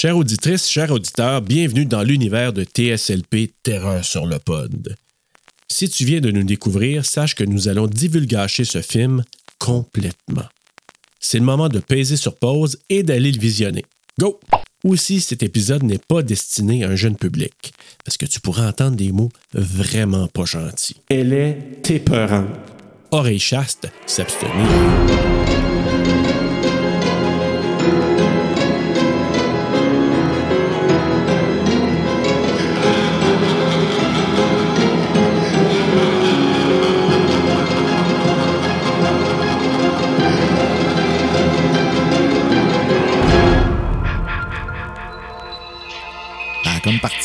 Chères auditrices, chers auditeurs, bienvenue dans l'univers de TSLP Terreur sur le pod. Si tu viens de nous découvrir, sache que nous allons divulgacher ce film complètement. C'est le moment de peser sur pause et d'aller le visionner. Go! Aussi, cet épisode n'est pas destiné à un jeune public, parce que tu pourras entendre des mots vraiment pas gentils. Elle est épeurante. Oreille chaste, s'abstenir.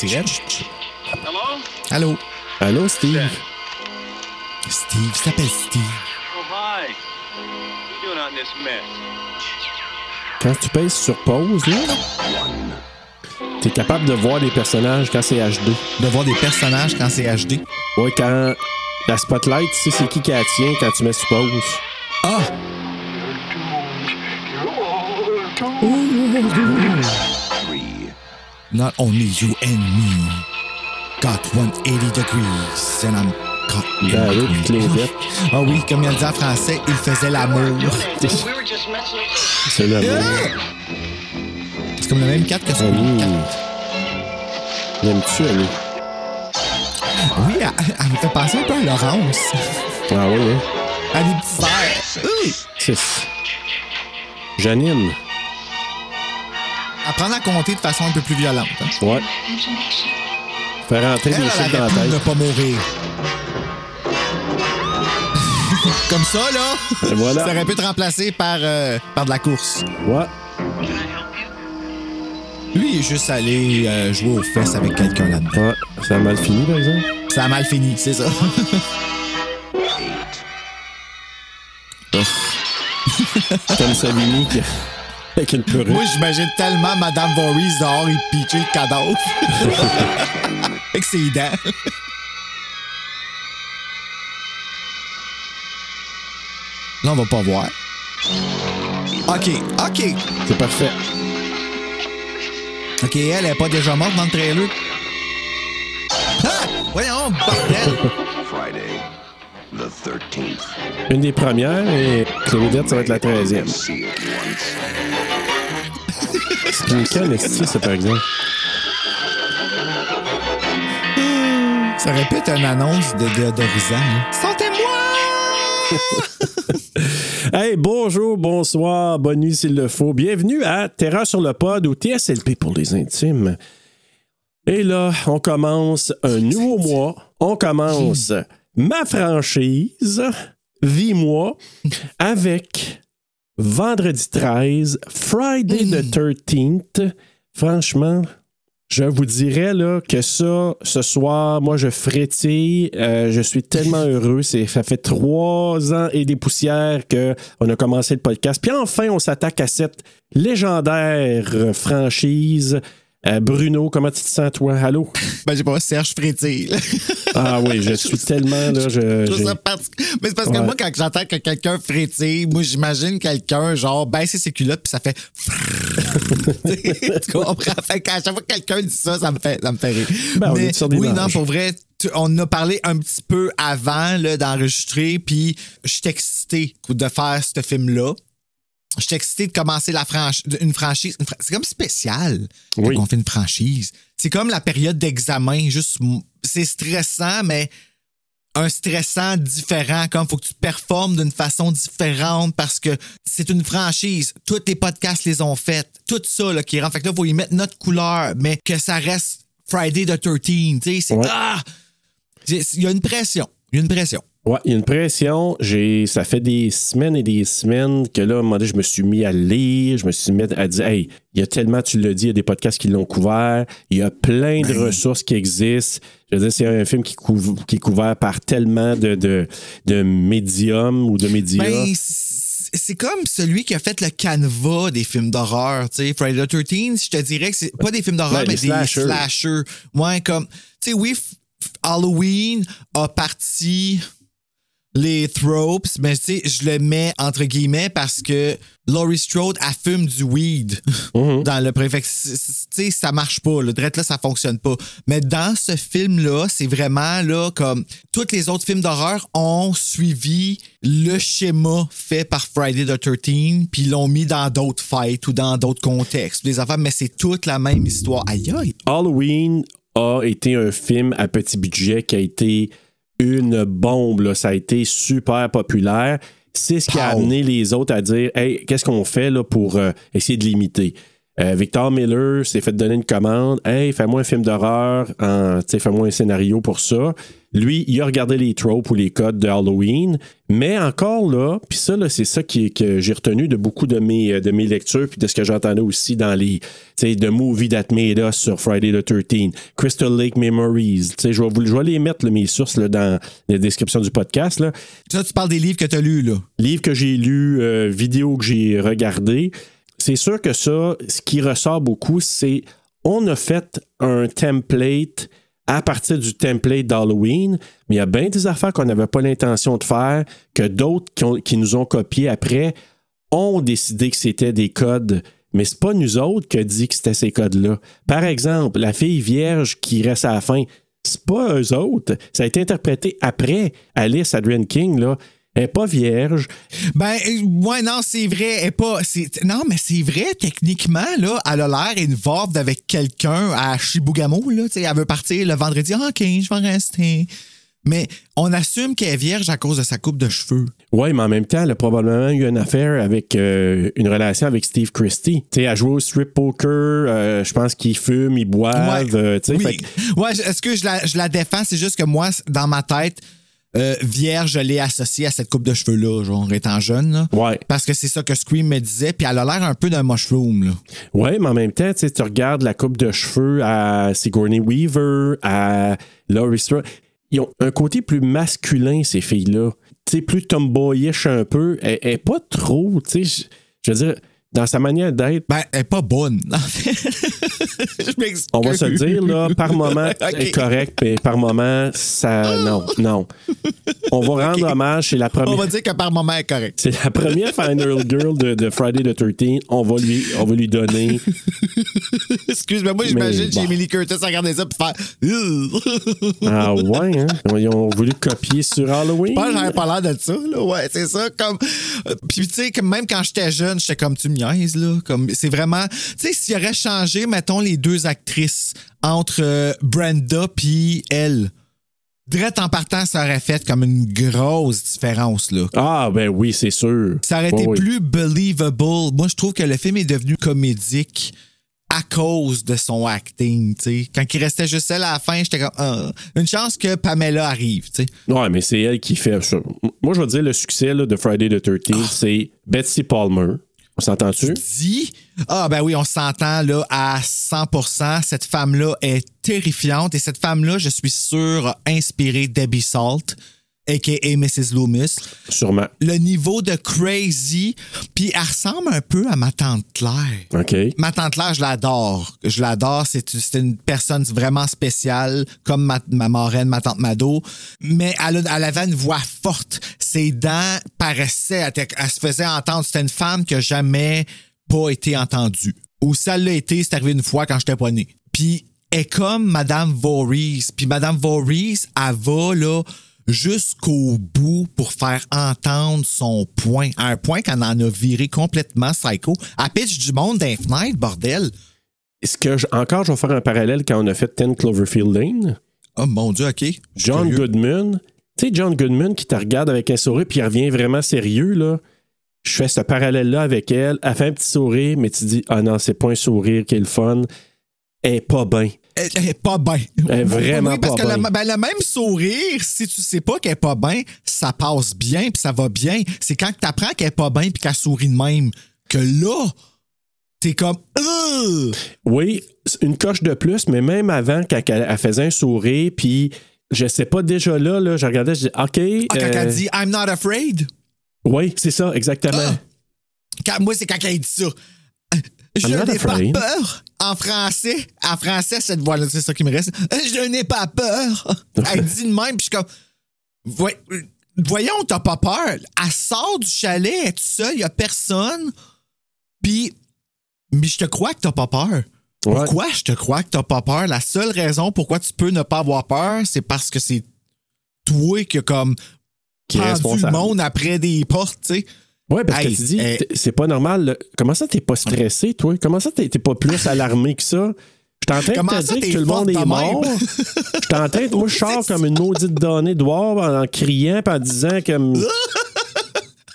Partirait. Hello? Allô? Allô, Steve? Steve, il s'appelle Steve. Oh, hi. What you doing out in this mess? Quand tu pèses sur pause, là, t'es capable de voir les personnages quand c'est HD. De voir des personnages quand c'est HD. Ouais, quand la spotlight, tu sais c'est qui qui la tient quand tu mets sur pause. Ah! Not only you and me got 180 degrees and I'm caught in Ben oui. Claudette. Ah oui, comme il dit en français, il faisait l'amour. Just messing with C'est le C'est comme le même 4 que Annie. le 4. L'aimes-tu, Annie? Oui, elle, elle me fait penser un peu à Laurence. Ah oui, hein? À des petits verres. Oui. C'est... Janine. Apprendre à compter de façon un peu plus violente. hein. Ouais. Faire rentrer Elle, des elle chiffres dans la aurait pu ne tête. pas mourir. Comme ça, là, Et voilà. ça aurait pu être remplacé par, euh, par de la course. Ouais. Lui, il est juste allé euh, jouer aux fesses avec quelqu'un là-dedans. Ouais. Ça a mal fini, par exemple? Ça a mal fini, c'est ça. Comme Savini qui avec une purée. Moi, j'imagine tellement Madame Voorhees dehors et pitcher le cadavre. avec ses dents. Là, on va pas voir. OK, OK. C'est parfait. OK, elle, elle est pas déjà morte dans le trailer. Ah! Voyons, bordel! Friday. The 13th. Une des premières et Cléodette, ça va être la 13e. C'est canne esti, ça, par exemple? Ça répète une annonce de déodorisant. hein. Sentez-moi! Hey, bonjour, bonsoir, bonne nuit s'il le faut. Bienvenue à Terreur sur le pod ou TSLP pour les intimes. Et là, on commence un nouveau mois. On commence ma franchise, Vie-moi, avec vendredi 13, Friday the 13th. Franchement, je vous dirais là, que ça, ce soir, moi, je frétille. Euh, je suis tellement heureux. Ça fait trois ans et des poussières qu'on a commencé le podcast. Puis enfin, on s'attaque à cette légendaire franchise. Euh, Bruno, comment tu te sens, toi? Allô? Ben, j'ai pas Serge Frétille. Ah oui, je suis tellement là. Je, Je trouve j'ai- ça parti- Mais c'est parce que moi, quand j'entends que quelqu'un frétille, moi, j'imagine quelqu'un, genre, baisser ses culottes, puis ça fait. tu comprends? Fait qu'à chaque fois que quelqu'un dit ça, ça me fait, ça me fait rire. Ben, on Mais est sur des oui, non, pour vrai, tu- on a parlé un petit peu avant là, d'enregistrer, puis je suis excité de faire ce film-là. Je suis excité de commencer la une franchise. fra- C'est comme spécial Oui. quand on fait une franchise. C'est comme la période d'examen. Juste, c'est stressant, mais un stressant différent, comme faut que tu performes d'une façon différente parce que c'est une franchise. Tous les podcasts les ont fait. Tout ça là, qui rentre. Fait que là, faut y mettre notre couleur, mais que ça reste Friday the 13 Tu sais, c'est. Ouais. Ah! Il y a une pression. Il y a une pression. Ouais, il y a une pression. J'ai, ça fait des semaines et des semaines que là, à un moment donné, je me suis mis à lire, je me suis mis à dire, hey, il y a tellement, tu l'as dit, il y a des podcasts qui l'ont couvert, il y a plein de ressources qui existent. Je veux dire, c'est un film qui, couv- qui est couvert par tellement de, de, de médiums ou de médias. Ben, c'est comme celui qui a fait le canevas des films d'horreur, tu sais, Friday the 13 je te dirais que c'est pas des films d'horreur, Ouais, mais des slashers. slashers. Ouais, comme, tu sais, oui, Halloween a parti les tropes, mais tu sais, je le mets entre guillemets parce que Laurie Strode, elle fume du weed Mhm. dans le préfet. Tu sais, ça marche pas. Le drette là, ça fonctionne pas. Mais dans ce film-là, c'est vraiment là comme tous les autres films d'horreur ont suivi le schéma fait par Friday the 13 puis l'ont mis dans d'autres fights ou dans d'autres contextes. Affaires, mais c'est toute la même histoire. Aïe aïe. Halloween a été un film à petit budget qui a été une bombe. là. Ça a été super populaire. C'est ce qui a amené les autres à dire Hey, qu'est-ce qu'on fait là, pour euh, essayer de l'imiter? Euh, Victor Miller s'est fait donner une commande. Hey, fais-moi un film d'horreur, sais, fais-moi un scénario pour ça. Lui, il a regardé les tropes ou les codes de Halloween, mais encore là, puis ça, là, c'est ça qui, que j'ai retenu de beaucoup de mes, euh, de mes lectures, puis de ce que j'entendais aussi dans les, tu sais, The Movie That Made Us sur Friday the 13, Crystal Lake Memories. Tu sais, je vais vous- je vais les mettre, là, mes sources, là, dans la description du podcast. Là. Ça, tu parles des livres que tu as lus, là. Livres que j'ai lus, euh, vidéos que j'ai regardées. C'est sûr que ça, ce qui ressort beaucoup, c'est on a fait un template à partir du template d'Halloween, mais il y a bien des affaires qu'on n'avait pas l'intention de faire, que d'autres qui, nous ont copiés après ont décidé que c'était des codes. Mais c'est pas nous autres qui a dit que c'était ces codes-là. Par exemple, la fille vierge qui reste à la fin, c'est pas eux autres. Ça a été interprété après Alice Adrian King, là. Elle n'est pas vierge. Ben, euh, ouais, non, c'est vrai. Elle est pas, c'est- non, mais c'est vrai, techniquement, là, elle a l'air involved avec quelqu'un à Shibugamo, là. tu sais, Elle veut partir le vendredi. Ah, OK, je vais rester. Mais on assume qu'elle est vierge à cause de sa coupe de cheveux. Oui, mais en même temps, elle a probablement eu une affaire avec euh, une relation avec Steve Christie. Tu sais, elle joue au strip poker, euh, je pense qu'ils fument, ils boivent. euh, tu sais, oui. fait Ouais, est-ce que je la, je la défends? C'est juste que moi, dans ma tête, euh, vierge, je l'ai associée à cette coupe de cheveux-là, genre, étant jeune, là. Ouais. Parce que c'est ça que Scream me disait, puis elle a l'air un peu d'un mushroom, là. Oui, mais en même temps, tu regardes la coupe de cheveux à Sigourney Weaver, à Laurie Strode. Ils ont un côté plus masculin, ces filles-là. Tu sais, plus tomboyish un peu. Elle elle est pas trop, tu sais, je veux dire, dans sa manière d'être, Ben, elle est pas bonne, en fait. je m'excuse. on va se dire, là, par moment, elle est correct, mais par moment, ça. Non, non. On va rendre hommage, c'est la On première. va dire que par moment, elle est correcte. C'est la première Final Girl de, de Friday the 13. On va lui, on va lui donner. Excuse-moi, moi, j'imagine bon. Jamie Lee Curtis à regarder ça puis faire. Ah ouais, hein? Ils ont voulu copier sur Halloween. Pas, j'avais pas l'air de ça, là. Ouais, c'est ça. Comme. euh, Puis, tu sais, que même quand j'étais jeune, j'étais comme tu me là. Comme, c'est vraiment. Tu sais, s'il aurait changé, mettons, les deux actrices entre euh, Brenda puis elle. Direct en partant, ça aurait fait comme une grosse différence, là. Ah, ben oui, c'est sûr. Ça aurait été oui. plus believable. Moi, je trouve que le film est devenu comédique à cause de son acting, tu sais. Quand il restait juste elle à la fin, j'étais comme, Ah, une chance que Pamela arrive, tu sais. Ouais, mais c'est elle qui fait ça. Moi, je vais dire le succès là, de Friday the 13, Ah. c'est Betsy Palmer. On s'entend-tu? Ah, ben oui, on s'entend là à 100% Cette femme-là est terrifiante. Et cette femme-là, je suis sûr, a inspiré Debbie Salt, a.k.a. Mrs. Loomis. Sûrement. Le niveau de crazy, puis elle ressemble un peu à ma tante Claire. OK. Ma tante Claire, je l'adore. Je l'adore. C'est une personne vraiment spéciale, comme ma, ma marraine, ma tante Mado. Mais elle, a- elle avait une voix forte. Ses dents paraissaient, elle, se faisait entendre. C'était une femme qui n'a jamais pas été entendue. Ou ça l'a été, c'est arrivé une fois quand j'étais pas né. Puis est comme Madame Voorhees. Puis Madame Voorhees, elle va là jusqu'au bout pour faire entendre son point. À un point qu'elle en a viré complètement psycho. Elle pitch du monde d'un fenêtre, bordel. Est-ce que, je- encore, je vais faire un parallèle quand on a fait 10 Cloverfield Lane? Oh mon Dieu, OK. John. Goodman. Tu sais, John Goodman qui te regarde avec un sourire puis il revient vraiment sérieux, là. Je fais ce parallèle-là avec elle. Elle fait un petit sourire, mais tu dis, ah non, c'est pas un sourire qui est le fun. Elle est pas bien. Elle, elle est pas bien. Elle est vraiment oui, parce pas que le, bien. ben, le même sourire, si tu sais pas qu'elle est pas bien, ça passe bien puis ça va bien. C'est quand tu apprends qu'elle est pas bien puis qu'elle sourit de même que là, t'es comme Ugh! Oui, une coche de plus, mais même avant, quand elle, faisait un sourire, puis je sais pas, déjà là, là je regardais, je dis, OK. Ah, quand euh, elle dit I'm not afraid. Oui, c'est ça, exactement. Ah! Quand- moi, c'est quand elle dit ça. Je n'ai pas peur. En français, en français, cette voix-là, c'est ça qui me reste. Je n'ai pas peur. Elle dit de même, puis je suis comme. Voyons, t'as pas peur. Elle sort du chalet, elle est toute seule, il y a personne. Puis, mais je te crois que t'as pas peur. Pourquoi je te crois que t'as pas peur? La seule raison pourquoi tu peux ne pas avoir peur, c'est parce que c'est toi qui a comme Qui est pendu le responsable. monde après des portes, tu sais. Ouais, parce Hey, que tu dis, eh. c'est pas normal. là. Comment ça, t'es pas stressé, toi? Comment ça, t'es pas plus alarmé que ça? Je suis en train Comment de te ça, dire que tout le monde de est mort. Je suis en train de. Moi, je sors comme une maudite donnée dehors en, criant et en disant comme.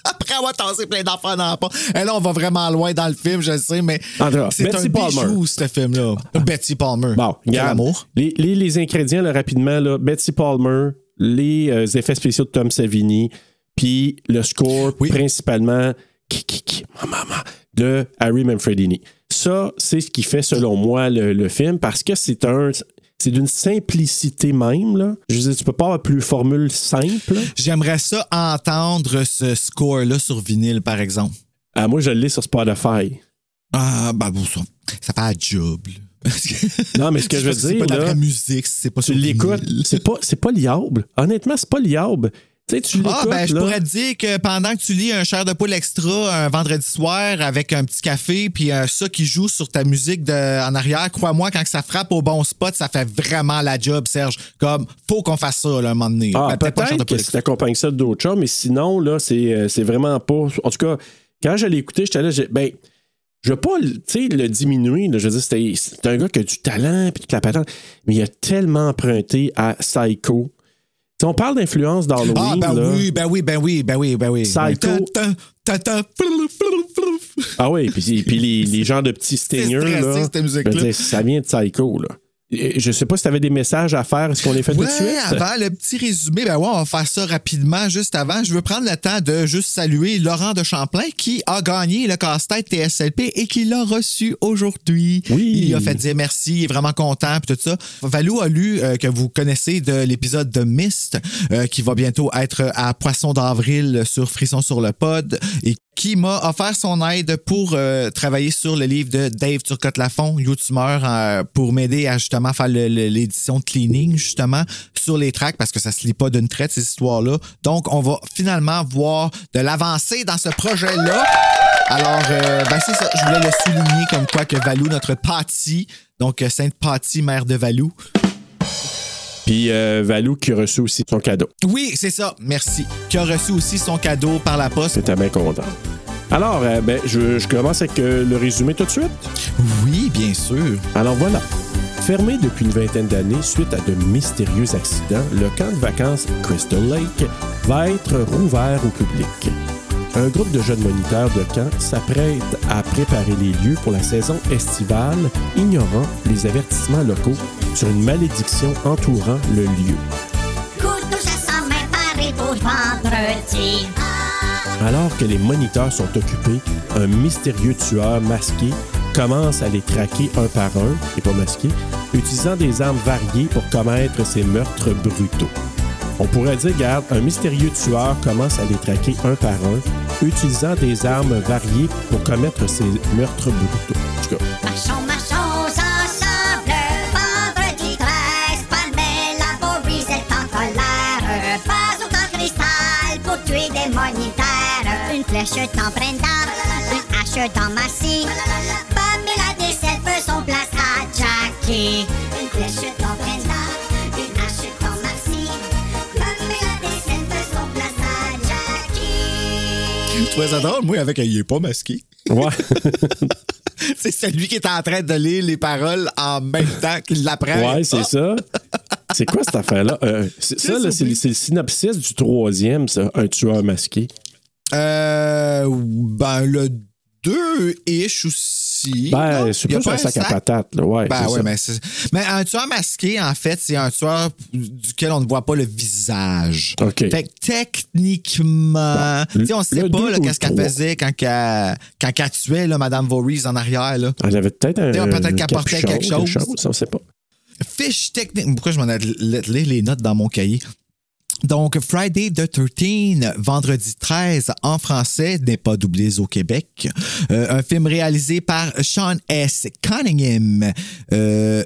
Après avoir tassé plein d'enfants dans la porte. Et là, on va vraiment loin dans le film, je le sais, mais c'est un Palmer. bijou, ce film-là. Betty Palmer. Bon, regarde, amour. Les, les, les ingrédients, là, rapidement, là, Betsy Palmer, les euh, effets spéciaux de Tom Savini, puis le score Oui. principalement de Harry Manfredini. Ça, c'est ce qui fait, selon moi, le, le film, parce que c'est un. C'est d'une simplicité même. Là. Je veux dire, tu peux pas avoir plus formule simple. J'aimerais ça entendre ce score-là sur vinyle, par exemple. Ah, moi, je l'ai sur Spotify. Ah, bah, bon, ça, ça fait un job. Non, mais ce que je veux C'est dire, pas de la musique, c'est pas tu l'écoutes, c'est pas, c'est pas liable. Honnêtement, c'est pas liable. Tu sais, tu l'écoutes. Ah, ben, je pourrais te dire que pendant que tu lis un chair de poule extra un vendredi soir avec un petit café, puis euh, ça qui joue sur ta musique de, en arrière, crois-moi, quand ça frappe au bon spot, ça fait vraiment la job, Serge. Comme, faut qu'on fasse ça, là, un moment donné. Ah, Ben, peut-être pas un chair de peut-être poule que si extra. t'accompagnes ça d'autres choses, mais sinon, là, c'est, euh, c'est vraiment pas. En tout cas, quand je l'ai écouté, j'étais là, j'ai- ben, je veux pas tu sais, le diminuer. là. je veux dire, c'était- c'est un gars qui a du talent, puis toute la patente, mais il a tellement emprunté à Psycho. Sais, on parle d'influence d'Halloween. Ah, ben là. oui, ben oui, ben oui, ben oui, ben oui. Psycho. Ta, ta, ta, ta. Ah oui, puis, puis les, les genres de petits stingers. là, ça vient de Psycho. Là. Je sais pas si tu avais des messages à faire. Est-ce qu'on les fait tout de Ouais, suite? avant le petit résumé, ben ouais, on va faire ça rapidement juste avant. Je veux prendre le temps de juste saluer Laurent de Champlain qui a gagné le casse-tête TSLP et qui l'a reçu aujourd'hui. Oui. Il a fait dire merci, il est vraiment content puis tout ça. Valou a lu euh, que vous connaissez de l'épisode de Mist euh, qui va bientôt être à Poisson d'avril sur Frisson sur le pod et qui m'a offert son aide pour euh, travailler sur le livre de Dave Turcotte-Lafont, YouTuber, euh, pour m'aider à justement faire l'édition de cleaning, justement, sur les tracks, parce que ça se lit pas d'une traite, ces histoires-là. Donc, on va finalement voir de l'avancée dans ce projet-là. Alors, euh, ben c'est ça, je voulais le souligner comme quoi que Valou, notre Patty, donc Sainte Patty, mère de Valou. Puis euh, Valou qui a reçu aussi son cadeau. Oui, c'est ça, merci. Qui a reçu aussi son cadeau par la poste. J'étais bien content. Alors, euh, ben, je, je commence avec euh, le résumé tout de suite. Oui, bien sûr. Alors voilà. Fermé depuis une vingtaine d'années suite à de mystérieux accidents, le camp de vacances Crystal Lake va être rouvert au public. Un groupe de jeunes moniteurs de camp s'apprête à préparer les lieux pour la saison estivale, ignorant les avertissements locaux sur une malédiction entourant le lieu. Alors que les moniteurs sont occupés, un mystérieux tueur masqué commence à les traquer un par un, et pas masqué, utilisant des armes variées pour commettre ses meurtres brutaux. On pourrait dire, regarde, un mystérieux tueur commence à les traquer un par un, utilisant des armes variées pour commettre ses meurtres brutaux. En tout cas, Une flèche dans Brenda, une hache dans Massy. Pamela décède, veut son place à Jackie. Une flèche dans Brenda, une hache dans Massy. Pamela décède, veut son place à Jackie. Je trouvais ça drôle, moi, avec un il est pas masqué. ouais. C'est celui qui est en train de lire les paroles en même temps qu'il l'apprend. ouais, c'est ça. C'est quoi cette affaire-là? Euh, ça, là, c'est le synopsis du troisième, ça, un tueur masqué. Euh, ben, le 2-ish aussi. Ben, c'est plus un sac à patates, là. Ouais, Ben ouais, mais, c'est- mais un tueur masqué, en fait, c'est un tueur duquel on ne voit pas le visage. OK. Fait que techniquement, tu on sait le pas deux qu'est-ce qu'elle faisait quand elle, quand elle tuait là, Madame Voorhees en arrière. Là. Elle avait peut-être un. Peut-être qu'elle portait quelque chose. on ne sait pas. Fiche technique. Pourquoi je m'en ai les notes dans mon cahier? Donc, Friday the 13, vendredi 13 en français, n'est pas doublé au Québec. Euh, un film réalisé par Sean S. Cunningham. Euh,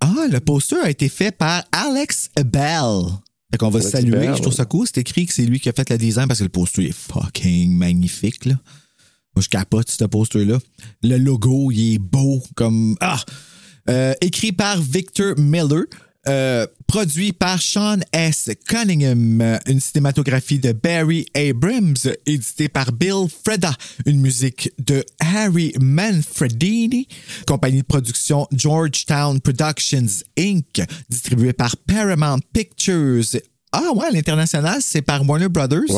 ah, le poster a été fait par Alex Bell. Fait qu'on va saluer. je trouve ça cool. C'est écrit que c'est lui qui a fait le design parce que le poster est fucking magnifique, là. Moi, je capote ce poster-là. Le logo, il est beau comme. Ah! Euh, écrit par Victor Miller. euh, produit par Sean S. Cunningham, euh, une cinématographie de Barry Abrams, édité par Bill Freda, une musique de Harry Manfredini, compagnie de production Georgetown Productions Inc., distribuée par Paramount Pictures. Ah ouais, l'international, c'est par Warner Brothers.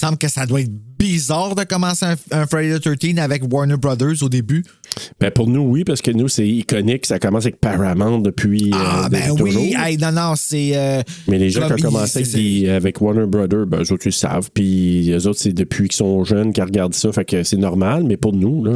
Il me semble que ça doit être bizarre de commencer un, un Friday the 13 avec Warner Brothers au début. Ben pour nous, oui, parce que nous, c'est iconique. Ça commence avec Paramount depuis. Ah, euh, ben depuis oui, hey, non, non, c'est. euh, Mais les gens qui ont commencé avec, c'est- des- avec Warner Brothers, ben, eux autres, ils savent. Puis eux autres, c'est depuis qu'ils sont jeunes qu'ils regardent ça. Fait que c'est normal. Mais pour nous, là.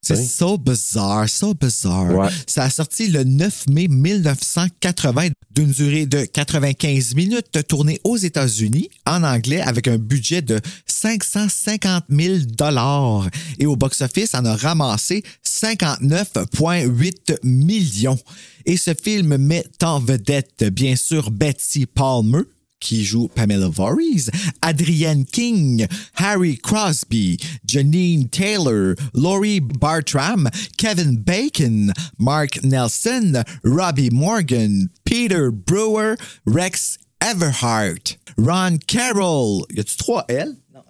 C'est so bizarre, so bizarre. Ouais. Ça a sorti le 9 mai 1980 d'une durée de 95 minutes, tournée aux États-Unis en anglais avec un budget de 550 000 dollars. Et au box-office, on a ramassé 59,8 millions. Et ce film met en vedette, bien sûr, Betsy Palmer, qui joue Pamela Voorhees, Adrienne King, Harry Crosby, Janine Taylor, Laurie Bartram, Kevin Bacon, Mark Nelson, Robbie Morgan, Peter Brewer, Rex Everhart, Ron Carroll, y a-tu trois L? Non.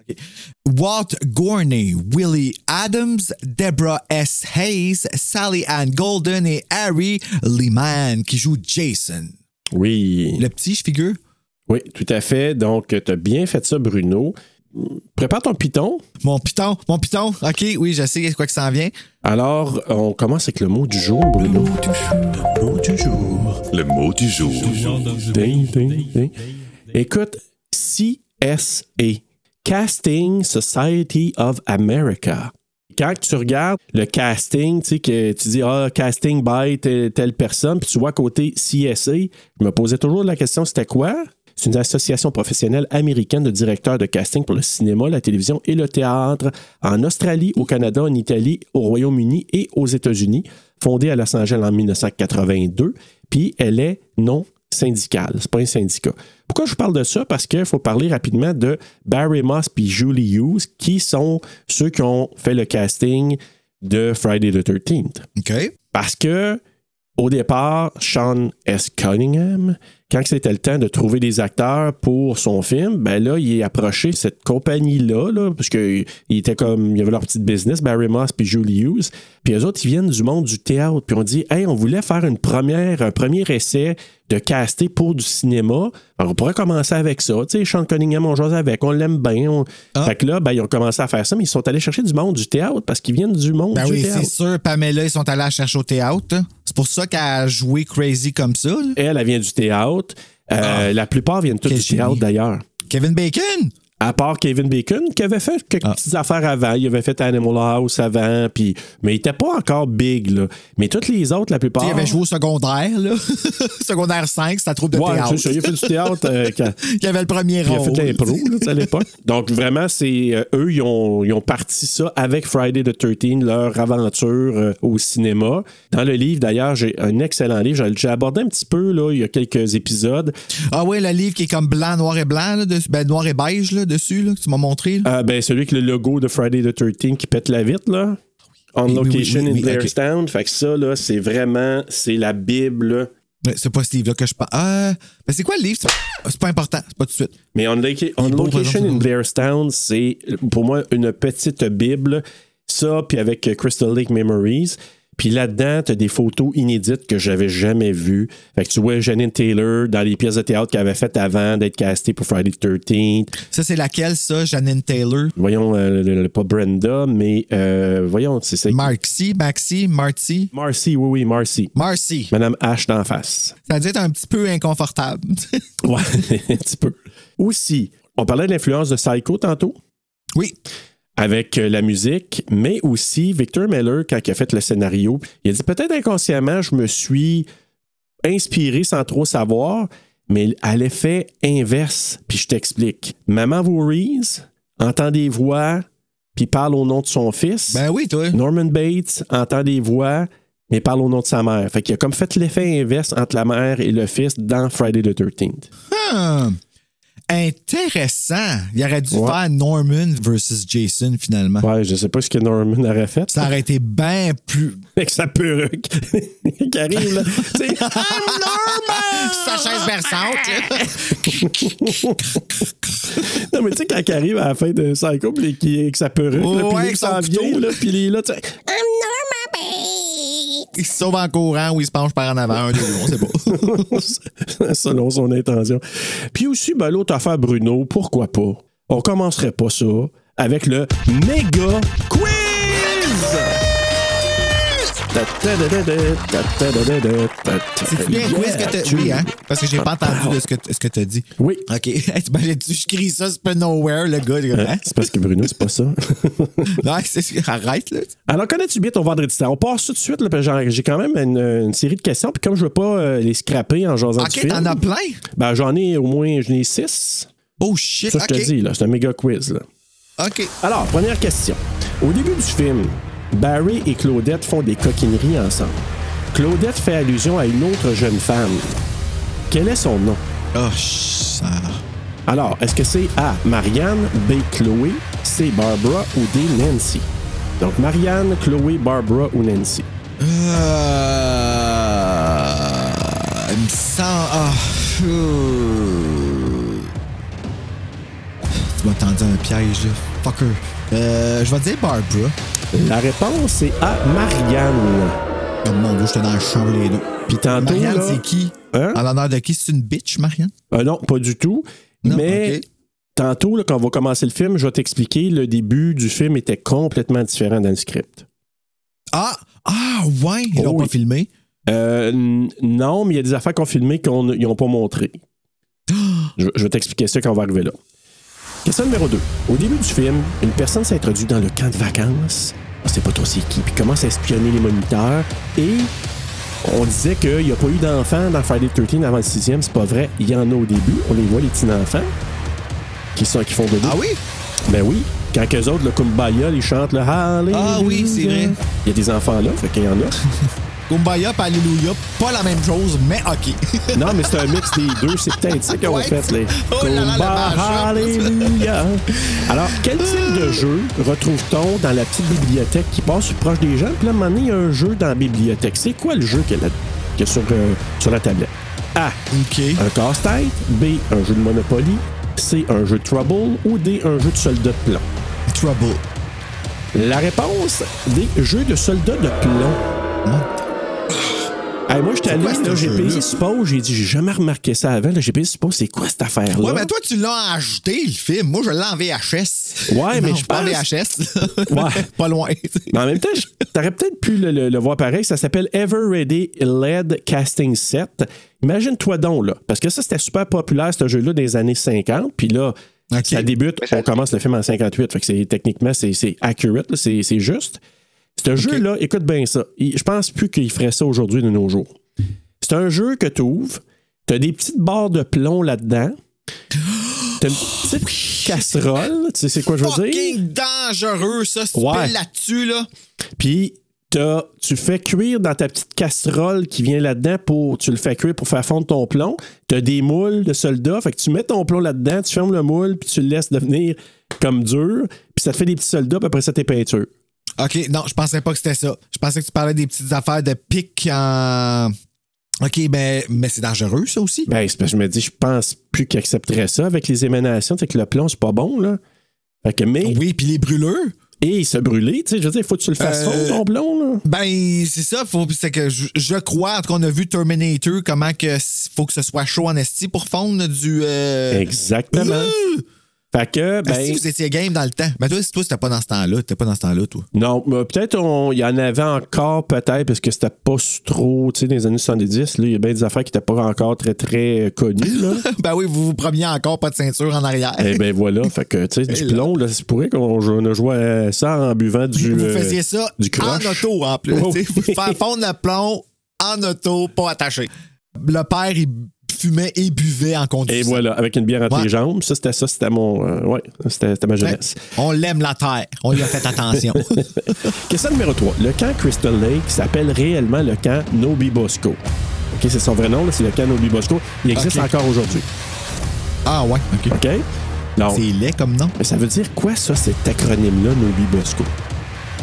Walt Gorney, Willie Adams, Deborah S. Hayes, Sally Ann Golden et Harry Lehman qui joue Jason. oui. Le petit, je figure? Oui, tout à fait. Donc, tu as bien fait ça, Bruno. Prépare ton piton. Mon piton, mon piton. OK, oui, je sais quoi que ça en vient. Alors, on commence avec le mot du jour, Bruno. Le mot du jour. Le mot du jour. Ding, ding, ding. Écoute, CSA, Casting Society of America. Quand tu regardes le casting, tu sais, que tu dis, ah, casting by telle, telle personne, puis tu vois à côté CSA, je me posais toujours la question, c'était quoi? C'est une association professionnelle américaine de directeurs de casting pour le cinéma, la télévision et le théâtre en Australie, au Canada, en Italie, au Royaume-Uni et aux États-Unis, fondée à Los Angeles en 1982, puis elle est non syndicale. C'est pas un syndicat. Pourquoi je vous parle de ça? Parce qu'il faut parler rapidement de Barry Moss et Julie Hughes, qui sont ceux qui ont fait le casting de Friday the 13th. OK. Parce que, au départ, Sean S. Cunningham, quand c'était le temps de trouver des acteurs pour son film, ben là, il est approché cette compagnie-là, là, parce qu'il était comme, il y avait leur petite business, Barry Moss puis Julie Hughes. Puis eux autres, ils viennent du monde du théâtre. Puis on dit, hey, on voulait faire une première, un premier essai de caster pour du cinéma. Alors, on pourrait commencer avec ça. Tu sais, Sean Cunningham, on jase avec, on l'aime bien. on- Ah. Fait que là, ben, ils ont commencé à faire ça, mais ils sont allés chercher du monde du théâtre parce qu'ils viennent du monde Ben du oui, théâtre. c'est sûr, Pamela, ils sont allés chercher au théâtre. C'est pour ça qu'elle a joué crazy comme ça. là. Elle, elle vient du théâtre. Euh, La plupart viennent tous Ah. Quel du théâtre génie. d'ailleurs. Kevin Bacon! À part Kevin Bacon, qui avait fait quelques Ah. petites affaires avant. Il avait fait Animal House avant, puis... mais il n'était pas encore big. Là. Mais toutes les autres, la plupart. Il avait joué au secondaire, là. secondaire 5, c'était un troupe de Ouais, théâtre. c'est il a fait du théâtre euh, quand- Il avait le premier Puis il a rôle. fait de l'impro à l'époque. Donc, vraiment, c'est euh, eux, ils ont, ils ont parti ça avec Friday the 13, leur aventure euh, au cinéma. Dans le livre, d'ailleurs, j'ai un excellent livre. J'ai- J'ai abordé un petit peu, là, il y a quelques épisodes. Ah ouais, le livre qui est comme blanc, noir et blanc, là, dessus- ben, noir et beige là, dessus, là, que tu m'as montré. là? Euh, ben, celui avec le logo de Friday the 13 qui pète la vitre, là. On Oui, location oui, oui, in Blairstown. Fait que ça, là, c'est vraiment, c'est la Bible. C'est pas ce livre-là que je parle. Ah, ben c'est quoi le livre? C'est pas important, c'est pas tout de suite. Mais On, Loca- Location exemple, in Blairstown, c'est pour moi une petite Bible. Ça, puis avec Crystal Lake Memories. Puis là-dedans, tu as des photos inédites que j'avais jamais vues. Fait que tu vois Janine Taylor dans les pièces de théâtre qu'elle avait faites avant d'être castée pour Friday the 13th. Ça, c'est laquelle, ça? Janine Taylor? Voyons, euh, le- le- pas Brenda, mais euh, voyons, c'est ça. Marcy, Maxi, Marty? Marcy, oui, oui, Marcy. Marcy. Madame H d'en face. Ça a dû être un petit peu inconfortable. Ouais, un petit peu. Aussi, on parlait de l'influence de Psycho tantôt. oui. Avec euh, la musique, mais aussi Victor Miller, quand il a fait le scénario, il a dit peut-être inconsciemment, je me suis inspiré sans trop savoir, mais à l'effet inverse. Puis je t'explique. Maman Voorhees entend des voix, puis parle au nom de son fils. Ben oui, toi. Norman Bates entend des voix, mais parle au nom de sa mère. Fait qu'il a comme fait l'effet inverse entre la mère et le fils dans Friday the 13th. Hmm. Intéressant. Il aurait dû Ouais. faire Norman versus Jason finalement. Ouais, je sais pas ce que Norman aurait fait. Ça aurait été bien plus. Avec sa perruque qui arrive là. Tu sais, I'm Norman! Sa chaise berçante. Non, mais tu sais, quand il arrive à la fin de Psycho, puis avec sa perruque, puis avec il son s'en vient, là, puis il est là, tu sais. Il se sauve en courant ou il se penche par en avant. Un, deux, sait pas. selon son intention. Puis aussi, ben, l'autre affaire Bruno, pourquoi pas? On commencerait pas ça avec le méga quiz! C'est bien quiz que t'as. Oui, hein? Parce que j'ai pas entendu de ce que, ce que t'as dit. Oui. OK. T'imagines-tu, je crie ça, c'est pas nowhere, le gars. hein? C'est parce que Bruno, c'est pas ça. Non, c'est- arrête, là. Alors, connais-tu bien ton vendredi soir? On passe tout de suite. là, J'ai quand même une, une série de questions. Puis comme je veux pas euh, les scraper en jasant OK, t'en as plein? ben, j'en ai au moins j'en ai six. Oh shit, Ça, je te dis, là, c'est un méga quiz. Là. OK. Alors, première question. Au début du film, Barry et Claudette font des coquineries ensemble. Claudette fait allusion à une autre jeune femme. Quel est son nom? Oh, ça... Alors, est-ce que c'est A. Marianne, B. Chloé, C. Barbara ou D. Nancy? Donc, Marianne, Chloé, Barbara ou Nancy? Euh... Semble... Ah... euh, Tu m'as tendu un piège, là. Fucker. Euh, je vais dire Barbara. La réponse, c'est A. Marianne. Oh mon dieu, j'étais dans le champ les deux. Puis tantôt, Marianne, c'est qui? Hein? En l'honneur de qui? C'est une bitch, Marianne? Euh, non, pas du tout. Non, Mais tantôt, là, quand on va commencer le film, je vais t'expliquer, le début du film était complètement différent dans le script. Ah! Ah, ouais! Ils Oh l'ont oui. pas filmé? Euh, non, mais il y a des affaires qu'on filmé qu'ils n'ont pas montré. Je, je vais t'expliquer ça quand on va arriver là. Question numéro 2. Au début du film, une personne s'introduit dans le camp de vacances. On sait pas trop c'est qui, puis commence à espionner les moniteurs. Et on disait qu'il n'y a pas eu d'enfants dans Friday the 13 avant le sixième. C'est pas vrai. Il y en a au début. On les voit, les petits enfants, qui, sont, qui font de Ah oui? Ben oui. Quand eux autres, le Kumbaya, ils chantent le Hallelujah. Ah oui, c'est vrai. Il y a des enfants là, fait qu'il y en a. Kumbaya pis Alléluia, pas la même chose, mais OK. Non, mais c'est un mix des deux. C'est peut-être ça Ouais. fait. Les Oh là là, le Kumbaya, mashup. Alléluia. Alors, quel type de jeu retrouve-t-on dans la petite bibliothèque qui passe proche des gens? Puis là, à un moment donné, il y a un jeu dans la bibliothèque. C'est quoi le jeu qu'il y a, sur, euh, sur la tablette? A. OK. Un casse-tête. B. Un jeu de Monopoly. C. Un jeu de Trouble. Ou D. Un jeu de soldat de plomb. Trouble. La réponse, des jeux de soldats de plomb. Hey, moi, quoi, ce là, j'ai payé Suppose, j'ai dit, j'ai jamais remarqué ça avant. là, J'ai payé Suppose, c'est quoi cette affaire-là? Ouais, mais toi, tu l'as ajouté, le film. Moi, je l'ai en VHS. Ouais, mais je pas en pense- VHS. Ouais. pas loin. Mais en même temps, je- t'aurais peut-être pu le, le- le voir pareil. Ça s'appelle Ever Ready LED Casting Set. Imagine-toi donc, là. Parce que ça, c'était super populaire, ce jeu-là, des années 50. Puis là, ça débute, on commence le film en 58. Fait que c'est, techniquement, c'est, accurate, c'est juste. Ce jeu-là, écoute bien ça. Je pense plus qu'il ferait ça aujourd'hui de nos jours. C'est un jeu que tu ouvres, tu as des petites barres de plomb là-dedans. T'as une petite casserole, tu sais c'est quoi je veux dire? Fucking dangereux, ça. Si Ouais. là-dessus, là. Puis t'as- tu fais cuire dans ta petite casserole qui vient là-dedans pour. Tu le fais cuire pour faire fondre ton plomb. Tu as des moules de soldats. Fait que tu mets ton plomb là-dedans, tu fermes le moule, puis tu le laisses devenir comme dur. Puis ça te fait des petits soldats, puis après ça, tes peintures. OK, non, je pensais pas que c'était ça. Je pensais que tu parlais des petites affaires de pic en. OK, ben, mais c'est dangereux, ça aussi. Ben, c'est parce que je me dis, je pense plus qu'ils accepteraient ça avec les émanations. Fait que le plomb, c'est pas bon, là. Fait que, mais. Oui, puis les brûleurs. Et il se brûler, tu sais, je veux dire, il faut que tu le fasses Euh, fondre, ton plomb, là. Ben, c'est ça. Faut, c'est que je, je crois, en tout cas, on a vu Terminator, comment que faut que ce soit chaud en esti pour fondre du. Euh... Exactement. Euh! Fait que, ben. Esti, vous étiez game dans le temps? Ben, toi, toi, c'était pas dans ce temps-là. T'étais pas dans ce temps-là, toi. Non, mais peut-être on- il y en avait encore, peut-être, parce que c'était pas trop, tu sais, dans les années 70, là, il y a bien des affaires qui n'étaient pas encore très, très euh, connues, là. ben oui, vous vous preniez encore pas de ceinture en arrière. Eh ben voilà, fait que, tu sais, du là. plomb, là, c'est pourrait qu'on on a joué ça en buvant du. vous euh, faisiez ça du en auto, en plus. Oh. Faire fondre le plomb en auto, pas attaché. Le père, il fumait et buvait en Et conduisant. voilà, avec une bière entre Ouais. les jambes. Ça, c'était ça, c'était mon. euh, ouais, c'était ma Ouais. jeunesse. On l'aime la terre. On lui a fait attention. Question numéro 3. Le camp Crystal Lake s'appelle réellement le camp Nobi Bosco. OK, c'est son vrai nom, là, c'est le camp Nobi Bosco. Il existe encore aujourd'hui. ah ouais, ok. C'est laid comme nom. mais ça veut dire quoi, ça, cet acronyme-là, Nobi Bosco?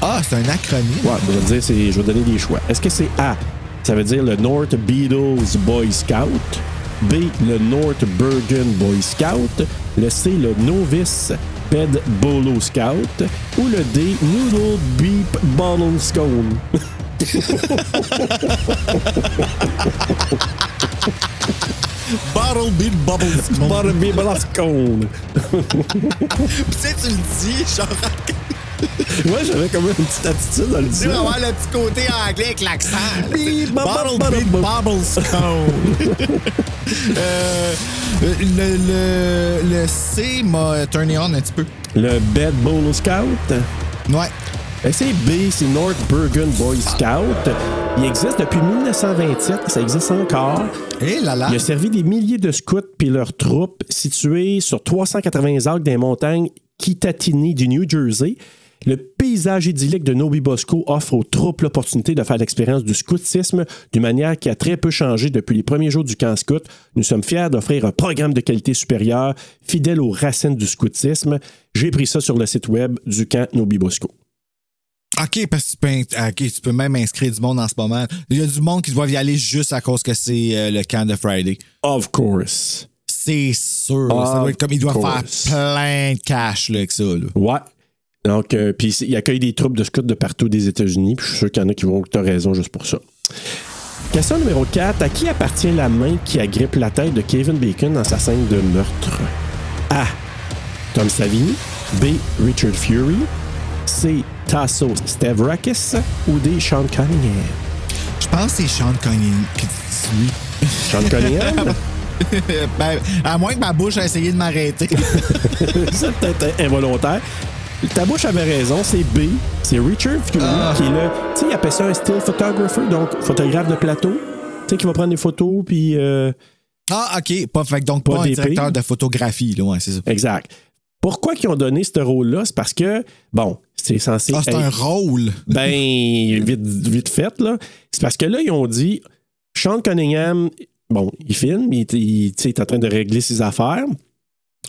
Ah, c'est un acronyme. Ouais, je vais, dire, je vais donner des choix. Est-ce que c'est A, ça veut dire le North Beatles Boy Scout? B, le North Bergen Boy Scout? Le C, le Novice Ped Bolo Scout? Ou le D, Noodle Beep Bottle Scone? Bottle Beat Bubbles. Bottle Beep Bottle Scone. tu sais, tu le dis, genre, Ouais, j'avais comme une petite attitude à le tu dire. vas avoir le petit côté anglais avec l'accent. là. Beep, bop, Bottle bop, Beat bop. Bubbles Cone. Euh, le, le, le C m'a turné on un petit peu. Le Bed Bolo Scout? Ouais. Ben, C'est B, c'est North Bergen Boy Scout. Il existe depuis 1927, ça existe encore. Et là là. Il a servi des milliers de scouts puis leurs troupes situés sur 380 arcs des montagnes Kitatini du New Jersey. Le paysage idyllique de Nobi Bosco offre aux troupes l'opportunité de faire l'expérience du scoutisme d'une manière qui a très peu changé depuis les premiers jours du camp scout. Nous sommes fiers d'offrir un programme de qualité supérieure, fidèle aux racines du scoutisme. J'ai pris ça sur le site web du camp Nobi Bosco. OK, parce que tu peux, tu même inscrire du monde en ce moment. Il y a du monde qui doit y aller juste à cause que c'est euh, le camp de Friday. Of course. C'est sûr. Of ça doit être comme il doit course. faire plein de cash là, avec ça. Là. Ouais. Donc, euh, puis il accueille des troupes de scouts de partout des États-Unis. Puis je suis sûr qu'il y en a qui vont que tu as raison juste pour ça. Question numéro 4. À qui appartient la main qui agrippe la tête de Kevin Bacon dans sa scène de meurtre? A. Tom Savini. B. Richard Fury. C. Tasso Stavrakis. Ou D. Sean Cunningham. Je pense que c'est Sean Cunningham. Sean Cunningham? ben, à moins que ma bouche a essayé de m'arrêter. c'est peut-être involontaire. Ta bouche avait raison, c'est B. C'est Richard Fury qui est là. Tu sais, il appelle ça un still photographer, donc photographe de plateau. Tu sais, qui va prendre des photos, puis. euh, ah, OK. Pas, fait, donc Pas pas, un directeur de photographie. Là, ouais, c'est ça. exact. Pourquoi ils ont donné ce rôle-là? C'est parce que, bon, c'est censé. Ah, c'est être- un rôle. Ben, vite, vite fait, là. C'est parce que là, ils ont dit Sean Cunningham, bon, il filme, il, il est en train de régler ses affaires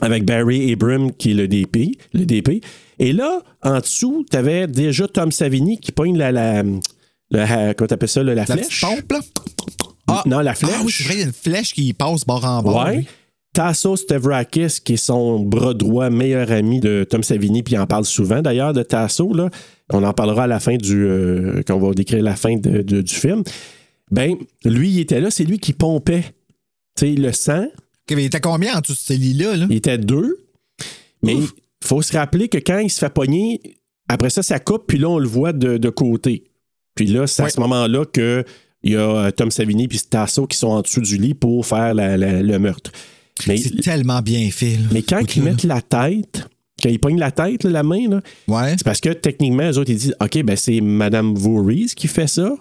avec Barry Abram, qui est le DP. Le DP. Et là, en dessous, tu avais déjà Tom Savini qui pogne la. la, la- comment t'appelles ça, la, La flèche? pompe, là? Ah. Non, la flèche. Ah oui, c'est vrai, il y a une flèche qui passe bord en bord. Ouais. lui. Tasso Stavrakis, qui est son bras droit, meilleur ami de Tom Savini, puis il en parle souvent d'ailleurs de Tasso. Là. On en parlera à la fin du. euh, quand on va décrire la fin de- de- du film. Ben, lui, il était là, c'est lui qui pompait tu sais, le sang. Mais il était combien en dessous de ce lit-là? Là? Il était deux. Mais faut se rappeler que quand il se fait pogner, après ça, ça coupe, puis là, on le voit de, de côté. Puis là, c'est à Ouais. ce moment-là que il y a euh, Tom Savini puis Tasso qui sont en dessous du lit pour faire la- la- le meurtre. C'est tellement bien fait. là. mais quand ils mettent la tête, quand ils pognent la tête, là, la main, là, Ouais. c'est parce que techniquement, eux autres, ils disent OK, ben c'est Madame Voorhees qui fait ça.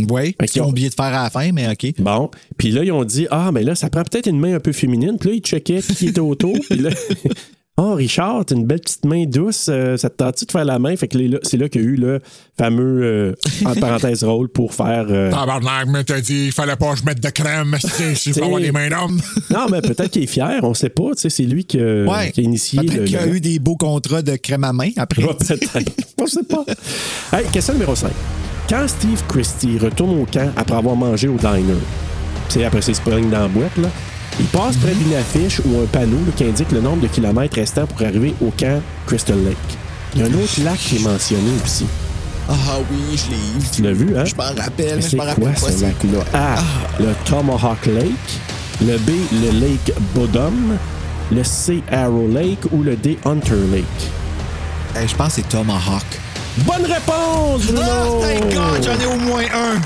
Ont qu'ils ont- oublié de faire à la fin, mais OK. Bon. Puis là, ils ont dit Ah, mais là, ça prend peut-être une main un peu féminine. Puis là, ils checkaient qui était autour. Puis là, Oh, Richard, t'as une belle petite main douce. euh, ça te tente de faire la main? Fait que c'est là qu'il y a eu le fameux, euh, entre parenthèses, rôle pour faire. euh, Tabarnak, mais t'as dit, il fallait pas que je mette de crème, si je veux avoir des mains d'homme? Non, mais peut-être qu'il est fier, on sait pas. Tu sais, c'est lui qui, a- Ouais. qui a initié Peut-être le. qu'il a le- eu des beaux contrats de crème à main après. Ouais, peut-être. On sait pas. Hey, question numéro 5. Quand Steve Christie retourne au camp après avoir mangé au diner, tu sais, après ses springs dans la boîte, là, il passe près d'une affiche ou un panneau là, qui indique le nombre de kilomètres restants pour arriver au camp Crystal Lake. Il y a un autre lac qui est mentionné aussi. Ah oui, je l'ai eu. Tu l'as vu, hein? Je m'en rappelle, je c'est m'en rappelle quoi pas. ce c'est lac-là? A. Le Tomahawk Lake. Le B. Le Lake Bodom. Le C. Arrow Lake. Ou le D. Hunter Lake? Hey, je pense que c'est Tomahawk. Bonne réponse, Bruno! Ah, thank God, j'en ai au moins un.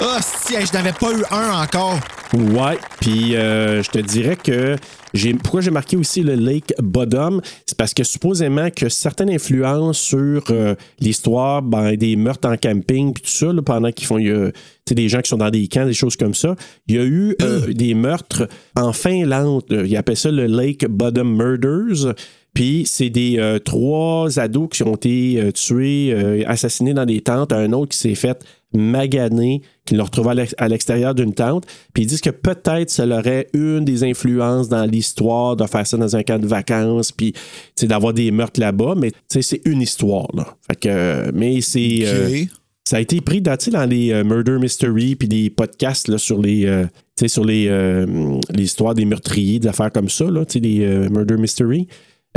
Ah, si, hey, je n'avais pas eu un encore. Ouais, puis euh, je te dirais que j'ai, pourquoi j'ai marqué aussi le Lake Bottom? C'est parce que supposément que certaines influences sur euh, l'histoire ben, des meurtres en camping puis tout ça, là, pendant qu'ils font. y a, des gens qui sont dans des camps, des choses comme ça. Il y a eu euh, des meurtres en Finlande. Ils appellent ça le Lake Bottom Murders. Puis c'est des euh, trois ados qui ont été euh, tués, euh, assassinés dans des tentes. Un autre qui s'est fait maganer, qui l'a retrouvé à l'ex- à l'extérieur d'une tente. Puis ils disent que peut-être ça leur aurait une des influences dans l'histoire de faire ça dans un camp de vacances, puis d'avoir des meurtres là-bas. Mais c'est une histoire. Là. Fait que, mais c'est. euh, ça a été pris dans, dans les euh, murder mystery puis des podcasts là, sur les euh, sur les euh, les histoires des meurtriers, des affaires comme ça, là, euh, murder mystery.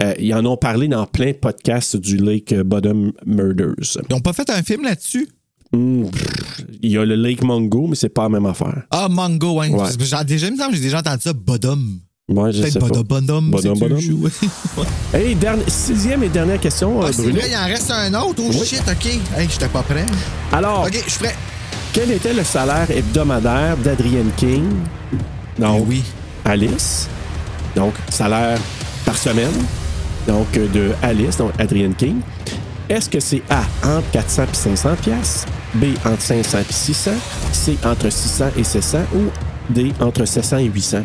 Euh, ils en ont parlé dans plein de podcasts du Lake Bottom Murders. Ils ont pas fait un film là-dessus? Pff, il y a le Lake Mongo, mais c'est pas la même affaire. Ah, Mango, hein. Ouais. J'ai déjà, j'ai entendu ça, Bodum. Moi, je sais Peut-être pas. Bodum, Bodum. Bodum, Bodum. Hey, dernière- sixième et dernière question, euh, Ah, c'est Bruno. vrai, il en reste un autre. Oh Oui. shit, OK. Hey, j'étais pas prêt. Alors, OK, je suis prêt. quel était le salaire hebdomadaire d'Adrienne King? Non. Eh oui. Alice. Donc, salaire par semaine. Donc, euh, de Alice, donc Adrienne King. Est-ce que c'est A, entre 400 et 500 piastres, B, entre 500 et 600, C, entre 600 et 700 ou D, entre 700 et 800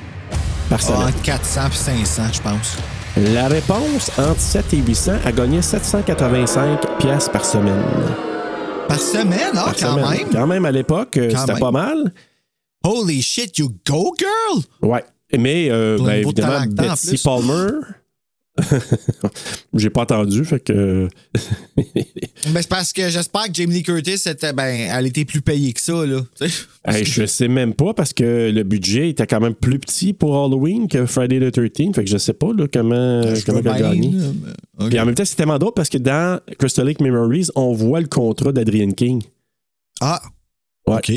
par semaine? entre 400 puis 500, je pense. La réponse, entre 7 et 800, a gagné 785 piastres par semaine. Par semaine, ah, Par quand semaine. même. Quand même, à l'époque, euh, c'était pas mal. Holy shit, you go, girl! Ouais. Mais, euh, ben, évidemment, plus. Palmer. J'ai pas entendu, fait que. Ben, c'est parce que j'espère que Jamie Lee Curtis, était, ben, elle était plus payée que ça, là. Hey, je sais même pas parce que le budget était quand même plus petit pour Halloween que Friday the 13th. Fait que je sais pas là, comment, comment elle a gagné. en même temps, c'est tellement drôle parce que dans Crystal Lake Memories, on voit le contrat d'Adrienne King. Ah, Ouais. OK.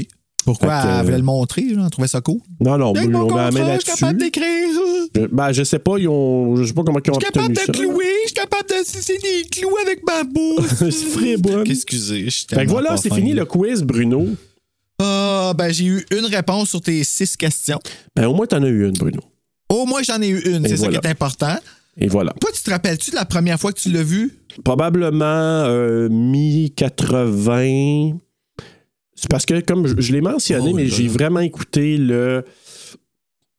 Pourquoi que- elle voulait le montrer? Là? Elle trouvait ça cool? Non, non, ont mis la main contrat, je suis capable là-dessus. d'écrire. Je, ben, je sais pas, ils ont. Je sais pas comment ils ont Je suis capable de clouer, je suis capable de sucer des clous avec ma bouche. C'est. Excusez, je suis Fait que voilà, c'est fin. fini le quiz, Bruno. Ah, ben j'ai eu une réponse sur tes six questions. Ben, au moins, t'en as eu une, Bruno. Au moins, j'en ai eu une, c'est voilà. ça qui est important. Et voilà. Toi, tu te rappelles-tu de la première fois que tu l'as vu? Probablement euh, mi-80. C'est parce que, comme je, je l'ai mentionné, Oh mais j'ai vraiment écouté le.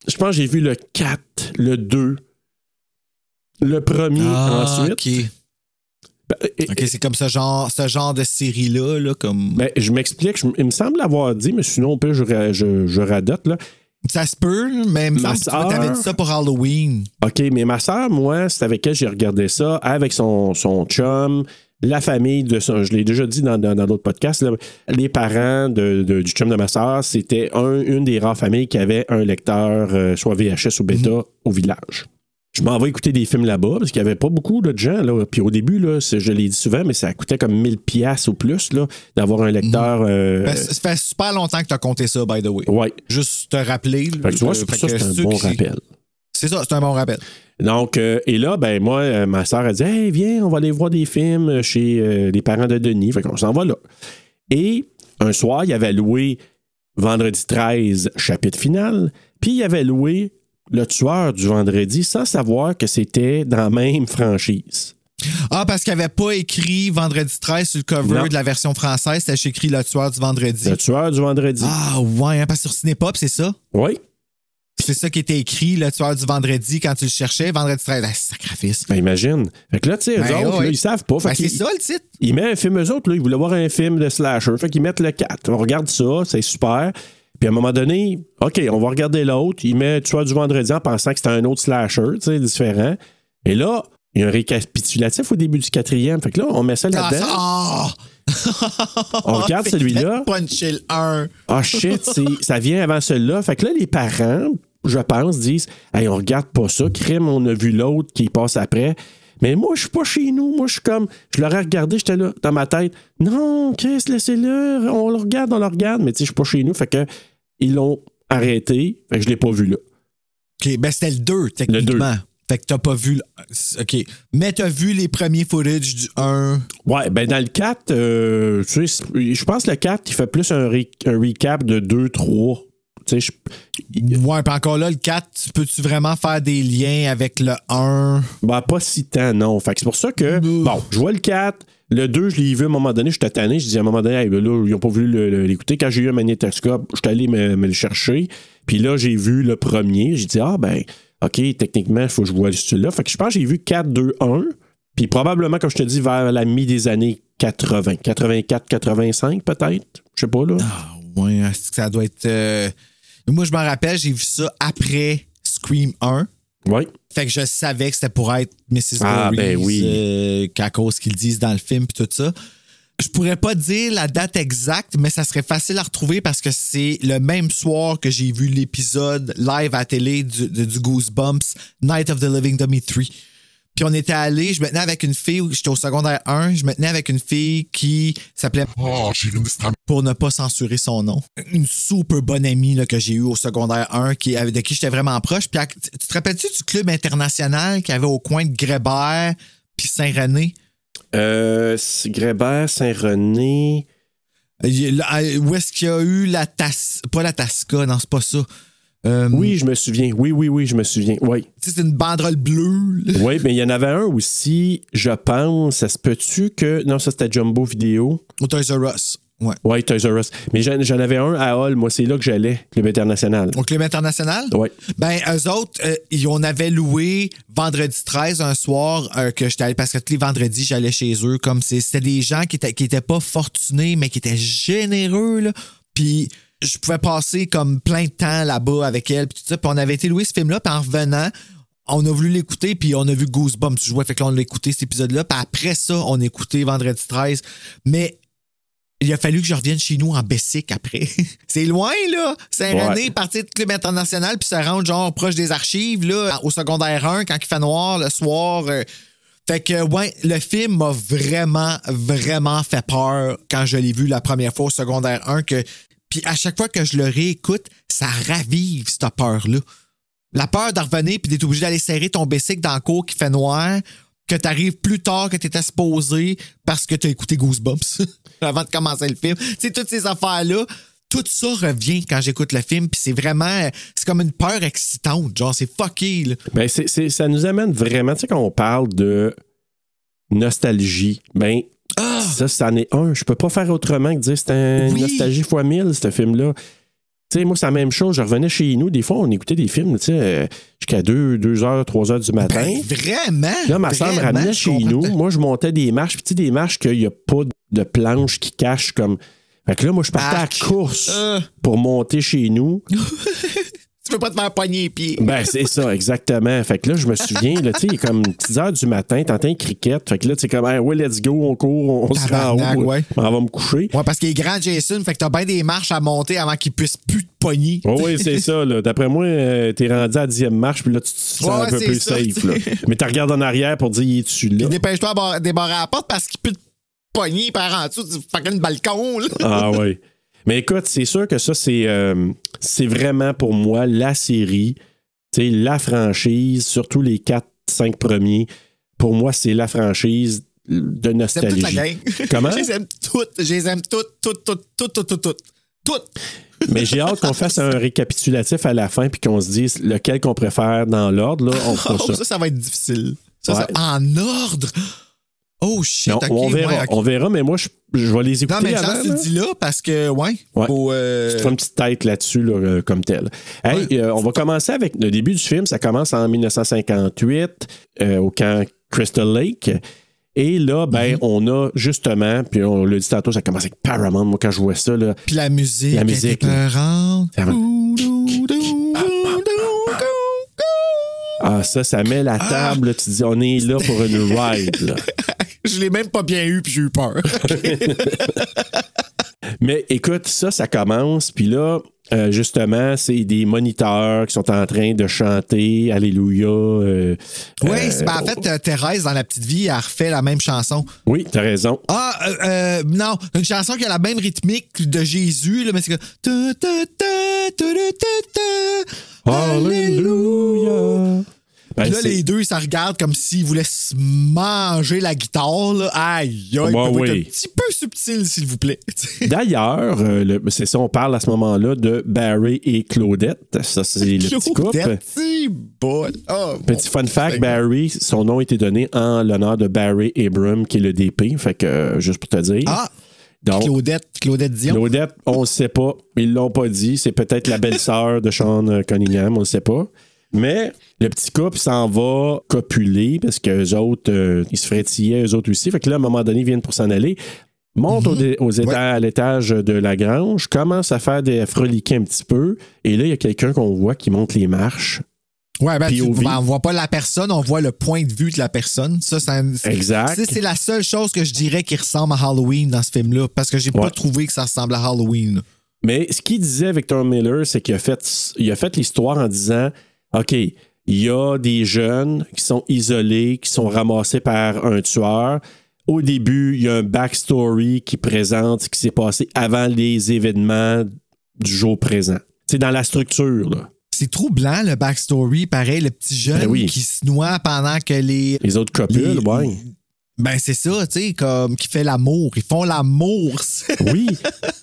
Je pense que j'ai vu le 4, le 2, le premier ensuite. Ah, OK. Ben, OK, c'est comme ce genre, ce genre de série-là, là, comme... ben, je m'explique, il me semble l'avoir dit, mais sinon, on peut, je, je, je radote. Là. Ça se peut, mais il me Ma semble que sœur- tu avais dit ça pour Halloween. OK, mais ma soeur, moi, c'est avec elle j'ai regardé ça, avec son, son chum, la famille de son. Je l'ai déjà dit dans, dans, dans d'autres podcasts, là, les parents de, de- du chum de ma soeur, c'était un- une des rares familles qui avait un lecteur, euh, soit VHS ou bêta, au village. Je m'en vais écouter des films là-bas parce qu'il n'y avait pas beaucoup de gens. Là. Puis au début, là, je l'ai dit souvent, mais ça coûtait comme 1000 pièces ou plus d'avoir un lecteur. euh, Ben, ça fait super longtemps que tu as compté ça, by the way. ouais. Juste te rappeler. C'est pour fait ça que que c'est un bon qui- rappel. C'est ça, c'est un bon rappel. Donc, euh, et là, ben moi, euh, ma soeur a dit Hey, viens, on va aller voir des films chez euh, les parents de Denis. Fait qu'on s'en va là. Et un soir, il avait loué Vendredi 13, chapitre final, puis il avait loué Le tueur du vendredi sans savoir que c'était dans la même franchise. Ah, parce qu'il avait pas écrit Vendredi 13 sur le cover Non. de la version française, c'était écrit Le tueur du vendredi. Le tueur du vendredi. Ah, ouais, hein, parce que sur Cinépop, c'est ça? Oui. C'est ça qui était écrit, Le tueur du vendredi, quand tu le cherchais. Vendredi 13, ah, sacrifice. Ben imagine. Fait que là, tu sais, eux Ben, autres, ouais. là, ils savent pas. Ben, c'est ça le titre. Ils mettent un film, eux autres, là, ils voulaient voir un film de slasher. Fait qu'ils mettent le 4. On regarde ça, c'est super. Puis à un moment donné, OK, on va regarder l'autre. Il met Tueur du vendredi en pensant que c'était un autre slasher, tu sais, différent. Et là, il y a un récapitulatif au début du quatrième. Fait que là, on met ça Ah, là-dedans. ah! On regarde C'est celui-là. Puncher le 1. Ah shit, ça vient avant celui-là. Fait que là, les parents, je pense, disent Hey, on regarde pas ça. Crème, on a vu l'autre qui passe après. Mais moi, je suis pas chez nous. Moi, je suis comme. Je l'aurais regardé, j'étais là, dans ma tête. Non, Chris, laissez-le. On le regarde, on le regarde. Mais tu sais, je suis pas chez nous. Fait que ils l'ont arrêté. Fait que je l'ai pas vu là. OK, ben c'était le 2, techniquement. Fait que t'as pas vu le... OK. Mais t'as vu les premiers footage du 1. Ouais, ben dans le 4, euh, tu sais, je pense que le 4, il fait plus un, re- un recap de 2, 3. Tu sais, je- Ouais, puis encore là, le 4, tu peux-tu vraiment faire des liens avec le 1? Ben, pas si tant, non. Fait que c'est pour ça que, bon, je vois le 4. Le 2, je l'ai vu à un moment donné, j'étais tanné. Je dis à un moment donné, hey, là, ils n'ont pas voulu l'écouter. Quand j'ai eu un magnétoscope, je suis allé me, me le chercher. Puis là, j'ai vu le premier. J'ai dit, ah, ben, OK, techniquement, il faut que je vois celui-là. Fait que je pense que j'ai vu 4, 2, 1. Puis probablement, comme je te dis, vers la mi des années 80, 84, 85, peut-être. Je sais pas, là. Ah, ouais, est-ce que ça doit être. euh, Moi, je me rappelle, j'ai vu ça après Scream 1. Oui. Fait que je savais que c'était pour être Mrs. Ah, ben oui. euh, qu'à cause qu'ils disent dans le film puis tout ça. Je pourrais pas dire la date exacte, mais ça serait facile à retrouver parce que c'est le même soir que j'ai vu l'épisode live à télé du Goosebumps, Night of the Living Dummy 3. Puis on était allé, je me tenais avec une fille, j'étais au secondaire 1, je me tenais avec une fille qui s'appelait Oh, pour ne pas censurer son nom. Une super bonne amie là, que j'ai eue au secondaire 1 qui, avec- de qui j'étais vraiment proche. Puis, tu te rappelles-tu du club international qu'il y avait au coin de Grébert puis Saint-René? Euh, Grébert, Saint-René. Là, euh, Où est-ce qu'il y a eu la tasse... Pas la Tasca, non, c'est pas ça. Euh, Oui, je me souviens. Oui, oui, oui, je me souviens. Oui. tu sais, C'est une banderole bleue. là. Oui, mais il y en avait un aussi, je pense. Ça se peut-tu que. Non, ça c'était Jumbo Vidéo. Au Toys R Us. Ouais. Oui, Toys R Us. Mais j'en avais un à Hall. Moi, c'est là que j'allais, Club International. Au club international? Oui. Ben, eux autres, euh, on avait loué vendredi 13 un soir euh, que j'étais allé parce que tous les vendredis, j'allais chez eux. Comme c'est- c'était des gens qui étaient, qui étaient pas fortunés, mais qui étaient généreux. Là. Puis je pouvais passer comme plein de temps là-bas avec elle. Puis tout ça. Puis on avait été louer ce film-là. Puis en revenant, on a voulu l'écouter. Puis on a vu Goosebumps jouer. Fait que là, on a écouté cet épisode-là. Puis après ça, on a écouté vendredi 13. Mais il a fallu que je revienne chez nous en Bessic après. c'est loin, là. Saint-René, Ouais. partir de Club International, puis se rendre genre proche des archives, là, au secondaire 1, quand il fait noir le soir. euh. Fait que, ouais, le film m'a vraiment, vraiment fait peur quand je l'ai vu la première fois au secondaire 1. Que... Puis à chaque fois que je le réécoute, ça ravive cette peur-là. La peur de revenir puis d'être obligé d'aller serrer ton bicycle dans le cours qui fait noir, que tu plus tard que tu étais supposé parce que tu as écouté Goosebumps avant de commencer le film. Tu sais, toutes ces affaires-là, tout ça revient quand j'écoute le film, puis c'est vraiment, c'est comme une peur excitante, genre c'est fucké. Là. Ben, c'est- ça nous amène vraiment, tu sais, quand on parle de nostalgie, ben, ça, c'en est un. Je peux pas faire autrement que dire c'est un Oui. nostalgie fois mille, ce film-là. Tu sais, moi, c'est la même chose. Je revenais chez nous. Des fois, on écoutait des films, tu sais, euh, jusqu'à 2, 2 heures, 3 heures du matin. Ben, vraiment? Là, ma soeur me ramenait chez nous. Moi, je montais des marches. Puis, tu sais, des marches qu'il n'y a pas de planche qui cache comme. Fait que là, moi, je partais Arc. à la course Euh. pour monter chez nous. Tu peux pas te faire pogner les pieds. Ben, c'est ça, exactement. Fait que là, je me souviens, là, tu sais, il est comme 10 heures du matin, t'entends un cricket. Fait que là, tu sais, comme, hey, ouais, let's go, on court, on, se rend en haut. ouais. On va me coucher. Ouais, parce qu'il est grand, Jason, fait que t'as bien des marches à monter avant qu'il puisse plus te pogner. Oh, oui, c'est ça, là. D'après moi, euh, t'es rendu à la dixième marche, puis là, tu te sens Ouais, un peu plus ça, safe, tu là. Mais tu regardes en arrière pour dire, il est-tu là? Puis dépêche-toi à bar- débarrer la porte parce qu'il peut te pogner par en dessous du fucking balcon. Là. Ah oui. Mais écoute, c'est sûr que ça, c'est euh, c'est vraiment pour moi la série, la franchise, surtout les 4-5 premiers. Pour moi, c'est la franchise de J'aime nostalgie. toute la gang. Comment? Je les aime toutes. Je les aime toutes, toutes, toutes, toutes, toutes, toutes, toutes. Mais j'ai hâte qu'on fasse un récapitulatif à la fin puis qu'on se dise lequel qu'on préfère dans l'ordre. Là, on fera Oh, ça. ça, ça va être difficile. Ça, Ouais. ça- en ordre. Oh shit, Non, ok, on verra, ouais, on verra, mais moi, je, je vais les Non, écouter mais avant. tu le dis là parce que, ouais. Ouais. faut, euh, te fais une petite tête là-dessus, là, euh, comme tel. Hey, euh, on va commencer avec le début du film. Ça commence en 1958 euh, au camp Crystal Lake. Et là, ben, Mhm. on a justement, puis on l'a dit tantôt, ça commence avec Paramount. Moi, quand je vois ça, là, Puis la musique. La musique, ah, ça, ça met la table. là, tu dis, on est là pour une ride. là. Je l'ai même pas bien eu, puis j'ai eu peur. Mais écoute, ça, ça commence, puis là, euh, justement, c'est des moniteurs qui sont en train de chanter Alléluia. euh, oui, euh, c'est- ben, en fait, euh, Thérèse, dans La Petite Vie, elle refait la même chanson. oui, t'as raison. Ah, euh, euh, non, une chanson qui a la même rythmique de Jésus, là, mais c'est que. Alléluia. Ben, Puis là, les deux, ils se regardent comme s'ils voulaient se manger la guitare. Là. Aïe, aïe, Bah oui. un petit peu subtil, s'il vous plaît. D'ailleurs, euh, c'est ça, on parle à ce moment-là de Barry et Claudette. Ça, c'est le petit couple. Bon. Oh, Petit fun fact. Barry, son nom a été donné en l'honneur de Barry Abram, qui est le DP. Fait que, euh, juste pour te dire. Ah, Donc, Claudette, Claudette Dion. Claudette, on ne sait pas. Ils l'ont pas dit. C'est peut-être la belle-sœur de Sean euh, Cunningham, on ne sait pas. Mais le petit couple s'en va copuler parce qu'eux autres, euh, ils se frétillaient, eux autres aussi. Fait que là, à un moment donné, ils viennent pour s'en aller. Monte aux éta- à l'étage de la grange, commence à faire des froliquer un petit peu. Et là, il y a quelqu'un qu'on voit qui monte les marches. Ouais, ben, tu- ben, on voit pas la personne, on voit le point de vue de la personne. Ça, ça- Exact. c'est- C'est la seule chose que je dirais qui ressemble à Halloween dans ce film-là, parce que j'ai Ouais. pas trouvé que ça ressemble à Halloween. Mais ce qu'il disait Victor Miller, c'est qu'il a fait, il a fait l'histoire en disant OK, il y a des jeunes qui sont isolés, qui sont ramassés par un tueur. Au début, il y a un backstory qui présente ce qui s'est passé avant les événements du jour présent. C'est dans la structure, là. C'est troublant, le backstory. Pareil, le petit jeune Ben oui. qui se noie pendant que les. Les autres copules, les- ouais. Ben, c'est ça, tu sais, comme qui fait l'amour. Ils font l'amour. Oui,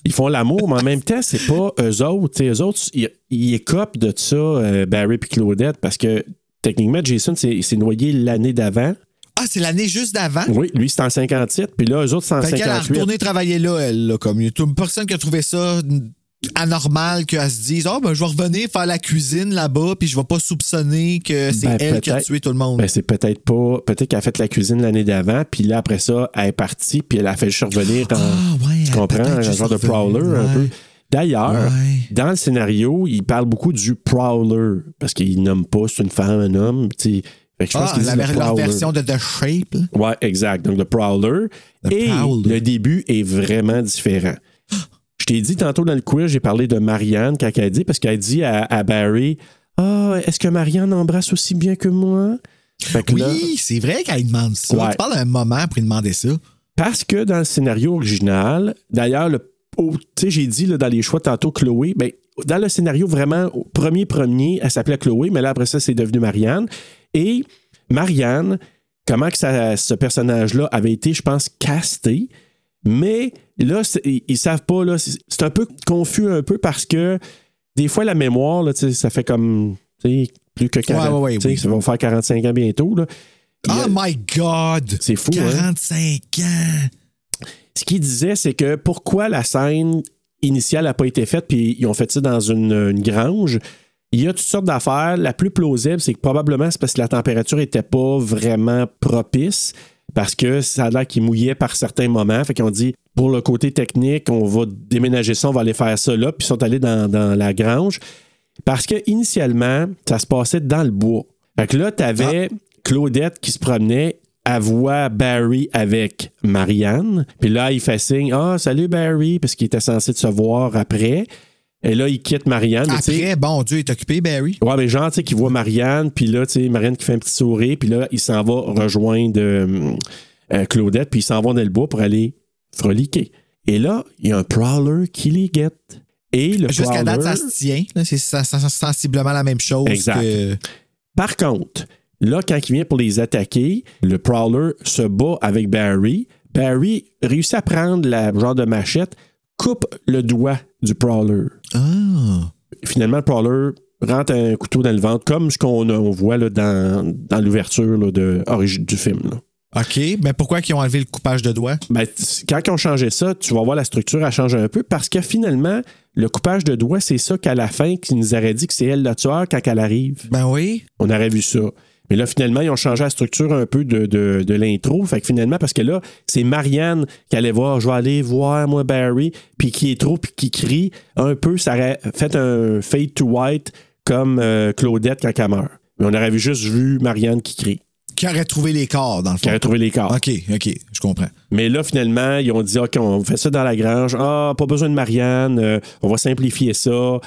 ils font l'amour, mais en même temps, c'est pas eux autres. Eux autres, ils, ils écopent de ça, euh, Barry et Claudette, parce que techniquement, Jason s'est s'est noyé l'année d'avant. ah, c'est l'année juste d'avant? Oui, lui, c'est en 57, puis là, eux autres, c'est en Fait qu'elle a 58. retourné travailler là, elle, là, comme a personne qui a trouvé ça anormal qu'elle se dise Oh, ben, je vais revenir faire la cuisine là-bas, puis je vais pas soupçonner que c'est Ben, elle qui a tué tout le monde. Ben, c'est peut-être pas. Peut-être qu'elle a fait la cuisine l'année d'avant, puis là, après ça, elle est partie, puis elle a fait juste revenir en. Ah, ouais, tu comprends? Un genre de prowler, un peu. D'ailleurs, Ouais. dans le scénario, il parle beaucoup du prowler, parce qu'il nomme pas c'est une femme, un homme. tu je pense Ah, la, le leur version de The Shape. là. Ouais, exact. Donc, le Prowler. Le Et Prowler. le début est vraiment différent. T'ai dit tantôt dans le quiz, j'ai parlé de Marianne quand elle a dit, parce qu'elle dit à, à Barry Ah, est-ce que Marianne embrasse aussi bien que moi là, Oui, c'est vrai qu'elle demande ça. Ouais. Tu parles d'un moment pour lui demander ça. parce que dans le scénario original, d'ailleurs, le- oh, tu sais, j'ai dit là, dans les choix tantôt Chloé, ben, dans le scénario vraiment au premier premier, elle s'appelait Chloé, mais là après ça, c'est devenu Marianne. Et Marianne, comment que ça- ce personnage-là avait été, je pense, casté. Mais là, ils, ils savent pas, là, c'est un peu confus un peu parce que des fois, la mémoire, là, ça fait comme plus que 40 Ouais, ouais, oui. Ça va faire 45 ans bientôt. Là. Oh my God! C'est fou, hein? 45 ans! ce qu'il disait, c'est que pourquoi la scène initiale n'a pas été faite, puis ils ont fait ça dans une, une grange. Il y a toutes sortes d'affaires. La plus plausible, c'est que probablement c'est parce que la température n'était pas vraiment propice, parce que ça a l'air qu'il mouillait par certains moments. Fait qu'ils ont dit, pour le côté technique, on va déménager ça, on va aller faire ça là, puis ils sont allés dans, dans la grange. Parce que initialement, ça se passait dans le bois. Fait que là, tu avais Claudette qui se promenait, elle voit Barry avec Marianne. Puis là, il fait signe Ah, salut Barry, parce qu'il était censé se voir après. Et là, il quitte Marianne. mais Après, bon Dieu, il est occupé, Barry. Ouais, mais genre, tu sais, qui voit Marianne, puis là, tu sais, Marianne qui fait un petit sourire, puis là, il s'en va rejoindre euh, euh, Claudette, puis ils s'en vont dans le bois pour aller froliquer. Et là, il y a un prowler qui les guette. Et le Jusqu'à date, ça se tient. là. C'est sensiblement la même chose Exact. que. Par contre, là, quand il vient pour les attaquer, le Prowler se bat avec Barry. Barry réussit à prendre la genre de machette, coupe le doigt du Prowler. Ah! Finalement, le Prowler rentre un couteau dans le ventre, comme ce qu'on on voit là, dans, dans l'ouverture du film. là. OK, mais pourquoi ils ont enlevé le coupage de doigts? Ben, quand ils ont changé ça, tu vas voir la structure a changé un peu parce que finalement, le coupage de doigts, c'est ça qu'à la fin, qui nous aurait dit que c'est elle le tueur quand elle arrive. Ben oui. on aurait vu ça. Mais là, finalement, ils ont changé la structure un peu de, de, de l'intro. Fait que finalement, parce que là, c'est Marianne qui allait voir, je vais aller voir, moi, Barry, puis qui est trop, puis qui crie un peu. Ça aurait fait un fade to white comme euh, Claudette quand elle meurt. Mais on aurait juste vu Marianne qui crie, Qui aurait trouvé les corps, dans le qui fond. aurait trouvé les corps. OK, OK, je comprends. Mais là, finalement, ils ont dit OK, on fait ça dans la grange. Ah, pas besoin de Marianne. euh, on va simplifier ça.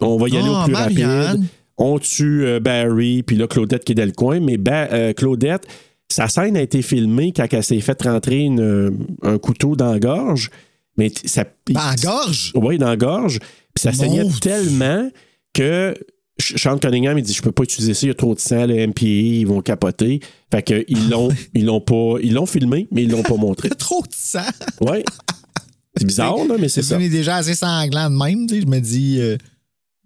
On va y aller Ah, au plus Marianne. rapide. On tue euh, Barry, puis là, Claudette qui est dans le coin. Mais euh, Claudette, sa scène a été filmée quand elle s'est fait rentrer une, euh, un couteau dans la gorge. Mais ça. Ben, à gorge? Oui, dans la gorge. Puis ça saignait tellement que Sean Cunningham, il dit Je peux pas utiliser ça, il y a trop de sang, le MPA, ils vont capoter. Fait que ils l'ont, ils l'ont pas. Ils l'ont filmé, mais ils l'ont pas montré. Trop de sang. Ouais. C'est bizarre, là, mais c'est C'est ça. est déjà assez sanglant de même, tu sais. Je me dis, euh,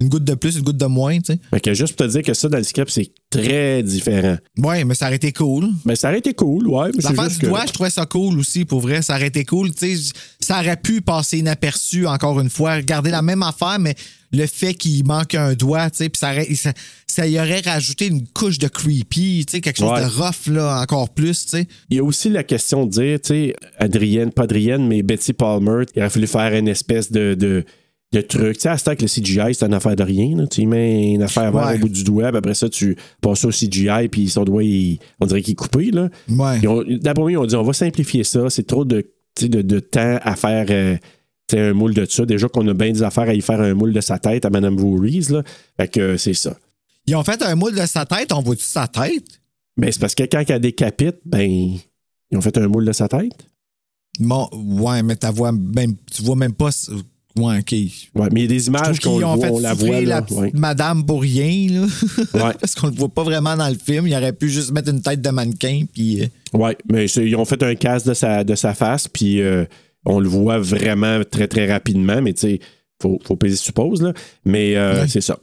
une goutte de plus, une goutte de moins, tu sais. Fait que juste pour te dire que ça, dans le script, c'est très différent. Ouais, mais ça aurait été cool. Mais ça aurait été cool, ouais. L'affaire du que- doigt, je trouvais ça cool aussi, pour vrai. Ça aurait été cool. Tu sais, ça aurait pu passer inaperçu, encore une fois. Regarder la même affaire, mais le fait qu'il manque un doigt, tu sais, puis ça, aurait- ça, ça y aurait rajouté une couche de creepy, tu sais, quelque chose Ouais. de rough, là, encore plus, tu sais. Il y a aussi la question de dire, tu sais, Adrienne, pas Adrienne, mais Betty Palmer, il aurait fallu faire une espèce de, de, de truc. Tu sais, à ce temps que le CGI, c'est une affaire de rien. là. Tu mets une affaire verte Ouais. au bout du doigt, puis après ça, tu passes au CGI, puis son doigt, il- on dirait qu'il est coupé. Là. Ouais. Ils ont- D'après moi, ils ont dit, on va simplifier ça. C'est trop de, de, de temps à faire euh, un moule de ça. Déjà qu'on a bien des affaires à y faire un moule de sa tête à Mme Voorhees. Là. Fait que euh, c'est ça. Ils ont fait un moule de sa tête, on voit-tu sa tête? Mais c'est parce que quand elle décapite, ben, ils ont fait un moule de sa tête. Bon, ouais, mais ta voix, même, tu vois même pas. Ouais, OK. Ouais, mais il y a des images qu'on voit, fait on la voit. la Là, ouais. madame pour rien, là. Ouais. Parce qu'on le voit pas vraiment dans le film. Il aurait pu juste mettre une tête de mannequin, puis... euh, Ouais, mais ils ont fait un casse de sa, de sa face, puis euh, on le voit vraiment très, très rapidement, mais tu sais, faut, faut payer suppose, là. Mais euh, Ouais. c'est ça.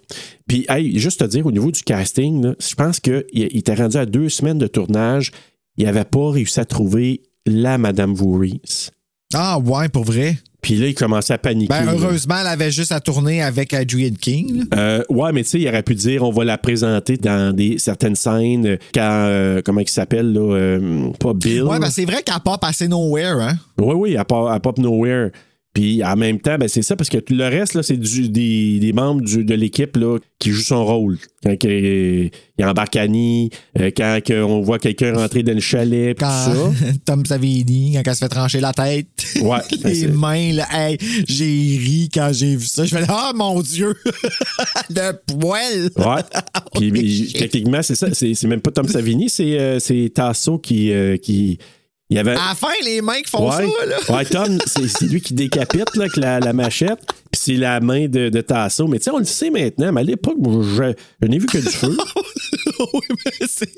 Puis, hey, juste te dire, au niveau du casting, là, je pense qu'il il était rendu à deux semaines de tournage, il n'avait pas réussi à trouver la Madame Voorhees. Ah, ouais, pour vrai? Puis là, il commençait à paniquer. Ben, heureusement, elle avait juste à tourner avec Adrian King. Euh, ouais, mais tu sais, il aurait pu dire on va la présenter dans des, certaines scènes quand, euh, comment il s'appelle, là, euh, pas Bill. Ouais, ben c'est vrai qu'elle part passer nowhere, hein. Oui, oui, à, Pop- à Pop Nowhere. Puis en même temps, ben, c'est ça, parce que le reste, là, c'est du- des, des membres du- de l'équipe là, qui jouent son rôle. Quand euh, il embarque Annie, euh, quand on voit quelqu'un rentrer dans le chalet, Quand tout Tom Savini, quand elle se fait trancher la tête. ça. Ouais, ben, Les mains, là, hey, j'ai ri quand j'ai vu ça. Je fais Ah mon Dieu! de poil! Ouais. Puis il- techniquement, c'est ça. C'est c'est même pas Tom Savini, c'est euh, c'est Tasso qui. euh, qui il y avait. À la fin, les mains qui font ouais, ça, là! ouais, Tom, c'est lui qui décapite là, avec la, la machette, puis c'est la main de, de Tasso. Mais tu sais, on le sait maintenant, mais à l'époque, je, je n'ai vu que du feu. oui, mais c'est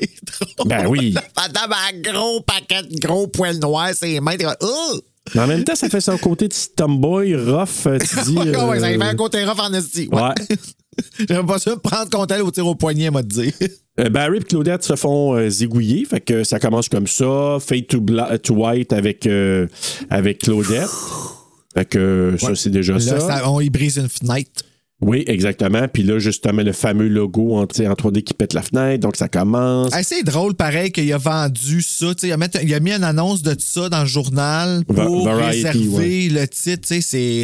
drôle. Ben oui. Madame a un gros paquet de gros poils noirs, ses mains, Oh! Mais en même temps, ça fait son côté de tomboy, rough, euh, tu dis. Ouais, ouais, ça euh, fait un côté rough en esti. Ouais. Ouais. J'aime pas ça prendre compte elle au tir au poignet, m'a dit. Euh, Barry et Claudette se font euh, zigouiller, fait que ça commence comme ça. Fade to, bla- to white avec, euh, avec Claudette. Fait que ça, c'est déjà Là, ça. ça- on y brise une fenêtre. Oui, exactement. Puis là, justement, le fameux logo en, tu sais, en 3D qui pète la fenêtre, donc ça commence. Hey, c'est drôle, pareil, qu'il a vendu ça. Il a, mis, il a mis une annonce de ça dans le journal Va- pour Variety, réserver ouais. le titre. C'est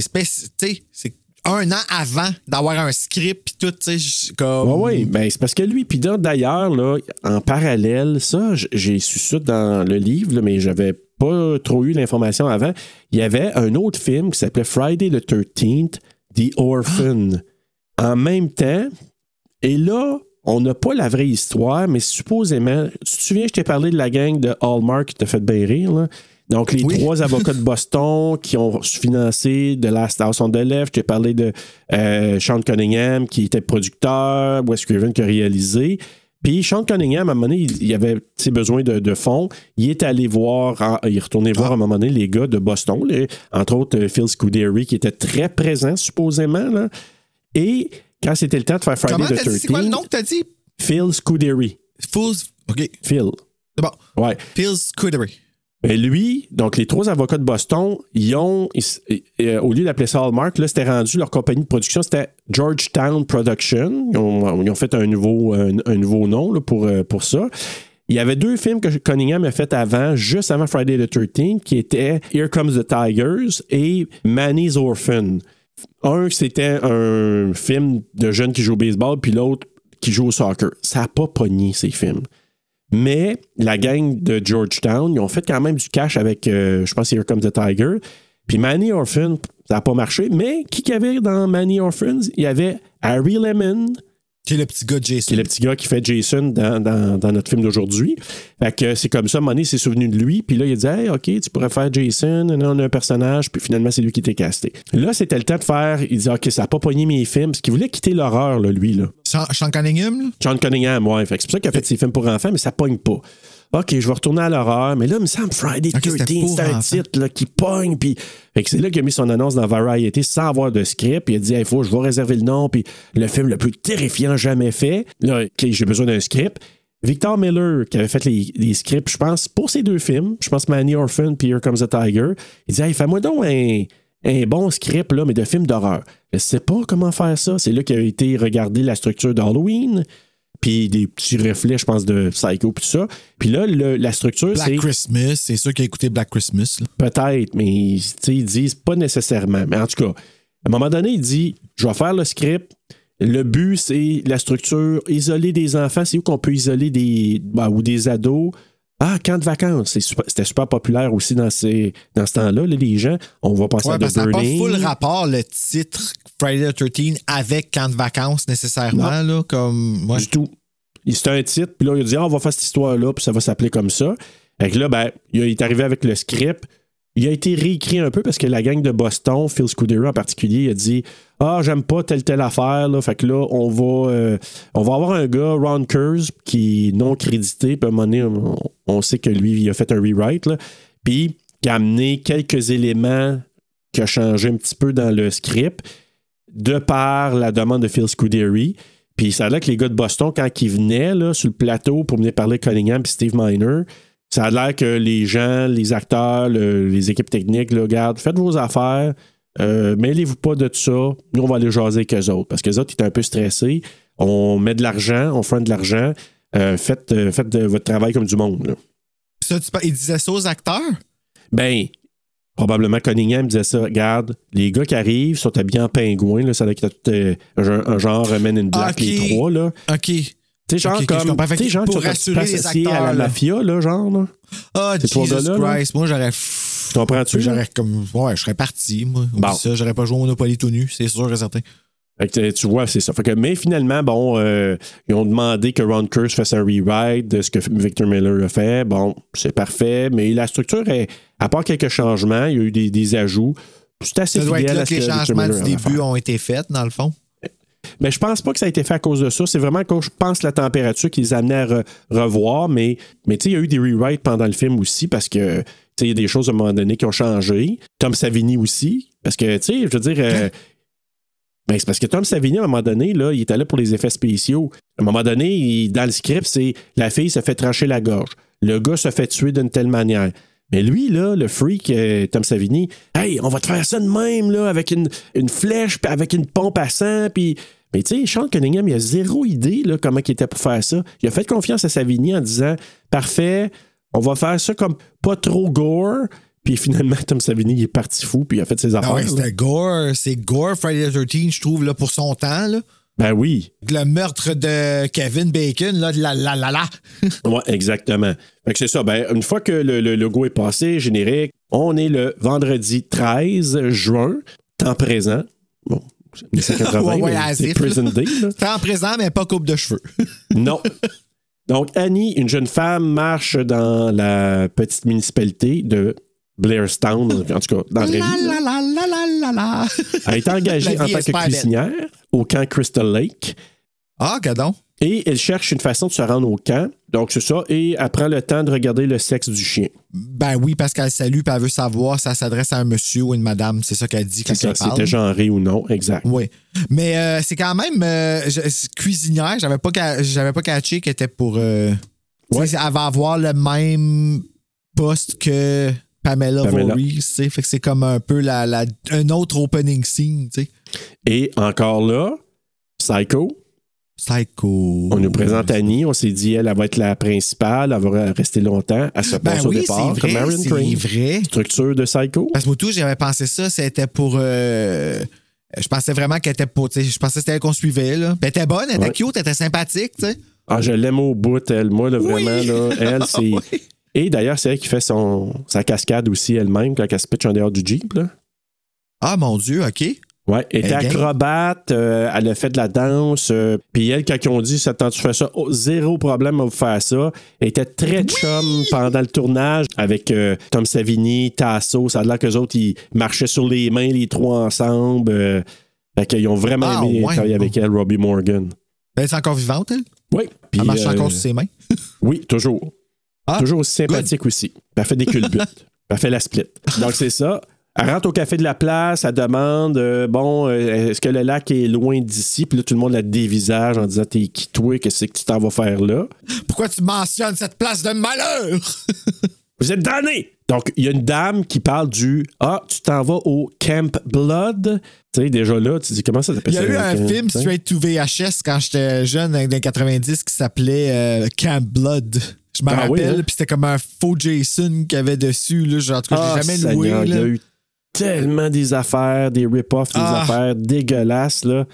un an avant d'avoir un script puis tout. tu sais, Comme... Oui, oui, ben, c'est parce que lui, puis d'ailleurs, là, en parallèle, ça, j'ai su ça dans le livre, mais j'avais pas trop eu l'information avant. Il y avait un autre film qui s'appelait Friday the 13th, The Orphan. En même temps, et là, on n'a pas la vraie histoire, mais supposément, tu te souviens, je t'ai parlé de la gang de Hallmark qui t'a fait bien là? Donc, les Oui. trois avocats de Boston qui ont financé The Last House on the Left. Je t'ai parlé de euh, Sean Cunningham qui était producteur, Wes Craven qui a réalisé. Puis Sean Cunningham, à un moment donné, il, avait besoin de, de fonds. Il est allé voir, en- il est retourné voir à un moment donné les gars de Boston, les- entre autres euh, Phil Scuderi, qui était très présent supposément. Là. Et quand c'était le temps de faire Friday Comment the t'as dit? C'est quoi le 13th, nom que t'as dit? Phil Scuderi. Fools. OK, Phil. c'est bon. Ouais. Phil Scuddery. Ben lui, donc les trois avocats de Boston, ils ont, euh, au lieu d'appeler ça Hallmark, là, c'était rendu leur compagnie de production, c'était Georgetown Production. Ils ont, ont fait un nouveau, un nouveau nom là, pour, euh, pour ça. Il y avait deux films que Cunningham a fait avant, juste avant Friday the 13th, qui étaient Here Comes the Tigers et Manny's Orphan. Un, c'était un film de jeunes qui jouent au baseball, puis l'autre qui joue au soccer. Ça n'a pas pogné, ces films. Mais la gang de Georgetown, ils ont fait quand même du cash avec, euh, je pense, Here Comes the Tiger. Puis Manny Orphan, ça n'a pas marché. Mais qui qu'il avait dans Manny Orphans? Il y avait Harry Lemon, Qui est le petit gars de Jason. qui est le petit gars qui fait Jason dans, dans- dans notre film d'aujourd'hui. Fait que c'est comme ça, il s'est souvenu de lui, puis là, il a dit Hey, OK, tu pourrais faire Jason, on a un personnage, puis finalement, c'est lui qui était casté. Là, c'était le temps de faire. Il dit OK, ça n'a pas pogné mes films, parce qu'il voulait quitter l'horreur, là, lui, là. Sean, Sean Cunningham? John Cunningham, ouais. Fait que c'est pour ça qu'il a fait ses films pour enfants, mais ça pogne pas. OK, je vais retourner à l'horreur, mais là, il me semble Friday Ok, 13, c'était pour c'est un titre là, qui pogne, puis c'est là qu'il a mis son annonce dans Variety sans avoir de script, puis il a dit, il faut, je vais réserver le nom, puis le film le plus terrifiant jamais fait. Là, j'ai besoin d'un script. Victor Miller, qui avait fait les, les scripts, je pense, pour ces deux films, je pense Manny Orphan puis Here Comes the Tiger, il dit, hey, fais-moi donc un, un bon script, là, mais de film d'horreur. Je sais pas comment faire ça. C'est là qu'il a été regarder la structure d'Halloween, puis des petits reflets, je pense, de Psycho, puis tout ça. Puis là, le- la structure, c'est Black Christmas, c'est sûr qu'il a écouté Black Christmas. peut-être, mais ils disent pas nécessairement. Mais en tout cas, à un moment donné, il dit Je vais faire le script. Le but, c'est la structure, isoler des enfants. C'est où qu'on peut isoler des bah, ou des ados. Ah, camp de vacances. C'était super populaire aussi dans, ces, dans ce temps-là, là, les gens. On va penser Ouais, à parce The que ça n'a pas Burning. full rapport, le titre Friday the 13 avec camp de vacances nécessairement, là, comme. Du tout. C'était un titre, puis là, il a dit Ah, on va faire cette histoire-là, puis ça va s'appeler comme ça. Fait que là, ben, il est arrivé avec le script. Il a été réécrit un peu parce que la gang de Boston, Phil Scudero en particulier, a dit Ah, j'aime pas telle telle affaire. Là. Fait que là, on va, euh, on va avoir un gars, Ron Kurz, qui est non crédité. Puis à on, sait que lui, il a fait un rewrite. là. Puis qui a amené quelques éléments qui a changé un petit peu dans le script de par la demande de Phil Scuderi. Puis ça a l'air que les gars de Boston, quand ils venaient sur le plateau pour venir parler Cunningham et Steve Miner, ça a l'air que les gens, les acteurs, le- les équipes techniques, là, regarde, faites vos affaires, euh, mêlez-vous pas de tout ça. Nous, on va aller jaser avec eux autres. Parce que les autres, ils étaient un peu stressés. On met de l'argent, on fait de l'argent. Euh, faites euh, faites de votre travail comme du monde. là. Ça, tu il disait ça aux acteurs? Ben, probablement Cunningham disait ça. Regarde, les gars qui arrivent sont habillés en pingouin. Là, ça a l'air un, genre- un genre Men in Black, les trois. Là. OK. Tu sais, genre Ok, ok, je comme. que genre pour rassurer les associés à acteurs, la mafia, là, genre. Là. Ah, trois Jesus là. Christ. Moi, j'aurais. Tu comprends-tu? J'aurais comme. Ouais, je serais parti, moi. Bon. ça, j'aurais pas joué au Monopoly tout nu, c'est sûr et certain. Fait que, tu vois, c'est ça. Fait que, mais finalement, bon, euh, ils ont demandé que Ron Kurz fasse un rewrite de ce que Victor Miller a fait. Bon, c'est parfait, mais la structure, est, à part quelques changements, il y a eu des, des ajouts. C'est assez Ça doit être là que les Victor changements Miller du début ont été faits, dans le fond. Mais je pense pas que ça a été fait à cause de ça. C'est vraiment quand je pense la température qui les amenait à re- revoir. Mais, mais tu sais, il y a eu des rewrites pendant le film aussi parce que il y a des choses à un moment donné qui ont changé. Tom Savini aussi. Parce que, tu sais, je veux dire. euh, ben, c'est parce que Tom Savini, à un moment donné, là, il était là pour les effets spéciaux. À un moment donné, il- dans le script, c'est la fille se fait trancher la gorge. Le gars se fait tuer d'une telle manière. Mais lui, là, le freak, euh, Tom Savini, hey, on va te faire ça de même, là, avec une, une flèche, avec une pompe à sang, puis. Mais tu sais, Sean Cunningham, il a zéro idée, là, comment il était pour faire ça. Il a fait confiance à Savini en disant, parfait, on va faire ça comme pas trop gore. Puis finalement, Tom Savini, il est parti fou, puis il a fait ses affaires. Ah ouais, c'était gore. C'est gore Friday the 13, je trouve, là, pour son temps. Là. ben oui. Le meurtre de Kevin Bacon, là, de la la la la. Oui, exactement. Fait que c'est ça. Ben, une fois que le, le logo est passé, générique, on est le vendredi 13 juin, temps présent. Bon, 1980, Ouais, ouais, c'est Prison. Day. Temps présent, mais pas coupe de cheveux. Non. Donc, Annie, une jeune femme, marche dans la petite municipalité de Blairstown, en tout cas, dans la la la la la la la la. Elle est engagée en tant que belle. cuisinière au camp Crystal Lake. Ah, gadon. Et elle cherche une façon de se rendre au camp. Donc, c'est ça. Et elle prend le temps de regarder le sexe du chien. Ben oui, parce qu'elle salue et elle veut savoir si ça s'adresse à un monsieur ou une madame. C'est ça qu'elle dit quand C'est ça, elle parle. c'était genré ou non. Exact. Oui. Mais euh, c'est quand même euh, je- cuisinière. J'avais pas, j'avais pas catché qu'elle était pour. euh, Ouais. Elle va avoir le même poste que Pamela, Pamela. Voorhees. Fait que c'est comme un peu la, la- un autre opening scene. tu sais. Et encore là, Psycho. Psycho. On nous présente Annie. On s'est dit, elle, elle va être la principale. Elle va rester longtemps. Elle se Ben passe au oui, départ c'est comme vrai. Crane. vrai. Structure de Psycho. Parce que tout, j'avais pensé ça, c'était pour. euh, je pensais vraiment qu'elle était pour. Je pensais que c'était elle qu'on suivait. Là. Puis elle était bonne, elle était cute, elle était sympathique. sais. Ah, je l'aime au bout, elle. Moi, là, vraiment, Oui. là, elle, c'est. Oui. Et d'ailleurs, c'est elle qui fait son, sa cascade aussi elle-même quand elle se pitch en dehors du Jeep. Là. Ah mon Dieu, OK. Ouais, elle était Elle game. acrobate, euh, elle a fait de la danse. euh, Puis elle, quand ils ont dit, ça te tente, tu fais ça, Oh, zéro problème à vous faire ça. Elle était très chum pendant le tournage avec euh, Tom Savini, Tasso. Ça a l'air qu'eux autres, ils marchaient sur les mains, les trois ensemble. Fait qu'ils ont vraiment Ah, aimé ouais. travailler avec elle, Robbie Morgan. Ben, elle est encore vivante, elle? Oui. Elle marche encore sur ses mains? Oui, toujours. Ah, toujours aussi sympathique aussi. Elle fait des culbutes. Elle fait la split. Donc, c'est ça. Elle rentre au café de la place, elle demande euh, Bon, euh, est-ce que le lac est loin d'ici? Puis là, tout le monde la dévisage en disant T'es qui toi? Qu'est-ce que tu t'en vas faire là? Pourquoi tu mentionnes cette place de malheur? Vous êtes damnés Donc, il y a une dame qui parle du Ah, tu t'en vas au Camp Blood. Tu sais, déjà là, tu dis Comment ça s'appelle Il y a eu un camp, film straight to VHS quand j'étais jeune, dans les 90, qui s'appelait euh, Camp Blood. Je me Ah oui, rappelle, hein? puis c'était comme un faux Jason qu'il y avait dessus. Là, genre, en tout cas, Ah, j'ai jamais loué. Seigneur, Il y là. a eu tellement des affaires, des rip-offs, des Ah. affaires dégueulasses. Là.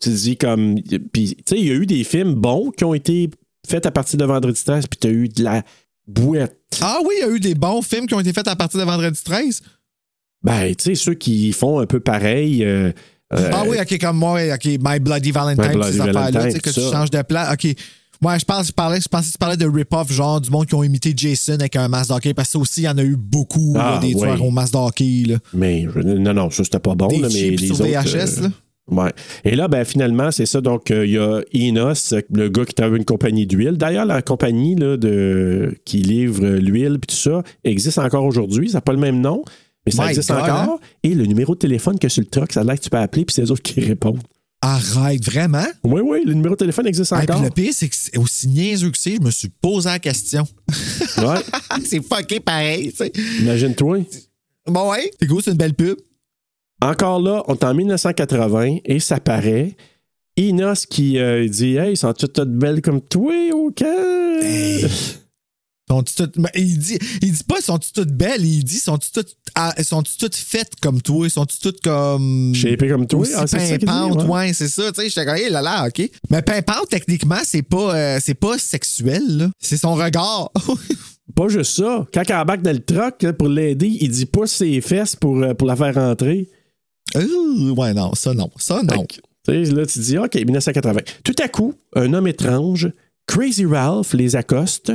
Tu te dis comme. Puis, tu sais, il y a eu des films bons qui ont été faits à partir de Vendredi 13, puis tu as eu de la bouette. Ah oui, il y a eu des bons films qui ont été faits à partir de Vendredi 13. Ben, tu sais, ceux qui font un peu pareil. euh, euh, ah oui, ok, comme moi, ok, My Bloody Valentine, My Bloody ces affaires-là, tu sais, que tu changes de plan. Ok. Moi, je pense, je parlais, je pensais que tu parlais de rip-off, genre du monde qui ont imité Jason avec un masque d'hockey, parce que ça aussi, il y en a eu beaucoup, là, Ah, des ouais. tueurs au masque d'hockey. Mais non, non, ça c'était pas bon. Des là, mais chips les sur autres, VHS, euh, là. Ouais. Et là, ben, finalement, c'est ça. Donc, euh, il y a Enos, le gars qui travaille une compagnie d'huile. D'ailleurs, la compagnie là, de, qui livre l'huile et tout ça existe encore aujourd'hui. Ça n'a pas le même nom, mais ça My existe God, encore. hein? Et le numéro de téléphone que sur le truck, ça a l'air que tu peux appeler, puis c'est eux autres qui répondent. Arrête, vraiment? Oui, oui, le numéro de téléphone existe Ah, encore. le pire, c'est que c'est aussi niaiseux que c'est, je me suis posé la question. Ouais. c'est fucké pareil, tu sais. Imagine-toi. Bon, ouais. C'est cool, c'est une belle pub. Encore là, on est en 1980 et ça paraît. Enos qui euh, dit Hey, sont toutes toutes belles comme toi, OK? Hey. Toutes- il dit, il dit pas sont-tu toutes belles, il dit sont-tu toutes, ah, sont-tu toutes faites comme toi, sont-tu toutes comme. Shapées comme toi? Ah, c'est pimpantes, ouais. c'est ça, tu sais, j'étais comme, là là, ok. Mais pimpante, techniquement, c'est pas, euh, c'est pas sexuel, là. C'est son regard. Pas juste ça. Quand elle embarque dans le truck là, pour l'aider, il dit pas ses fesses pour, euh, pour la faire rentrer. Euh, ouais, non, ça non, ça non. Fait que, tu sais, là, tu dis, OK, 1980. Tout à coup, un homme étrange, Crazy Ralph, les accoste.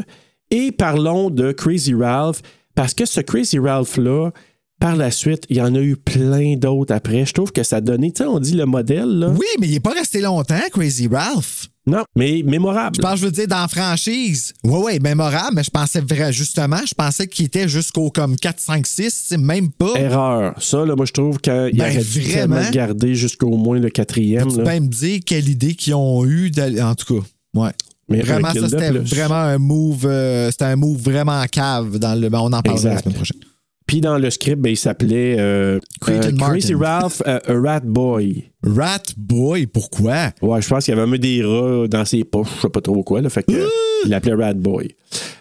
Et parlons de Crazy Ralph, parce que ce Crazy Ralph-là, par la suite, il y en a eu plein d'autres après. Je trouve que ça a donné, tu sais, on dit le modèle, là. Oui, mais il est pas resté longtemps, Crazy Ralph. Non, mais mémorable. Je pense, je veux dire, dans la franchise. Oui, oui, mémorable, mais je pensais vrai, justement, je pensais qu'il était jusqu'au comme 4, 5, 6, c'est même pas. Erreur. Ça, là, moi, je trouve qu'il Ben, aurait dû vraiment? garder jusqu'au moins le quatrième. Tu peux même dire quelle idée qu'ils ont eu, d'aller- en tout cas. Ouais. Mais Vraiment, ça, c'était vraiment un move, euh, c'était un move vraiment cave dans le. ben, on en parlera la semaine prochaine. Puis dans le script, ben, il s'appelait euh, euh, Crazy. Ralph, euh, a Rat Boy. Rat Boy, pourquoi? Ouais, je pense qu'il y avait même des rats dans ses poches, je sais pas trop quoi. Là, fait que, euh, il l'appelait Rat Boy.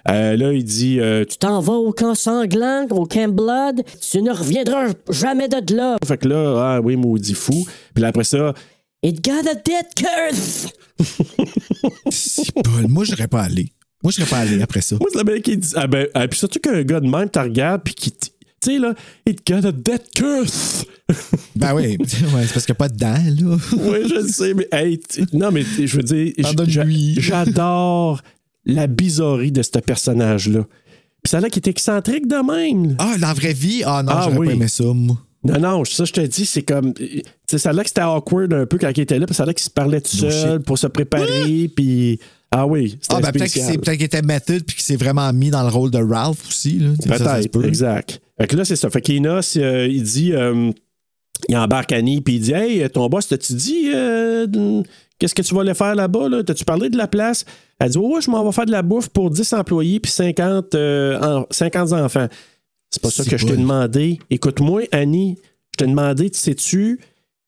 Euh, là, il dit euh, tu T'en vas au camp sanglant, au Camp Blood, tu ne reviendras jamais de là. Fait que là, ah oui, maudit fou. Puis là, après ça, It got a dead curse! C'est pas- Moi, je serais pas allé. Moi, je serais pas allé après ça. moi, c'est le mec qui dit. Ah ben, ah, puis surtout qu'un gars de même, tu regardes, puis qui. Tu sais, là, it got a dead curse. Ben oui, ouais, c'est parce qu'il n'y a pas de dents, là. oui, je le sais, mais hey, non, mais je veux dire, j'adore la bizarrerie de ce personnage-là. Puis ça là qui est excentrique de même. Ah, la vraie vie? Ah non, Ah, j'aurais oui. pas aimé ça, moi. Non, non, ça, je te dis, c'est comme. Tu sais, ça a l'air que c'était awkward un peu quand il était là, puis ça a l'air qu'il se parlait tout seul pour se préparer, puis. Ah oui, c'était Ah, ben peut-être qu'il qu'il était method puis qu'il s'est vraiment mis dans le rôle de Ralph aussi. Là. Ça, ça Peut-être, peut. exact. Fait que là, c'est ça. Fait qu'Enos, euh, il dit. euh, il embarque Annie, puis il dit Hey, ton boss, t'as-tu dit euh, qu'est-ce que tu vas aller faire là-bas là? T'as-tu parlé de la place Elle dit Ouais, je m'en vais faire de la bouffe pour 10 employés puis 50, euh, en- 50 enfants. C'est pas ça que je t'ai demandé. Écoute-moi, Annie, je t'ai demandé, tu sais-tu,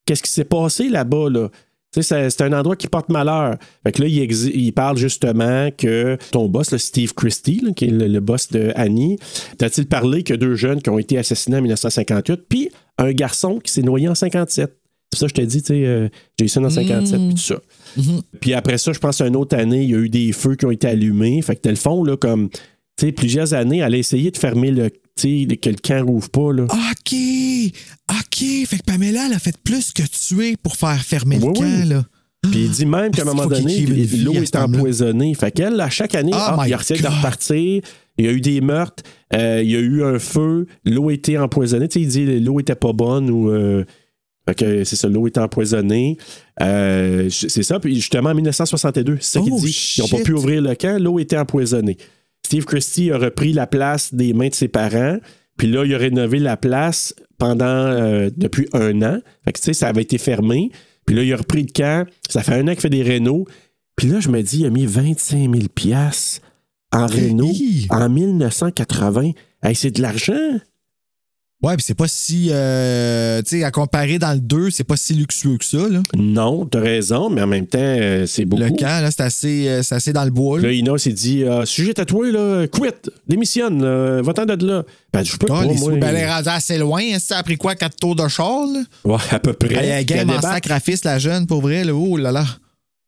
qu'est-ce qui s'est passé là-bas, là? Tu sais, c'est- un endroit qui porte malheur. Fait que là, il, parle justement que ton boss, le Steve Christie, là, qui est le, le boss de Annie, t'as-t-il parlé que deux jeunes qui ont été assassinés en 1958, puis un garçon qui s'est noyé en 57. C'est ça, que je te dis, tu sais, euh, Jason en 57, puis tout ça. Puis après ça, je pense une autre année, il y a eu des feux qui ont été allumés. Fait que, tel fond, là, comme, tu sais, plusieurs années, elle a essayé de fermer le, tu tu sais, que le camp rouvre pas, là. OK. OK. Fait que Pamela, elle a fait plus que tuer pour faire fermer Oui, le camp, oui. là. Puis il dit même qu'à un moment donné, l'eau est empoisonnée. Fait qu'elle, à chaque année, Oh my il essaie de repartir. Il y a eu des meurtres, euh, il y a eu un feu, l'eau était empoisonnée. Tu sais, il dit l'eau était pas bonne ou. euh, fait que c'est ça, l'eau était empoisonnée. Euh, c'est ça. Puis justement, en 1962, c'est ça qu'il Oh, dit. Ils n'ont pas pu ouvrir le camp, l'eau était empoisonnée. Steve Christie a repris la place des mains de ses parents. Puis là, il a rénové la place pendant euh, depuis un an. Fait que tu sais, ça avait été fermé. Puis là, il a repris le camp. Ça fait un an qu'il fait des rénaux. Puis là, je me dis, il a mis 25 000 piastres en réno en 1980. Hey, c'est de l'argent. Ouais, puis c'est pas si. euh, tu sais, à comparer dans le 2, c'est pas si luxueux que ça, là. Non, t'as raison, mais en même temps, euh, c'est beaucoup. Le camp, là, c'est assez, euh, c'est assez dans le bois, là. Là, Ina s'est dit euh, Sujet tatoué, là, quit, démissionne, va-t'en de là. Ben, je peux Ah, pas, les moi. ben, elle est rendue assez loin. hein, Ça a pris quoi, quatre tours de char, là? Ouais, à peu près. Elle game en sacrifice, la jeune, pour vrai, là. Oh là là.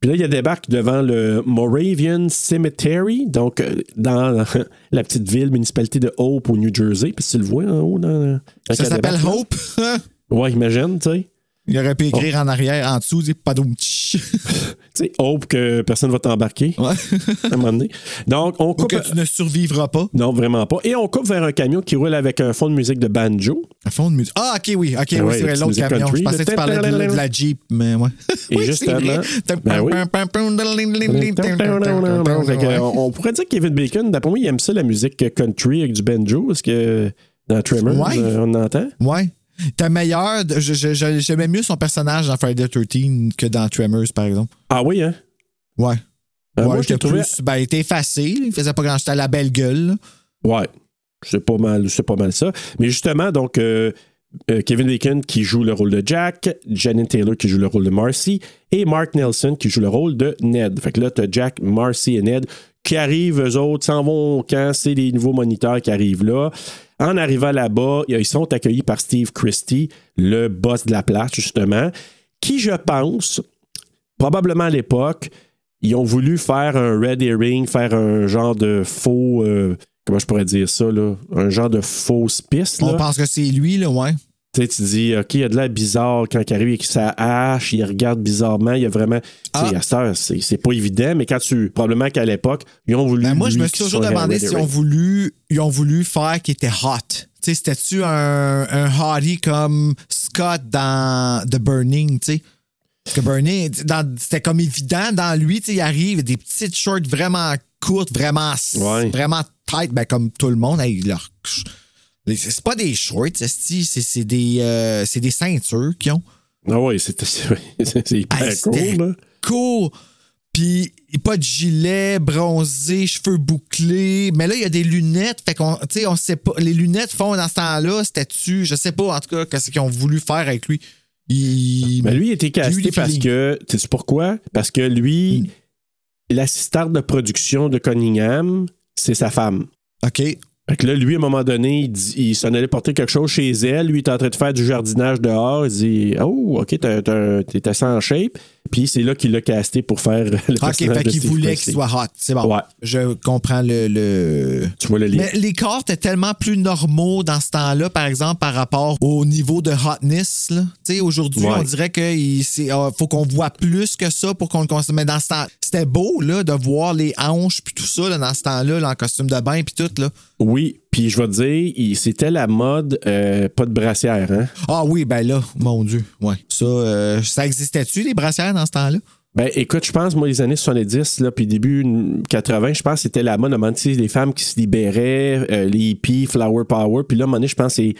Puis là, il débarque devant le Moravian Cemetery, donc euh, dans la petite ville, municipalité de Hope au New Jersey. Puis tu le vois en haut dans. Ça elle s'appelle. Hope? Ouais, imagine, tu sais. Il aurait pu écrire Oh. en arrière, en dessous, dit padoum. Tu sais, Hope que personne va t'embarquer Ouais. à un moment donné. Donc, on Ou coupe. que tu ne survivras pas. Non, vraiment pas. Et on coupe vers un camion qui roule avec un fond de musique de banjo. Un fond de musique. Ah, ok, oui. Ok, Ah oui, c'est vrai, l'autre camion. country, Je pensais que tu parlais de, la- de la Jeep, mais ouais. Et Oui, justement-. Ben oui. On, pourrait dire que Kevin Bacon, d'après moi, il aime ça, la musique country avec du banjo. Est-ce que dans Tremors, Ouais. euh, on entend? Ouais. T'as meilleur. je- je- je- J'aimais mieux son personnage dans Friday the 13 que dans Tremors, par exemple. Ah oui, hein? Ouais. Euh, ouais, moi, je trouvé- plus. Ben, il était facile. Il faisait pas grand chose. À la belle gueule. Ouais. C'est pas mal, c'est pas mal ça. Mais justement, donc, euh, euh, Kevin Bacon qui joue le rôle de Jack, Janet Taylor qui joue le rôle de Marcy et Mark Nelson qui joue le rôle de Ned. Fait que là, t'as Jack, Marcy et Ned qui arrivent, eux autres, s'en vont au camp, c'est les nouveaux moniteurs qui arrivent là. En arrivant là-bas, ils sont accueillis par Steve Christie, le boss de la place, justement, qui, je pense, probablement à l'époque, ils ont voulu faire un red herring, faire un genre de faux. euh, comment je pourrais dire ça, là? Un genre de fausse piste. On Là. pense que c'est lui, là, ouais. Tu sais, tu dis, OK, il y a de l'air bizarre quand il arrive avec sa hache, il regarde bizarrement, il y a vraiment. Ah. Tu sais, à heure, c'est pas évident, mais quand tu. Probablement qu'à l'époque, ils ont voulu. Ben, moi, je me suis toujours demandé s'ils ont voulu, ils ont voulu faire qu'il était hot. Tu sais, c'était-tu un, un hottie comme Scott dans The Burning, tu sais? Parce que Burning, dans- c'était comme évident dans lui, il arrive, des petites shorts vraiment courtes, vraiment, Ouais. vraiment tight, ben, comme tout le monde. Hey, leur- c'est pas des shorts, c'est des, euh, c'est des ceintures qu'ils ont. Ah oui, c'est hyper Hey, cool, là. cool. Puis pas de gilet, bronzé, cheveux bouclés. Mais là, il y a des lunettes. Fait qu'on, tu sais, on sait pas. Les lunettes font dans ce temps-là, c'était-tu, je sais pas en tout cas, qu'est-ce qu'ils ont voulu faire avec lui. Il... Mais lui, il était casté parce feelings. que. Tu sais pourquoi? Parce que lui, Hmm. l'assistante de production de Cunningham, c'est sa femme. OK. Fait que là, lui, à un moment donné, il, il s'en allait porter quelque chose chez elle. Lui, il est en train de faire du jardinage dehors. Il dit Oh, OK, t'es assez en shape. Puis c'est là qu'il l'a casté pour faire le OK, personnage fait de qu'il voulait qu'il soit hot. C'est bon. Ouais. Je comprends le. le... Tu vois le lien. Mais les corps étaient tellement plus normaux dans ce temps-là, par exemple, par rapport au niveau de hotness. Tu sais, aujourd'hui, Ouais. on dirait qu'il faut qu'on voit plus que ça pour qu'on le consomme. Mais dans ce temps, c'était beau là, de voir les hanches puis tout ça là, dans ce temps-là, là, en costume de bain puis tout. Là. Oui, puis je vais te dire, c'était la mode euh, pas de brassière. Hein? Ah oui, ben là, mon Dieu. Ouais. Ça, euh, ça existait-tu, les brassières, dans ce temps-là? Ben, écoute, je pense, moi, les années 70, là, puis début 80, je pense que c'était la mode, à un moment donné, les femmes qui se libéraient, euh, les hippies, Flower Power. Puis là, à un moment donné, je pense que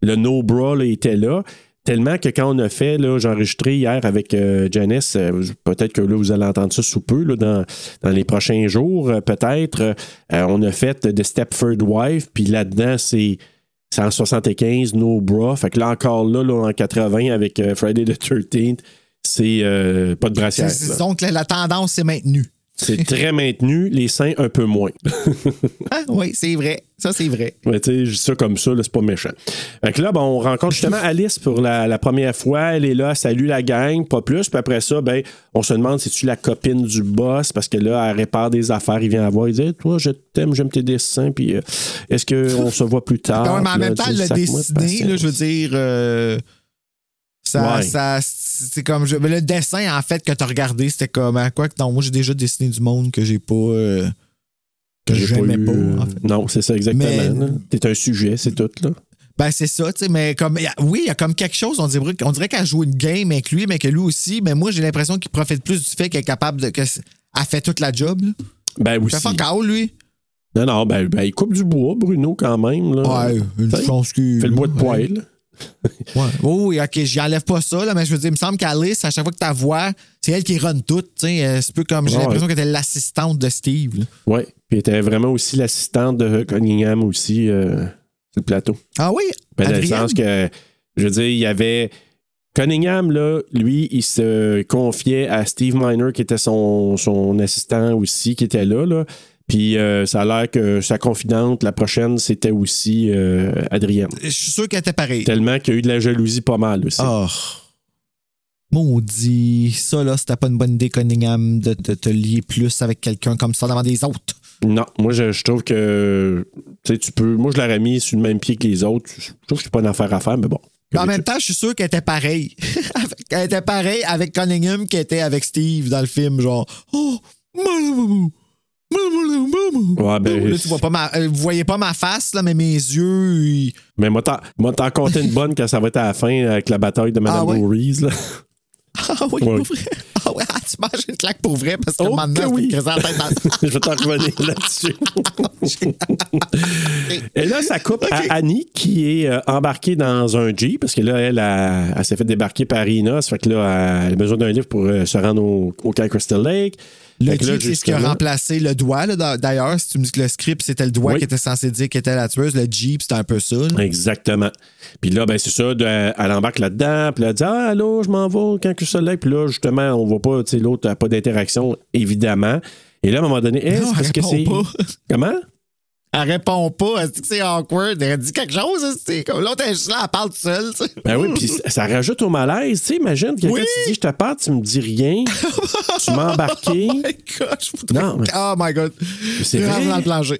le No Bra là, était là. Tellement que quand on a fait, là, j'ai enregistré hier avec euh, Janice, euh, peut-être que là, vous allez entendre ça sous peu, là, dans, dans les prochains jours, euh, peut-être. On a fait The Stepford Wife, puis là-dedans, c'est. C'est en 75, No Bra. Fait que là, encore là, là en 80, avec Friday the 13th, c'est pas de brassière. Donc, la, la tendance s'est maintenue. C'est très maintenu, les seins un peu moins. Ah, oui, c'est vrai. Ça, c'est vrai. Mais tu sais, je dis ça comme ça, là, c'est pas méchant. Fait que là, ben, on rencontre justement Alice pour la, la première fois. Elle est là, elle salue la gang, pas plus. Puis après ça, ben, on se demande si tu la copine du boss? Parce que là, elle répare des affaires. Il vient la voir, il dit Hey, Toi, je t'aime, j'aime tes dessins. Puis euh, est-ce qu'on se voit plus tard? Quand même, en là, même temps, elle dessiné, je veux dire. euh, ça, Ouais. ça, c'est comme. je- mais le dessin, en fait, que t'as regardé, c'était comme. hein, Quoi que non, moi, j'ai déjà dessiné du monde que j'ai pas. euh, que J'ai j'aimais eu, pas, euh, en fait. Non, c'est ça exactement. T'es un sujet, c'est tout. Là. Ben, c'est ça, tu sais, mais comme. Oui, il y a comme quelque chose, on dirait, on dirait qu'elle joue une game avec lui, mais que lui aussi, mais moi, j'ai l'impression qu'il profite plus du fait qu'elle est capable de. que c- elle fait toute la job, là. Ben aussi. fait fuck all, lui. Non, non, ben, ben, il coupe du bois, Bruno, quand même. Là. Ouais, une T'sais, chance qu'il. Il fait le bois de poêle. Ouais. Oui, oui, ok, j'y enlève pas ça, là, mais je veux dire, il me semble qu'Alice, à chaque fois que tu vois, c'est elle qui run tout. euh, C'est un peu comme j'ai l'impression qu'elle était l'assistante de Steve. Oui. Puis elle était vraiment aussi l'assistante de Cunningham aussi euh, sur le plateau. Ah oui? Ben, dans le sens que, je veux dire, il y avait. Cunningham, là, lui, il se confiait à Steve Miner, qui était son, son assistant aussi, qui était là. là. Puis euh, ça a l'air que sa confidente, la prochaine, c'était aussi euh, Adrienne. Je suis sûr qu'elle était pareille. Tellement qu'il y a eu de la jalousie pas mal aussi. Oh. Maudit. Ça, là, c'était pas une bonne idée, Cunningham, de, de te lier plus avec quelqu'un comme ça devant des autres. Non, moi, je, je trouve que tu sais, tu peux. Moi, je l'aurais mis sur le même pied que les autres. Je trouve que c'est pas une affaire à faire, mais bon. Mais en même temps, je suis sûr qu'elle était pareille. qu'elle était pareille avec Cunningham qui était avec Steve dans le film, genre. Oh, Ouais, ben, Là, tu vois pas ma, euh, vous voyez pas ma face, là, mais mes yeux. ils- mais moi, t'en compter une bonne quand ça va être à la fin avec la bataille de Madame Ah ouais? Là. Ah oui, Ouais. pour vrai. Ah ouais, ah, tu manges une claque pour vrai parce que Oh maintenant, oui. tête dans- je vais t'en revenir là-dessus. Et là, ça coupe à Annie qui est euh, embarquée dans un Jeep parce que là, elle, a- elle s'est fait débarquer par Rina. Ça fait que là, elle a besoin d'un livre pour euh, se rendre au, au Crystal Lake. Le que Jeep, c'est ce qui a remplacé le doigt. D'ailleurs, si tu me dis que le script, c'était le doigt Oui. qui était censé dire qu'elle était la tueuse, le Jeep, c'était un peu ça. là. Exactement. Puis là, ben, c'est ça, de- elle embarque là-dedans, puis là, elle dit Ah, allô, je m'en vais au camp Crystal Lake. Puis là, justement, on voit pas, tu sais, l'autre n'a pas d'interaction, évidemment. Et là, à un moment donné, est-ce que c'est. Comment? Elle répond pas. Elle dit que c'est awkward. Elle dit quelque chose. c'est comme L'autre, elle est juste là, elle parle seule. Ben oui, puis ça rajoute au malaise. Tu sais, imagine, quelqu'un Oui. te dit Je te parle, tu me dis rien, tu m'as embarqué. Oh my God, je voudrais- Non, mais- Oh my God. C'est vrai. dans le plancher.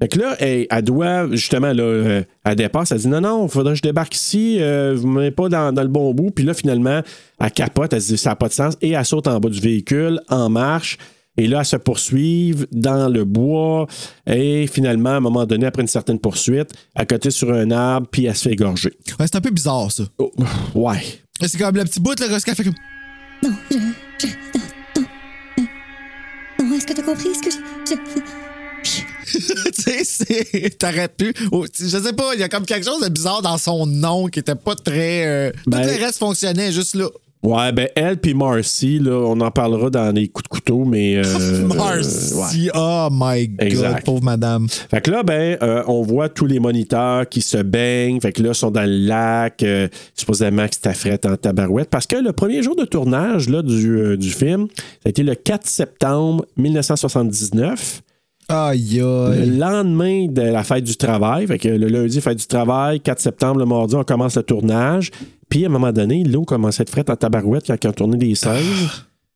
Fait que là, elle, elle doit, justement, là, euh, elle dépasse, elle dit non, non, il faudrait que je débarque ici, euh, vous ne pas dans, dans le bon bout. Puis là, finalement, elle capote, elle se dit ça n'a pas de sens et elle saute en bas du véhicule, en marche. Et là, elle se poursuivent dans le bois. Et finalement, à un moment donné, après une certaine poursuite, à côté sur un arbre, puis elle se fait égorger. Ouais, c'est un peu bizarre, ça. Oh, ouais. C'est comme le petit bout, là, ce qu'elle fait comme. Non, je. je non, non. Non, est-ce que t'as compris ce que je. je- tu sais, c'est- t'aurais pu. oh, je sais pas, il y a comme quelque chose de bizarre dans son nom qui était pas très. euh, Ben- Tout le reste fonctionnait juste là. Ouais, ben elle puis Marcy, là, on en parlera dans les coups de couteau, mais. euh, Marcy. ouais. Oh my God, Exact. pauvre madame. Fait que là, ben, euh, on voit tous les moniteurs qui se baignent. Fait que là, ils sont dans le lac. Euh, supposément que c'était fret en tabarouette. Parce que le premier jour de tournage là, du, euh, du film, ça a été le 4 septembre 1979. Aïe, Le aïe. lendemain de la fête du travail, fait que le lundi, fête du travail, 4 septembre, le mardi, on commence le tournage. Puis à un moment donné, l'eau commençait à être frette en tabarouette quand ils ont tourné des scènes.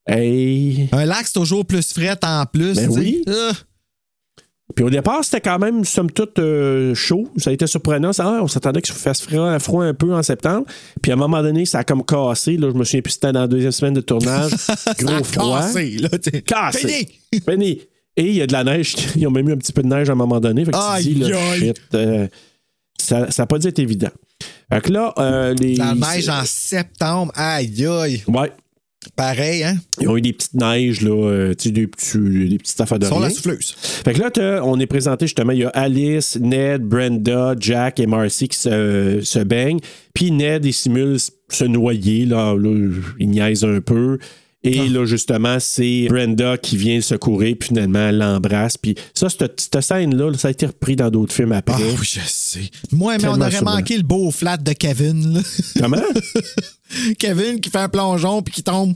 Hey. Un lac, c'est toujours plus fret en plus. Ben oui. Ah. Puis au départ, c'était quand même, somme toute, euh, chaud. Ça a été surprenant. Ça, ah, on s'attendait que ça fasse froid, froid un peu en septembre. Puis à un moment donné, ça a comme cassé. Là, je me souviens plus c'était dans la deuxième semaine de tournage. Gros froid. cassé, là. Cassé. Fini! Fini. Et il y a de la neige. Ils ont même eu un petit peu de neige à un moment donné. Fait que tu dis, là, shit, euh, ça n'a pas dû être évident. Fait que là, euh, les. La neige en septembre. Aïe, aïe. Ouais. Pareil, hein? Ils ont eu des petites neiges, là, euh, tu sais, des, petits, des petites affaires de Sur rien. la souffleuse. Fait que là, on est présenté justement, il y a Alice, Ned, Brenda, Jack et Marcy qui se, se baignent. Puis Ned, il simule se noyer, là, là il niaise un peu. Et Ah. là, justement, c'est Brenda qui vient le secourir, puis finalement, elle l'embrasse. Puis ça, cette, cette scène-là, là, ça a été repris dans d'autres films après. Ah oui, je sais. Moi, mais on aurait manqué le beau flat de Kevin. là. Comment? Kevin qui fait un plongeon puis qui tombe.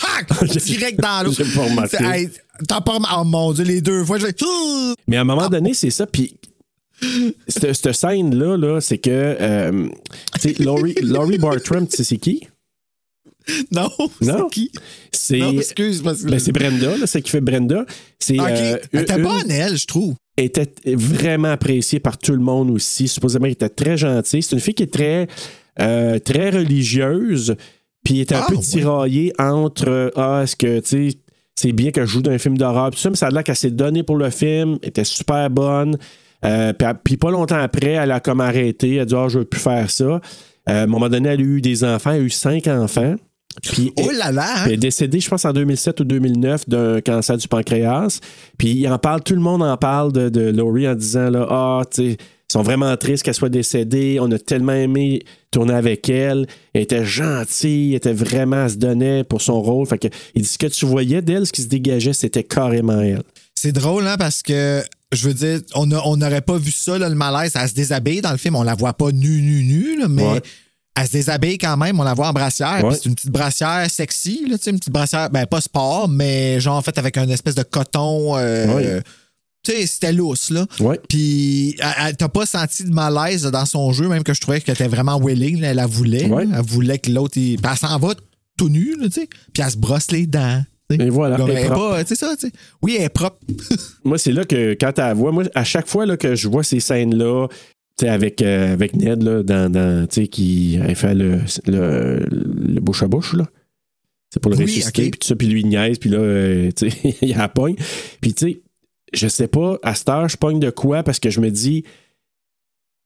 pac! Direct dans l'eau. J'ai pas remarqué. T'as pas remarqué? Oh mon Dieu, les deux fois, je. Mais à un moment donné, c'est ça. Puis cette, cette scène-là, là, c'est que euh, tu sais, Laurie, Laurie Bartram, tu sais c'est qui? Non, Non. c'est qui? C'est Non, excuse, parce que. ben, c'est Brenda, là, celle qui fait Brenda. C'est Ok, euh, elle était bonne, elle, je trouve. était vraiment appréciée par tout le monde aussi. Supposément, elle était très gentille. C'est une fille qui est très, euh, très religieuse. Puis elle était un Ah, peu ouais. tiraillée entre euh, Ah, est-ce que, tu sais, c'est bien que je joue dans un film d'horreur. Tout ça, mais ça a l'air qu'elle s'est donnée pour le film. Elle était super bonne. Euh, puis, pas longtemps après, elle a comme arrêté. Elle a dit Ah, je veux plus faire ça. À un moment donné, elle a eu des enfants. Elle a eu cinq enfants. Puis Oh là là, hein? puis elle est décédée, je pense, en 2007 ou 2009 d'un cancer du pancréas. Puis il en parle, tout le monde en parle de, de Laurie en disant là, ah, tu sais, ils sont vraiment tristes qu'elle soit décédée. On a tellement aimé tourner avec elle. Elle était gentille, elle était vraiment, elle se donnait pour son rôle. Fait que, il dit ce que tu voyais d'elle, ce qui se dégageait, c'était carrément elle. C'est drôle, hein, parce que, je veux dire, on n'aurait pas vu ça, là, le malaise. Elle se déshabille dans le film. On la voit pas nue, nue, nue, là, mais Ouais. Elle se déshabille quand même. On la voit en brassière. Ouais. C'est une petite brassière sexy, là, tu sais, une petite brassière, ben pas sport, mais genre, en fait, avec un espèce de coton. euh, Ouais. Tu sais, c'était lousse, là. Ouais. Puis, elle- elle- t'as pas senti de malaise dans son jeu, même que je trouvais qu'elle était vraiment willing. là, elle la voulait. Là. Elle voulait que l'autre. il- Puis elle s'en va tout nu, là, tu sais. Puis elle se brosse les dents. Et voilà, Comme elle est elle pas, ça. Oui, elle est propre. Moi, c'est là que quand tu la vois, moi, à chaque fois là, que je vois ces scènes-là, avec, euh, avec Ned, là, dans, dans, qui elle fait le, le, le bouche à bouche, là. C'est pour le Oui, ressusciter, puis tout ça, puis lui, il niaise, puis là, euh, tu sais, il la pogne. Puis, tu sais, je sais pas, à cette heure, je pogne de quoi, parce que je me dis,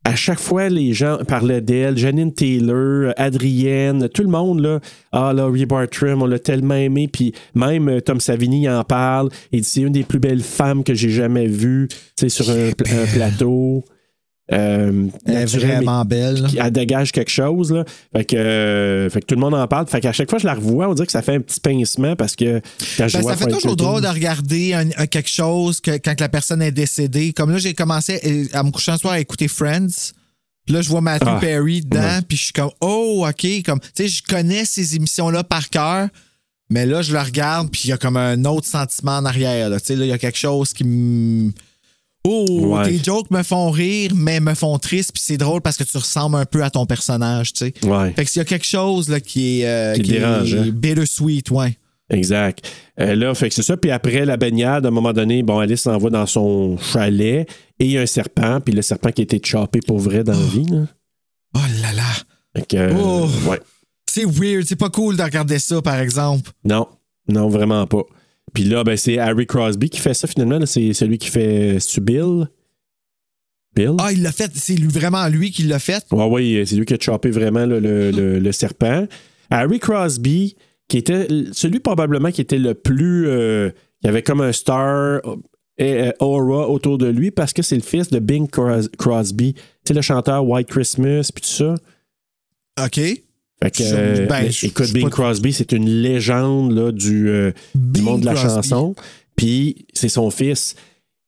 à chaque fois, les gens parlaient d'elle, Janine Taylor, Adrienne, tout le monde, là, ah, Laurie Bartram, on l'a tellement aimé, puis même euh, Tom Savini en parle, il dit c'est une des plus belles femmes que j'ai jamais vues, tu sais, sur un plateau. Euh, Elle est vraiment belle. elle dégage quelque chose. Là. Fait, que, euh, fait que tout le monde en parle. Fait qu'à chaque fois que je la revois, on dirait que ça fait un petit pincement parce que quand je Ben, vois ça fait toujours drôle de regarder un- un- quelque chose que, quand la personne est décédée. Comme là, j'ai commencé euh, à me coucher un soir à écouter Friends. Puis là, je vois Matthew Ah, Perry dedans, puis je suis comme, oh, OK. Comme, tu sais, je connais ces émissions-là par cœur, mais là, je le regarde, puis il y a comme un autre sentiment en arrière. là. Tu sais, là, il y a quelque chose qui me. Oh, Ouais. tes jokes me font rire, mais me font triste, puis c'est drôle parce que tu ressembles un peu à ton personnage, tu sais. Ouais. Fait que s'il y a quelque chose là, qui est, euh, Qui dérange, hein? bittersweet, ouais. Exact. Euh, là, fait que c'est ça. Puis après la baignade, à un moment donné, bon, Alice s'en va dans son chalet et il y a un serpent. Puis le serpent qui a été choppé pour vrai dans la vie. Là. Oh là là. Fait que, euh, Oh. ouais. C'est weird, c'est pas cool de regarder ça, par exemple. Non, non, vraiment pas. Puis là, ben, c'est Harry Crosby qui fait ça finalement. C'est celui qui fait c'est Bill? Bill? Ah, il l'a fait, c'est lui- vraiment lui qui l'a fait. Ouais, ouais, c'est lui qui a choppé vraiment le, le- le- le serpent. Harry Crosby, qui était celui probablement qui était le plus. euh, qui avait comme un star et, euh, aura autour de lui parce que c'est le fils de Bing Cros- Crosby. Tu sais, le chanteur White Christmas, puis tout ça. OK. Fait que, Je- euh, ben, écoute, Bing Crosby, c'est une légende là, du, euh, du monde de la Crosby. chanson. Puis c'est son fils.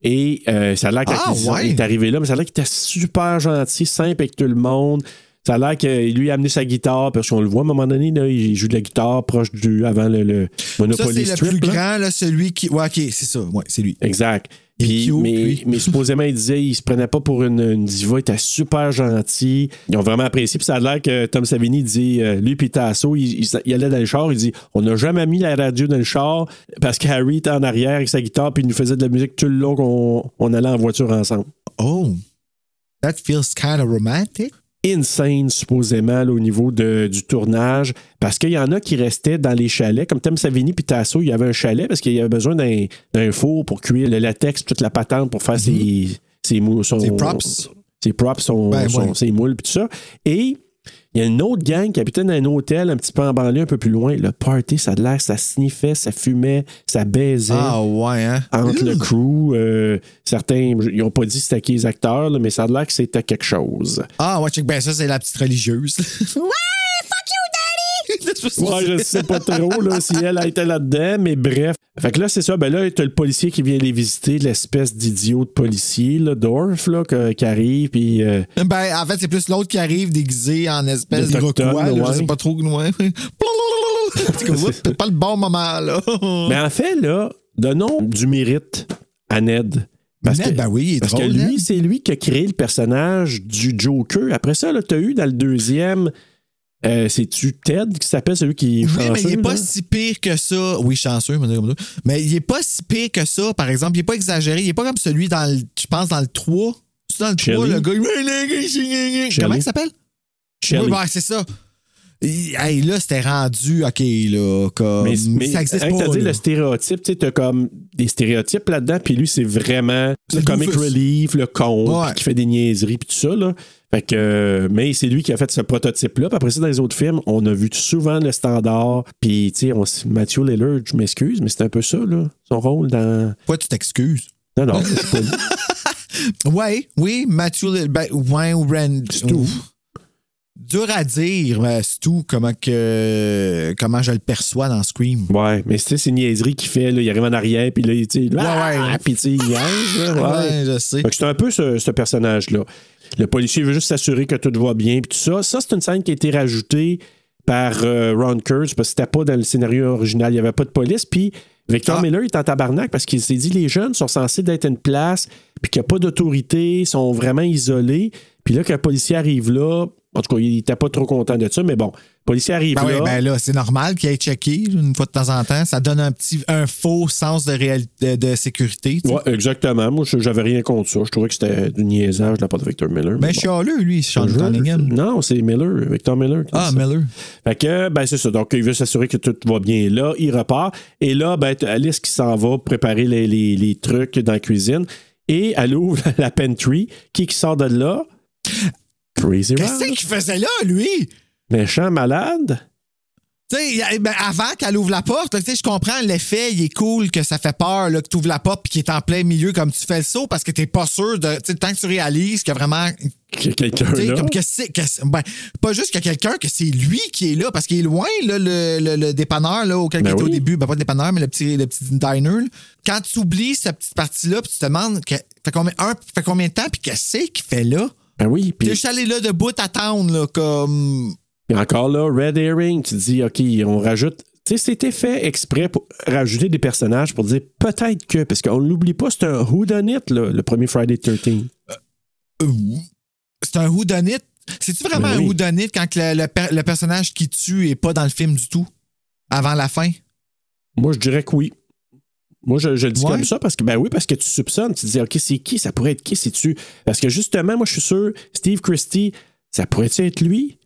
Et euh, ça a l'air quand Ah, ouais. est arrivé là, mais ça a l'air qu'il était super gentil, simple avec tout le monde. Ça a l'air qu'il lui a amené sa guitare, parce qu'on le voit à un moment donné, là, il joue de la guitare proche du. avant le, le Ça, Monopoly c'est le plus là. grand, là, celui qui. Ouais, OK, c'est ça. Ouais, c'est lui. Exact. Puis, mais, supposément, il disait il se prenait pas pour une, une diva, il était super gentil. Ils ont vraiment apprécié. Puis ça a l'air que Tom Savini dit euh, lui puis Tasso, il, il- il allait dans le char, il dit On n'a jamais mis la radio dans le char parce qu'Harry était en arrière avec sa guitare, puis il nous faisait de la musique tout le long qu'on on allait en voiture ensemble. Oh. That feels kind of romantic. Insane, supposément, là, au niveau de- du tournage, parce qu'il y en a qui restaient dans les chalets. Comme Tom Savini puis Tasso, il y avait un chalet parce qu'il y avait besoin d'un d'un four pour cuire le latex, toute la patente pour faire ses, ses, mou- son- Ses props. ses props, son, Ben, son- ouais. ses moules, puis tout ça. Et il y a une autre gang qui habitait dans un hôtel un petit peu en banlieue, un peu plus loin. Le party, ça a l'air, ça sniffait, ça fumait, ça baisait. Ah, ouais, hein? Entre le crew, euh, certains, ils n'ont pas dit c'était qui les acteurs, là, mais ça a l'air que c'était quelque chose. Ah, ouais, check. Ben, ça, c'est la petite religieuse. Ouais, je sais pas trop là, si elle a été là-dedans, mais bref. Fait que là, c'est ça. Ben là, t'as le policier qui vient les visiter, l'espèce d'idiot de policier, là, Dorf, là, que- qui arrive, puis. euh, Ben, en fait, c'est plus l'autre qui arrive déguisé en espèce d'iroquois. là, ouais. Je sais pas trop. Ouais. C'est pas le bon moment, là. Mais en fait, là, donnons du mérite à Ned. Parce Ned, que, ben oui, il est parce drôle, que lui, c'est lui qui a créé le personnage du Joker. Après ça, tu as eu dans le deuxième, euh, c'est-tu Ted qui s'appelle celui qui est Oui, mais il est chanceux, pas si pire que ça. Oui, chanceux, mais comme ça. Mais il est pas si pire que ça, par exemple. Il est pas exagéré. Il est pas comme celui dans le, je pense, dans le 3. C'est dans le 3, Shelley. le gars. Comment il s'appelle? Oui, ouais, c'est ça. Hey, là, c'était rendu, OK, là, comme. Mais, mais ça existe hein, pas. t'as dit là. le stéréotype, tu sais, t'as comme des stéréotypes là-dedans, puis lui, c'est vraiment le comic relief, le con, Ouais. qui fait des niaiseries, puis tout ça, là. Fait que, euh, mais c'est lui qui a fait ce prototype-là. Puis après ça, dans les autres films, on a vu souvent le standard. Puis, tu sais, Matthew Lillard, je m'excuse, mais c'est un peu ça, là, son rôle dans. Pourquoi tu t'excuses? Non, non, c'est pas lui. Ouais, oui, Matthew, Lil- ben, ouais, ou Rand. C'est tout. Dur à dire, mais c'est tout, comment, que, comment je le perçois dans Scream. Ouais, mais c'est une niaiserie qu'il fait, là. Il arrive en arrière, puis là, il, tu sais, ah, ouais. puis tu sais, il niaise, ouais. Ouais, je sais. C'est un peu ce, ce personnage-là. Le policier veut juste s'assurer que tout va bien, puis tout ça. Ça, c'est une scène qui a été rajoutée par euh, Ron Kurtz, parce que c'était pas dans le scénario original. Il n'y avait pas de police, puis Victor Ah. Miller est en tabarnak parce qu'il s'est dit les jeunes sont censés d'être une place, puis qu'il n'y a pas d'autorité, sont vraiment isolés. Puis là, qu'un policier arrive là, en tout cas, il n'était pas trop content de ça, mais bon, le policier arrive Ben là. oui, ben là, c'est normal qu'il ait checké une fois de temps en temps. Ça donne un petit un faux sens de, réalité, de sécurité. Ouais, exactement. Moi, je- j'avais rien contre ça. Je trouvais que c'était du niaisage de la part de Victor Miller. Ben, mais bon. chialeux, lui, Sean Je- Cunningham. Non, c'est Miller, Victor Miller. Ah, ça. Miller. Fait que, ben, c'est ça. Donc, il veut s'assurer que tout va bien là. Il repart. Et là, ben, Alice qui s'en va préparer les, les- les trucs dans la cuisine. Et elle ouvre la pantry. Qui qui sort de là? Crazy Qu'est-ce qu'il faisait là, lui? Méchant malade. Tu sais, y- ben, avant qu'elle ouvre la porte, là, tu sais, je comprends l'effet, il est cool que ça fait peur là, que tu ouvres la porte et qu'il est en plein milieu comme tu fais le saut parce que t'es pas sûr de. Tu sais, tant que tu réalises qu'il y a vraiment. Quelqu'un là. comme que que ben, pas juste qu'il y a quelqu'un, que c'est lui qui est là parce qu'il est loin, là, le, le- le dépanneur, là, auquel Ben il était au début. Ben, pas le dépanneur, mais le petit, le petit diner. Quand tu oublies cette petite partie-là, puis tu te demandes, que, fait, combien, un, fait combien de temps, puis qu'est-ce qu'il fait là? Ben oui. Puis je suis allé là debout à attendre, là, comme. puis encore là, Red Herring, tu dis, OK, on rajoute. Tu sais, c'était fait exprès pour rajouter des personnages pour dire peut-être que, parce qu'on ne l'oublie pas, c'est un whodunit, là, le premier Friday 13. Euh, c'est un whodunit? C'est-tu vraiment Ben un oui. whodunit quand le, le le personnage qui tue est pas dans le film du tout? Avant la fin? Moi, je dirais que oui. Moi, je, je le dis Ouais. comme ça parce que, ben oui, parce que tu soupçonnes, tu te dis, OK, c'est qui? Ça pourrait être qui? C'est-tu? Parce que justement, moi, je suis sûr, Steve Christie, ça pourrait-tu être lui?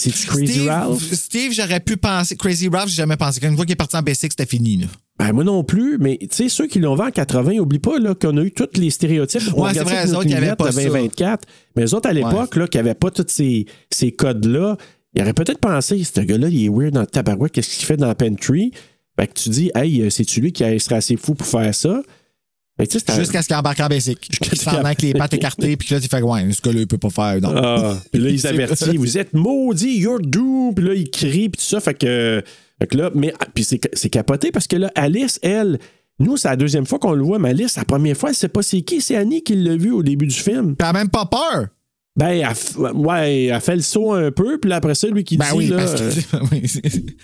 C'est-tu Crazy Steve, Ralph? Steve, j'aurais pu penser. Crazy Ralph, j'ai jamais pensé. Quand une fois qu'il est parti en basic, c'était fini. Là. Ben, moi non plus, mais tu sais, ceux qui l'ont vu en 80, oublie pas là, qu'on a eu tous les stéréotypes. Ouais, c'est vrai, notre autres, avait lunette, pas le ça. 2024. Mais eux autres, à l'époque, là, qui n'avaient pas tous ces, ces codes-là, ils auraient peut-être pensé, ce gars-là, il est weird dans le tabarouette, qu'est-ce qu'il fait dans la pantry? Fait que tu dis, hey, euh, c'est-tu lui qui serait assez fou pour faire ça? Fait que, Jusqu'à ce qu'il embarque en basic. Jusqu'à ce qu'il- avec les pattes écartées, puis que là, tu fais, ouais, ce gars-là, il peut pas faire. Non. Ah, puis là, ils avertissent, vous êtes maudits, you're doomed. Puis là, ils crient, puis tout ça. Fait que, fait que là, mais, ah, puis c'est, c'est capoté parce que là, Alice, elle, nous, c'est la deuxième fois qu'on le voit, mais Alice, la première fois, elle sait pas c'est qui. C'est Annie qui l'a vu au début du film. Puis elle a même pas peur. Ben, elle, ouais, elle fait le saut un peu, puis après ça, lui qui Ben dit, oui, là, parce que- euh, oui,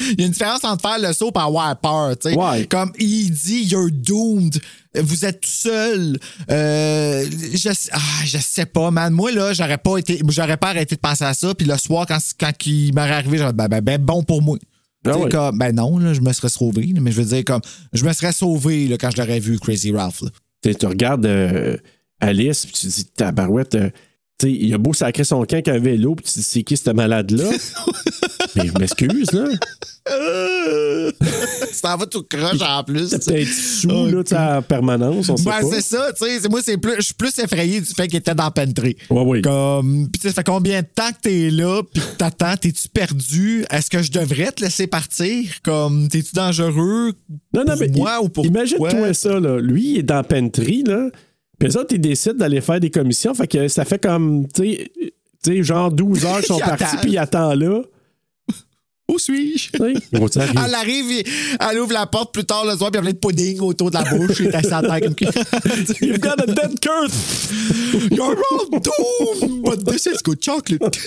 il y a une différence entre faire le saut et avoir peur. tu sais. Ouais. Comme il dit, you're doomed. Vous êtes tout seul. Euh, je, ah, je sais pas, man. Moi, là, j'aurais pas été, j'aurais pas arrêté de penser à ça. Puis le soir, quand, quand il m'aurait arrivé, j'aurais dit, ben, ben, ben, bon pour moi. Ah Tu sais, ouais. comme, ben non, là, je me serais sauvé. mais je veux dire, comme, je me serais sauvé là, quand je l'aurais vu, Crazy Ralph. tu regardes euh, Alice, puis tu dis, tabarouette, euh, tu sais, il a beau sacrer son camp avec un vélo, dis, c'est qui ce malade-là? mais je m'excuse, là. ça va tout croche en plus. Peut-être sous, là, tu sais, en permanence, on sait Ben, pas. c'est ça, tu sais. Moi, c'est plus, je suis plus effrayé du fait qu'il était dans la Pantry. Ouais, oui. Comme, sais, ça fait combien de temps que t'es là, puis que t'attends, t'es-tu perdu? Est-ce que je devrais te laisser partir? Comme, t'es-tu dangereux? Non, non, pour mais moi ou pour imagine-toi toi? ça, là. Lui, il est dans Pantry, là. Puis autres, ils décident d'aller faire des commissions. Fait que ça fait comme, tu sais, tu genre 12 heures qu'ils sont partis, puis il attend là. Où suis-je? Oui. Ils? Elle arrive, elle ouvre la porte plus tard le soir, puis il y a plein de pudding autour de la bouche. Il est assis à terre comme You've got a dead curse! You're all doomed, but this is good chocolate.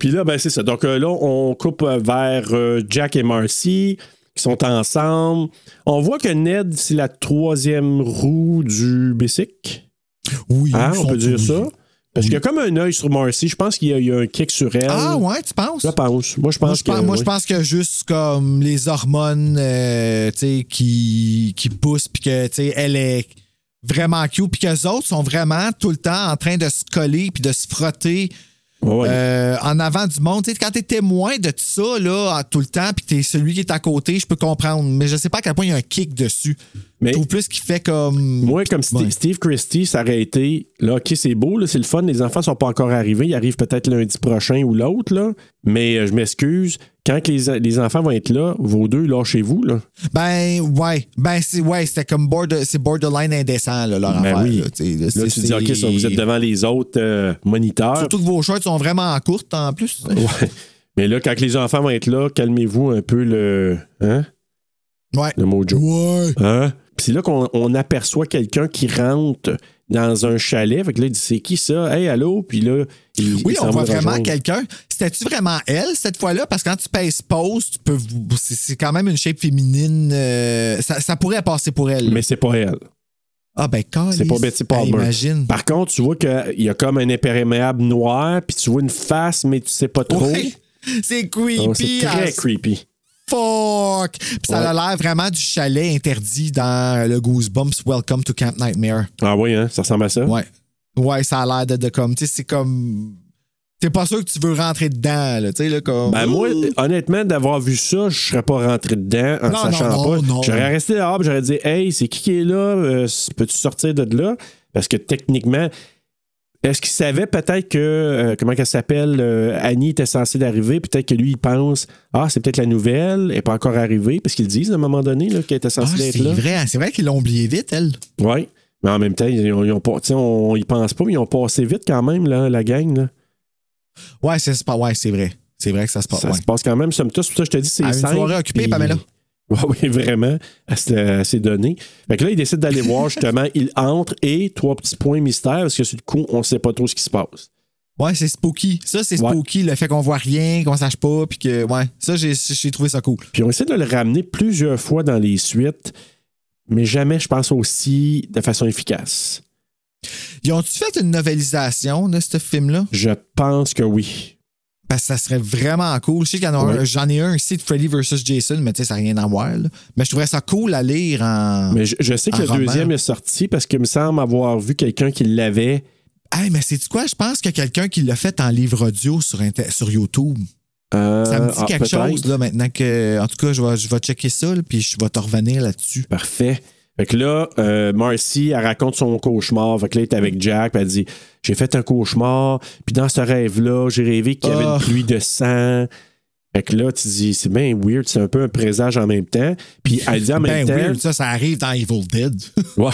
Puis là, ben, c'est ça. Donc euh, là, on coupe euh, vers euh, Jack et Marcy qui sont ensemble. On voit que Ned, c'est la troisième roue du bicycle. Oui, Hein, on peut dire ça? Parce qu'il y a comme un œil sur Marcy. Je pense qu'il y, a- il y a un kick sur elle. Ah ouais, tu penses? Je pense. Moi, je pense Moi, je que. pense, moi, je pense que juste comme les hormones euh, tu sais, qui, qui poussent, puis que tu sais, elle est vraiment cute, puis qu'eux autres sont vraiment tout le temps en train de se coller, puis de se frotter Euh, en avant du monde. Tu quand t'es témoin de tout ça là, tout le temps, puis t'es celui qui est à côté, je peux comprendre. Mais je sais pas à quel point il y a un kick dessus. Mais- Je trouve plus qu'il fait comme. Moi, comme Ouais. Steve Christie, ça aurait été, là, OK, c'est beau, là, c'est le fun, les enfants sont pas encore arrivés, ils arrivent peut-être lundi prochain ou l'autre, là, mais euh, je m'excuse, quand les, les enfants vont être là, vos deux, lâchez-vous, là? Ben, ouais. Ben, c'est ouais, c'était comme border, c'est borderline indécent, là, leur Ben affaire. oui. Là, tu Là, dis, OK, ça, vous êtes devant les autres euh, moniteurs. Surtout que vos shorts sont vraiment courtes en plus. Ouais. Mais là, quand les enfants vont être là, calmez-vous un peu le, hein, Ouais. le mojo. Ouais. Hein? Puis c'est là qu'on on aperçoit quelqu'un qui rentre dans un chalet. Fait que là, il dit C'est qui ça? Hey, allô? Puis là, il, Oui, il on voit vraiment quelqu'un. C'était-tu vraiment elle cette fois-là? Parce que quand tu pèses pause, tu peux. C'est quand même une shape féminine. euh, ça, ça pourrait passer pour elle. Mais c'est pas elle. ah, ben, calisse. C'est pas Betty Palmer. Hey, imagine. Par contre, tu vois qu'il y a comme un imperméable noir, puis tu vois une face, mais tu sais pas trop. Ouais. C'est creepy. Donc, c'est très as creepy. Fuck! Puis ça a l'air vraiment du chalet interdit dans le Goosebumps Welcome to Camp Nightmare. Ah oui, hein? Ça ressemble à ça? Ouais. Ouais, ça a l'air de, de comme. Tu sais, c'est comme. T'es pas sûr que tu veux rentrer dedans, là. Tu sais, là, comme. Ben moi, honnêtement, d'avoir vu ça, je serais pas rentré dedans en Non, sachant non, pas. non, non. J'aurais resté dehors, j'aurais dit Hey, c'est qui qui est là? Euh, Peux-tu sortir de là? Parce que techniquement, est-ce qu'il savait peut-être que, euh, comment qu'elle s'appelle, euh, Annie était censée d'arriver, peut-être que lui, il pense, ah, c'est peut-être la nouvelle, elle n'est pas encore arrivée, parce qu'ils disent à un moment donné qu'elle était Ah, censée être c'est là. vrai, c'est vrai qu'ils l'ont oublié vite, elle. Oui. Mais en même temps, ils ont, ils ont pas, on y pense pas, mais ils ont passé vite quand même, là, la gang. Là. Ouais, c'est. Ouais, vrai. C'est vrai que ça se passe. Ça ouais. se passe quand même, somme toute. C'est pour ça que je te dis, c'est À une simple, soirée occupée, Pamela. Oui, vraiment, à, ce- à ces données. Fait que là, il décide d'aller voir, justement, il entre et trois petits points mystères, parce que sur le coup, on sait pas trop ce qui se passe. Ouais, c'est spooky. Ça, c'est Ouais. spooky, le fait qu'on voit rien, qu'on sache pas, puis que. Ouais, ça, j'ai trouvé ça cool. Puis on essaie de le ramener plusieurs fois dans les suites, mais jamais, je pense, aussi de façon efficace. Ils ont-tu fait une novélisation de ce film-là? Je pense que oui. Parce que ça serait vraiment cool. Je sais qu'il y en a un- j'en ai un ici de Freddy vs. Jason, mais tu sais, ça n'a rien à voir. là. Mais je trouverais ça cool à lire en. Mais je, je sais que le roman. deuxième est sorti parce qu'il me semble avoir vu quelqu'un qui l'avait. Hey, mais c'est quoi? Je pense qu'il y a quelqu'un qui l'a fait en livre audio sur, Inter- sur YouTube. Euh, Ça me dit ah, quelque chose, là, maintenant que. En tout cas, je vais, je vais checker ça, là, puis je vais te revenir là-dessus. Parfait. Fait que là, euh, Marcy, elle raconte son cauchemar. Fait que là, elle est avec Jack, puis elle dit J'ai fait un cauchemar, puis dans ce rêve-là, j'ai rêvé qu'il y avait Ah. une pluie de sang. Fait que là, tu dis C'est bien weird, c'est un peu un présage en même temps. Puis elle dit en même Ben temps. weird, ça, ça arrive dans Evil Dead. Ouais.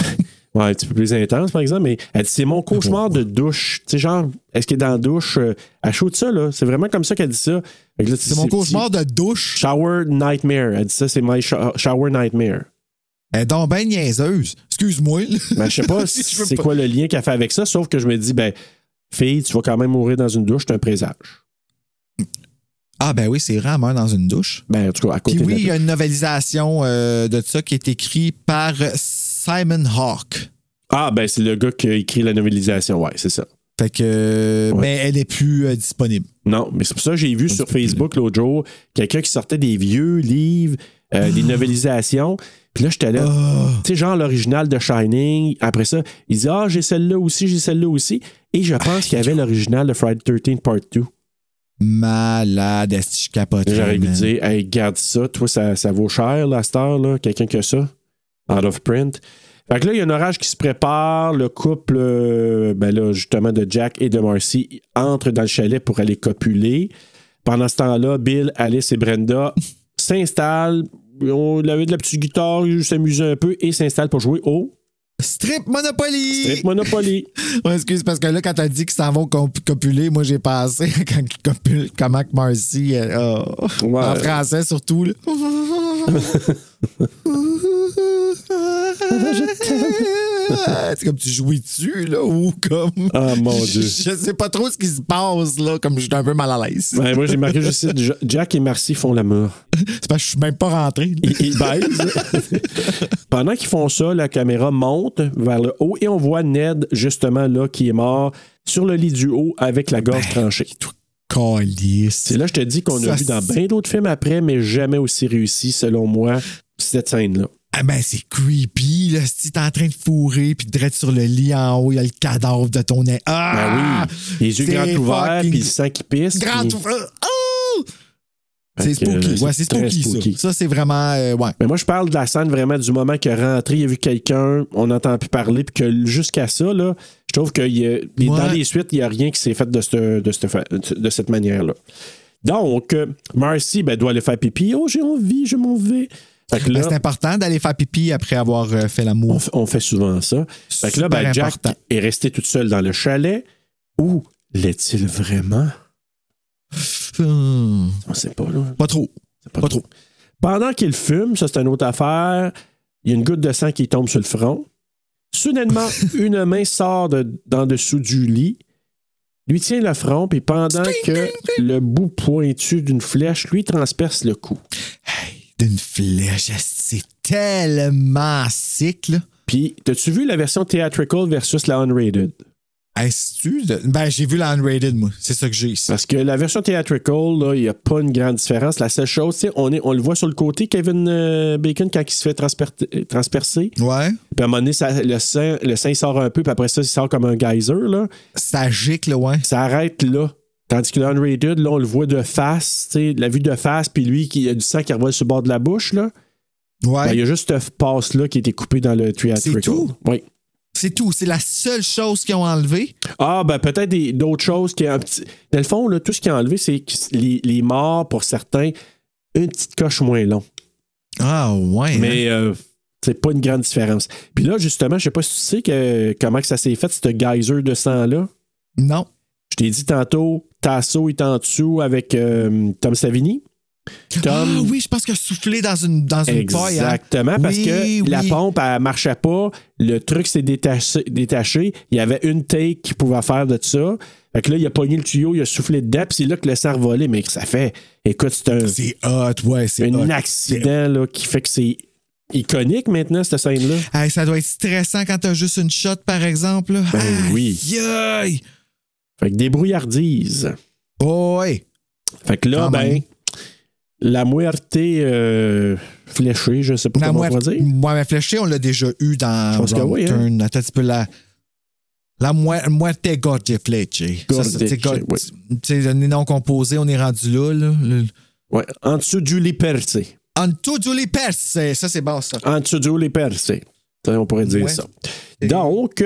Ouais, un petit peu plus intense, par exemple, mais elle dit c'est mon cauchemar de douche. Tu sais, genre, est-ce qu'elle est dans la douche? euh, elle chaud de ça, là. C'est vraiment comme ça qu'elle dit ça. Fait que là, tu c'est mon cauchemar de douche? Shower nightmare. Elle dit ça, c'est my sho- shower nightmare. Elle est donc ben niaiseuse. Excuse-moi. Ben, je sais pas Si c'est pas- quoi le lien qu'elle fait avec ça, sauf que je me dis, ben, fille, tu vas quand même mourir dans une douche, c'est un présage. Ah, ben oui, c'est meurt dans une douche. Ben, en tout cas, à côté Puis oui, il y a une novélisation euh, de ça qui est écrite par Simon Hawke. Ah, ben, c'est le gars qui a écrit la novélisation, ouais, c'est ça. Fait que. Ouais. Mais elle n'est plus euh, disponible. Non, mais c'est pour ça que j'ai vu sur Facebook l'autre jour quelqu'un qui sortait des vieux livres, euh, des novélisations. Puis là, j'étais là, Ah. tu sais, genre l'original de Shining. Après ça, il dit Ah, j'ai celle-là aussi, j'ai celle-là aussi. Et je pense qu'il y avait l'original de Friday 13 Part 2. Malade, est-ce que je capote? J'aurais dû dire Hey, garde ça, toi, ça, ça vaut cher, la star, là, quelqu'un qui a ça, out of print. Fait que là, il y a un orage qui se prépare. Le couple, euh, ben là, justement, de Jack et de Marcy entre dans le chalet pour aller copuler. Pendant ce temps-là, Bill, Alice et Brenda s'installent. On avait de la petite guitare, ils s'amusaient un peu et s'installent pour jouer au Strip Monopoly! Strip Monopoly. Ouais, excuse, parce que là, quand t'as dit qu'ils s'en vont comp- copuler, moi, j'ai pensé quand ils copulent, comment que Marcy, Ouais. en français surtout, là. C'est comme tu jouis dessus, là, ou comme. Ah, mon Dieu. Je sais pas trop ce qui se passe, là, comme je suis un peu mal à l'aise. Ouais, moi, j'ai marqué juste Jack et Marcy font l'amour. C'est parce que je suis même pas rentré. Ils, ils baisent. Pendant qu'ils font ça, la caméra monte vers le haut et on voit Ned, justement, là, qui est mort sur le lit du haut avec la gorge tranchée. Calice. C'est là, je te dis qu'on a vu dans bien d'autres films après, mais jamais aussi réussi, selon moi, cette scène-là. Ah ben, c'est creepy, là. Si t'es en train de fourrer, puis direct sur le lit en haut, il y a le cadavre de ton nez. Ben Ah! oui, les yeux grands ouverts, puis le sang qui pisse. Grand puis- ouvert. Oh! C'est spooky. Ouais, c'est spooky, spooky. ça. Ça, c'est vraiment. euh, ouais. Mais moi, je parle de la scène vraiment du moment qu'il est rentré, il a vu quelqu'un, on n'entend plus parler, puis que jusqu'à ça, là, je trouve que il y a- les- Ouais. dans les suites, il n'y a rien qui s'est fait de, cette- de, cette fa- de cette manière-là. Donc, euh, Marcy ben, doit aller faire pipi. Oh, j'ai envie, je m'en vais. Ben, c'est important d'aller faire pipi après avoir euh, fait l'amour. on fait souvent ça. Fait que là, ben, Jack important. est resté toute seule dans le chalet. Où l'est-il vraiment? Hmm, On sait pas, là. Pas trop. Pas Pas trop. Pendant qu'il fume, ça c'est une autre affaire, il y a une goutte de sang qui tombe sur le front. Soudainement, une main sort de, d'en dessous du lit, lui tient le front, puis pendant que le bout pointu d'une flèche lui transperce le cou. D'une flèche, c'est tellement sick, là. Puis, t'as-tu vu la version theatrical versus la unrated? Est-ce-tu? Ben, j'ai vu la unrated, moi. C'est ça que j'ai ici. Parce que la version theatrical, là, il n'y a pas une grande différence. La seule chose, sais, on, est, on le voit sur le côté, Kevin euh, Bacon, quand il se fait transper- transpercer. Ouais. Puis à un moment donné, ça- le, sein, le sein sort un peu, puis après ça, il sort comme un geyser. Là. Ça gicle, ouais. Ça arrête là. Tandis que le unrated, là, on le voit de face, tu sais, la vue de face, puis lui, qui a du sang qui revole sur le bord de la bouche. Là. Ouais. Ben, il y a juste cette passe-là qui a été coupée dans le theatrical. tout? Oui. C'est tout. C'est la seule chose qu'ils ont enlevée. Ah, ben peut-être d'autres choses qui. Dans le fond, là, tout ce qui a enlevé, c'est que les, les morts, pour certains, une petite coche moins long. Ah, ouais. hein? Mais euh, c'est pas une grande différence. Puis là, justement, je sais pas si tu sais que, comment que ça s'est fait, ce geyser de sang-là? Non. Je t'ai dit tantôt, Tasso est en dessous avec euh, Tom Savini. Tom. Ah oui, je pense qu'il a soufflé dans une, dans une paille. hein. Exactement, parce Oui, que la pompe, elle marchait pas. Le truc s'est détaché, détaché. Il y avait une take qu'il pouvait faire de ça. Fait que là, il a pogné le tuyau, il a soufflé dedans, puis c'est là que le sang volé. Mais ça fait, écoute, c'est un, C'est hot, ouais, c'est un hot. accident là, qui fait que c'est iconique maintenant, cette scène-là. Hey, ça doit être stressant quand t'as juste une shot, par exemple. là. Ben Aïe, oui. aïe. Fait que débrouillardise. Oh, ouais. Fait que là, Quand ben, même. la muerte euh, fléchée, je sais pas La comment on va dire. ouais, mais fléché, on l'a déjà eu dans Je pense que Wrong oui, hein. Turn. Attends un petit peu la. La muerte gorge fléché. Ça, Gorge c'est- oui. Le non composé, on est rendu là. là. Le- Ouais, en dessous du lit percé. Anto Julie Perse. Ça, c'est bon, ça. En dessous du. Ça, On pourrait dire Ouais. ça. Donc,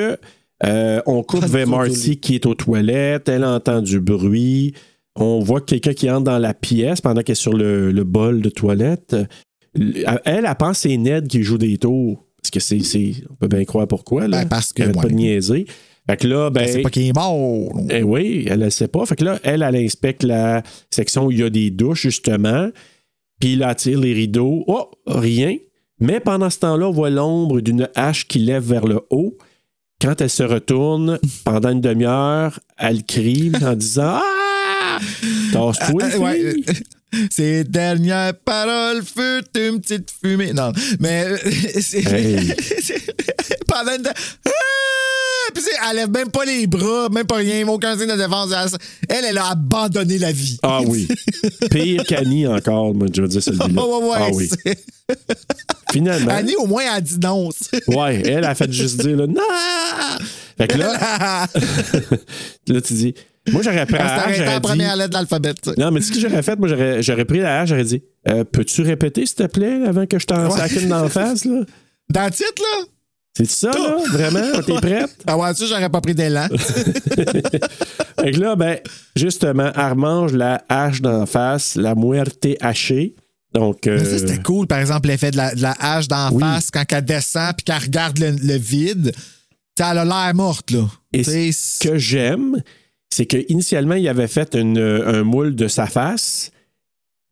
euh, on coupe vers Marcy qui est aux toilettes. Elle entend du bruit. On voit quelqu'un qui entre dans la pièce pendant qu'elle est sur le, le bol de toilette. Elle, elle pense que c'est Ned qui joue des tours. Parce que c'est. On peut bien croire pourquoi. Là. Ben, parce que, Elle arrête pas ouais. de niaiser. Fait que là, ben. C'est pas qu'il est mort. Eh oui, elle ne sait pas. Fait que là, elle, elle inspecte la section où il y a des douches, justement. Puis il attire les rideaux. Oh, rien. Mais pendant ce temps-là, on voit l'ombre d'une hache qui lève vers le haut. Quand elle se retourne, pendant une demi-heure, elle crie en disant Ah! Tasse-toi, Ah, ouais, fille! euh, Ces dernières paroles furent une petite fumée. Non, mais euh, c'est. Hey. Pendant une. Ah! Puis elle lève même pas les bras, même pas rien, aucun signe de défense. Elle, elle a abandonné la vie. Ah oui. Pire qu'Annie encore, moi, je veux dire celui-là. Ouais, ouais, ouais, ah oui. Finalement. Annie, au moins, elle dit non. Ouais, elle a fait juste dire là, non! Fait que là, là, tu dis, moi j'aurais pris la j'aurais la première lettre de l'alphabet. Non, mais tu sais ce que j'aurais fait? Moi, j'aurais, j'aurais pris la hache, j'aurais dit, euh, peux-tu répéter, s'il te plaît, avant que je t'en Ouais. une dans la face, là? Dans le titre, là? C'est ça, là? Vraiment? T'es prête? Ah ouais, ça, j'aurais pas pris d'élan. Fait que là, ben, justement, elle remange la hache d'en face, la muerte hachée. Donc, Mais euh, ça, c'était cool, par exemple, l'effet de la, de la hache d'en Oui. face quand elle descend puis qu'elle regarde le, le vide. Elle a l'air morte, là. Et ce que j'aime, c'est qu'initialement, il avait fait une- un moule de sa face,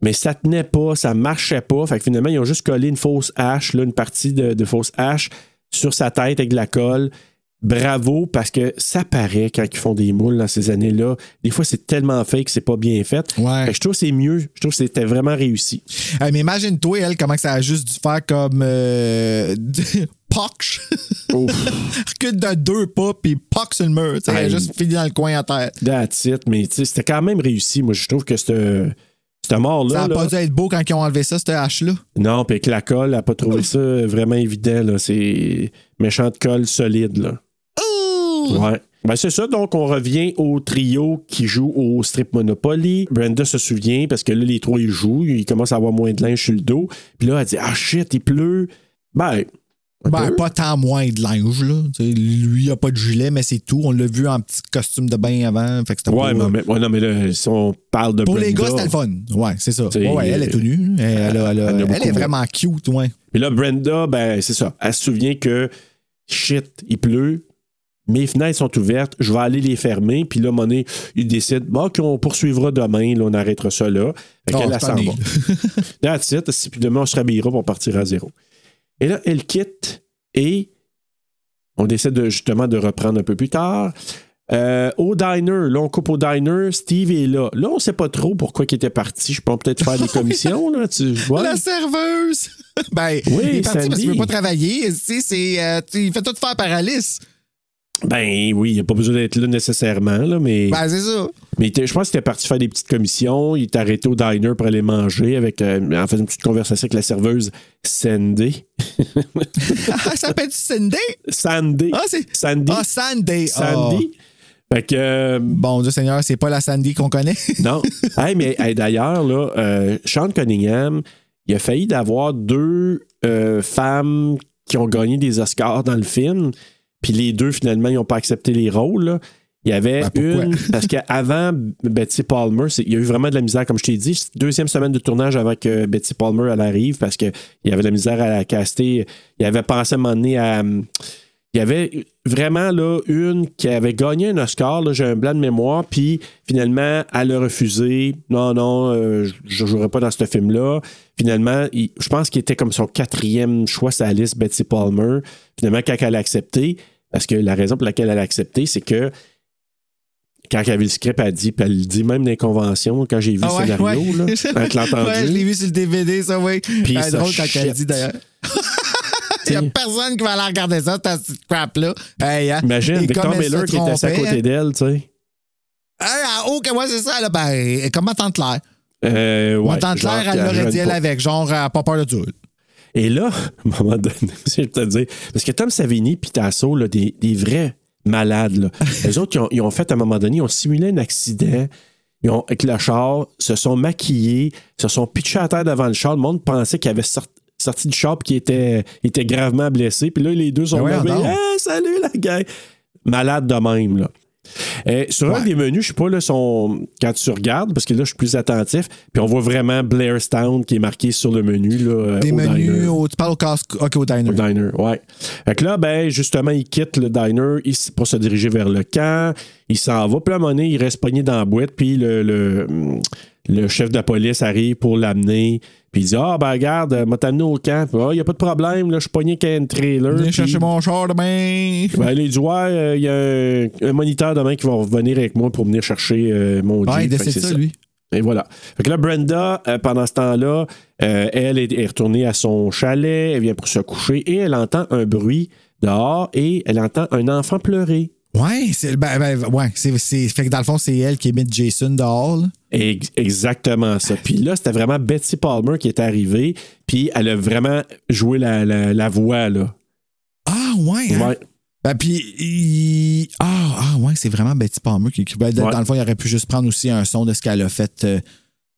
mais ça tenait pas, ça marchait pas. Fait que finalement, ils ont juste collé une fausse hache, là, une partie de, de fausse hache sur sa tête avec de la colle. Bravo, parce que ça paraît quand ils font des moules dans ces années-là. Des fois, c'est tellement fake que c'est pas bien fait. Ouais. Fait que je trouve que c'est mieux. Je trouve que c'était vraiment réussi. Mais imagine-toi, elle, comment que ça a juste dû faire comme. Euh, Pox. Ouf. Recule de deux pas, puis Pox sur le mur. Elle a juste fini dans le coin à terre. That's it. Mais c'était quand même réussi. Moi, je trouve que cette, cette mort-là. Ça n'a pas dû être beau quand ils ont enlevé ça, cette hache-là. Non, puis avec la colle, elle n'a pas trouvé ça vraiment évident. là. C'est méchante colle solide. Là. Ouais. Ben, c'est ça, donc on revient au trio qui joue au strip Monopoly. Brenda se souvient parce que là, les trois, ils jouent. Ils commencent à avoir moins de linge sur le dos. Puis là, elle dit Ah shit, il pleut. Ben, Ben, pas tant moins de linge, là. Lui, il a pas de gilet, mais c'est tout. On l'a vu en petit costume de bain avant. Fait que Ouais, pas- mais, mais- ouais, non, mais là, si on parle de Pour Brenda. les gars, c'était le fun. Ouais, c'est ça. Ouais, ouais, elle est tout nue. Elle, elle elle est vraiment cute, ouais. Puis là, Brenda, ben, c'est ça. Elle se souvient que shit, il pleut. Mes fenêtres sont ouvertes, je vais aller les fermer. Puis là, Monet, il décide, bon, qu'on poursuivra demain, là, on arrêtera ça là. Fait Oh, qu'elle, s'en va. That's it. Si- Puis demain, on se rhabillera pour partir à zéro. Et là, elle quitte et on décide de, justement de reprendre un peu plus tard. Euh, au diner, là, on coupe au diner, Steve est là. Là, on sait pas trop pourquoi il était parti. Je pense peut-être faire des commissions, là. Tu vois? La serveuse! ben, Oui, il est parti parce qu'il veut pas travailler. Tu sais, c'est, euh, il fait tout faire par Alice. Ben oui, il n'y a pas besoin d'être là nécessairement, là, mais, Ben, c'est ça. mais était- je pense qu'il était parti faire des petites commissions. Il est arrêté au diner pour aller manger avec, euh, en faisant une petite conversation avec la serveuse Sandy. Ah, ça s'appelle Sandy? Sandy. Ah, c'est. Sandy. Ah, Sandy. Ah. Sandy. Fait que, euh, Bon Dieu Seigneur, c'est pas la Sandy qu'on connaît. non. hey, mais hey, d'ailleurs, là, euh, Sean Cunningham, il a failli d'avoir deux euh, femmes qui ont gagné des Oscars dans le film. Puis les deux, finalement, ils n'ont pas accepté les rôles. là. Il y avait Ben, une. Parce qu'avant Betty Palmer, il y a eu vraiment de la misère, comme je t'ai dit. Deuxième semaine de tournage avant que Betty Palmer elle arrive, parce qu'il y avait de la misère à la caster. Il avait pensé à un moment donné à. Il y avait vraiment là, une qui avait gagné un Oscar, j'ai un blanc de mémoire, puis finalement, elle a refusé. Non, non, euh, je ne jouerai pas dans ce film-là. Finalement, il- je pense qu'il était comme son quatrième choix sur la liste, Betsy Palmer. Finalement, quand elle a accepté, parce que la raison pour laquelle elle a accepté, c'est que quand elle a vu le script, elle a dit, puis elle le dit même dans les conventions, quand j'ai vu Ah le ouais, scénario, ouais. là, quand elle l'a entendu. Ouais, je l'ai vu sur le DVD, ça, oui. Puis drôle quand elle dit d'ailleurs. Il n'y a personne qui va aller regarder ça, cette crap-là. Hey, hein. Imagine, Victor Miller qui était à côté d'elle, tu sais. Ah, ok, ouais, c'est ça. Là, ben, elle est comme ma tante Claire. Euh, Ma ouais, tante genre Claire, elle l'aurait dit elle avec, genre, elle pas peur de Dieu. Et là, à un moment donné, je vais te dire, parce que Tom Savini et Tasso, là, des, des vrais malades, là. les autres, ils ont, ils ont fait à un moment donné, ils ont simulé un accident. Ils ont, avec le char, se sont maquillés, se sont pitchés à terre devant le char. Le monde pensait qu'il avait sorti, sorti du et qu'il était, était gravement blessé. Puis là, les deux sont Ben levés. Hey, salut la gang! Malade de même, là. Euh, sur un des menus, je sais pas, là, son... quand tu regardes, parce que là, je suis plus attentif, puis on voit vraiment Blairstown qui est marqué sur le menu. Là, euh, Des au menus, diner. au- tu parles au casque. Ok, au diner. Au diner, ouais. Fait que là, ben, justement, il quitte le diner il, pour se diriger vers le camp. Il s'en va. Puis à un moment donné, il reste pogné dans la boîte. Puis le, le, le chef de police arrive pour l'amener. Puis il dit Ah, ben, regarde, euh, m'a t'amené au camp. Ah, il n'y a pas de problème. Là, je suis pogné qu'un trailer. Viens Puis- chercher mon char demain. Ben, il dit Ouais, euh, il y a un, un moniteur demain qui va revenir avec moi pour venir chercher euh, mon Jeep. Ouais, il décide c'est ça, lui. et voilà. Fait que là, Brenda, euh, pendant ce temps-là, euh, elle est, est retournée à son chalet, elle vient pour se coucher et elle entend un bruit dehors et elle entend un enfant pleurer. Ouais, c'est ben, ben, ouais, c'est, c'est- fait que dans le fond, c'est elle qui met Jason dehors. exactement ça. Puis là, c'était vraiment Betsy Palmer qui est arrivée, puis elle a vraiment joué la, la- la voix, là. Ah, ouais. hein? Ouais. Ben, puis, il- ah, ah, ouais, c'est vraiment Betty Palmer qui. ben, dans- Ouais. Dans le fond, il aurait pu juste prendre aussi un son de ce qu'elle a fait euh,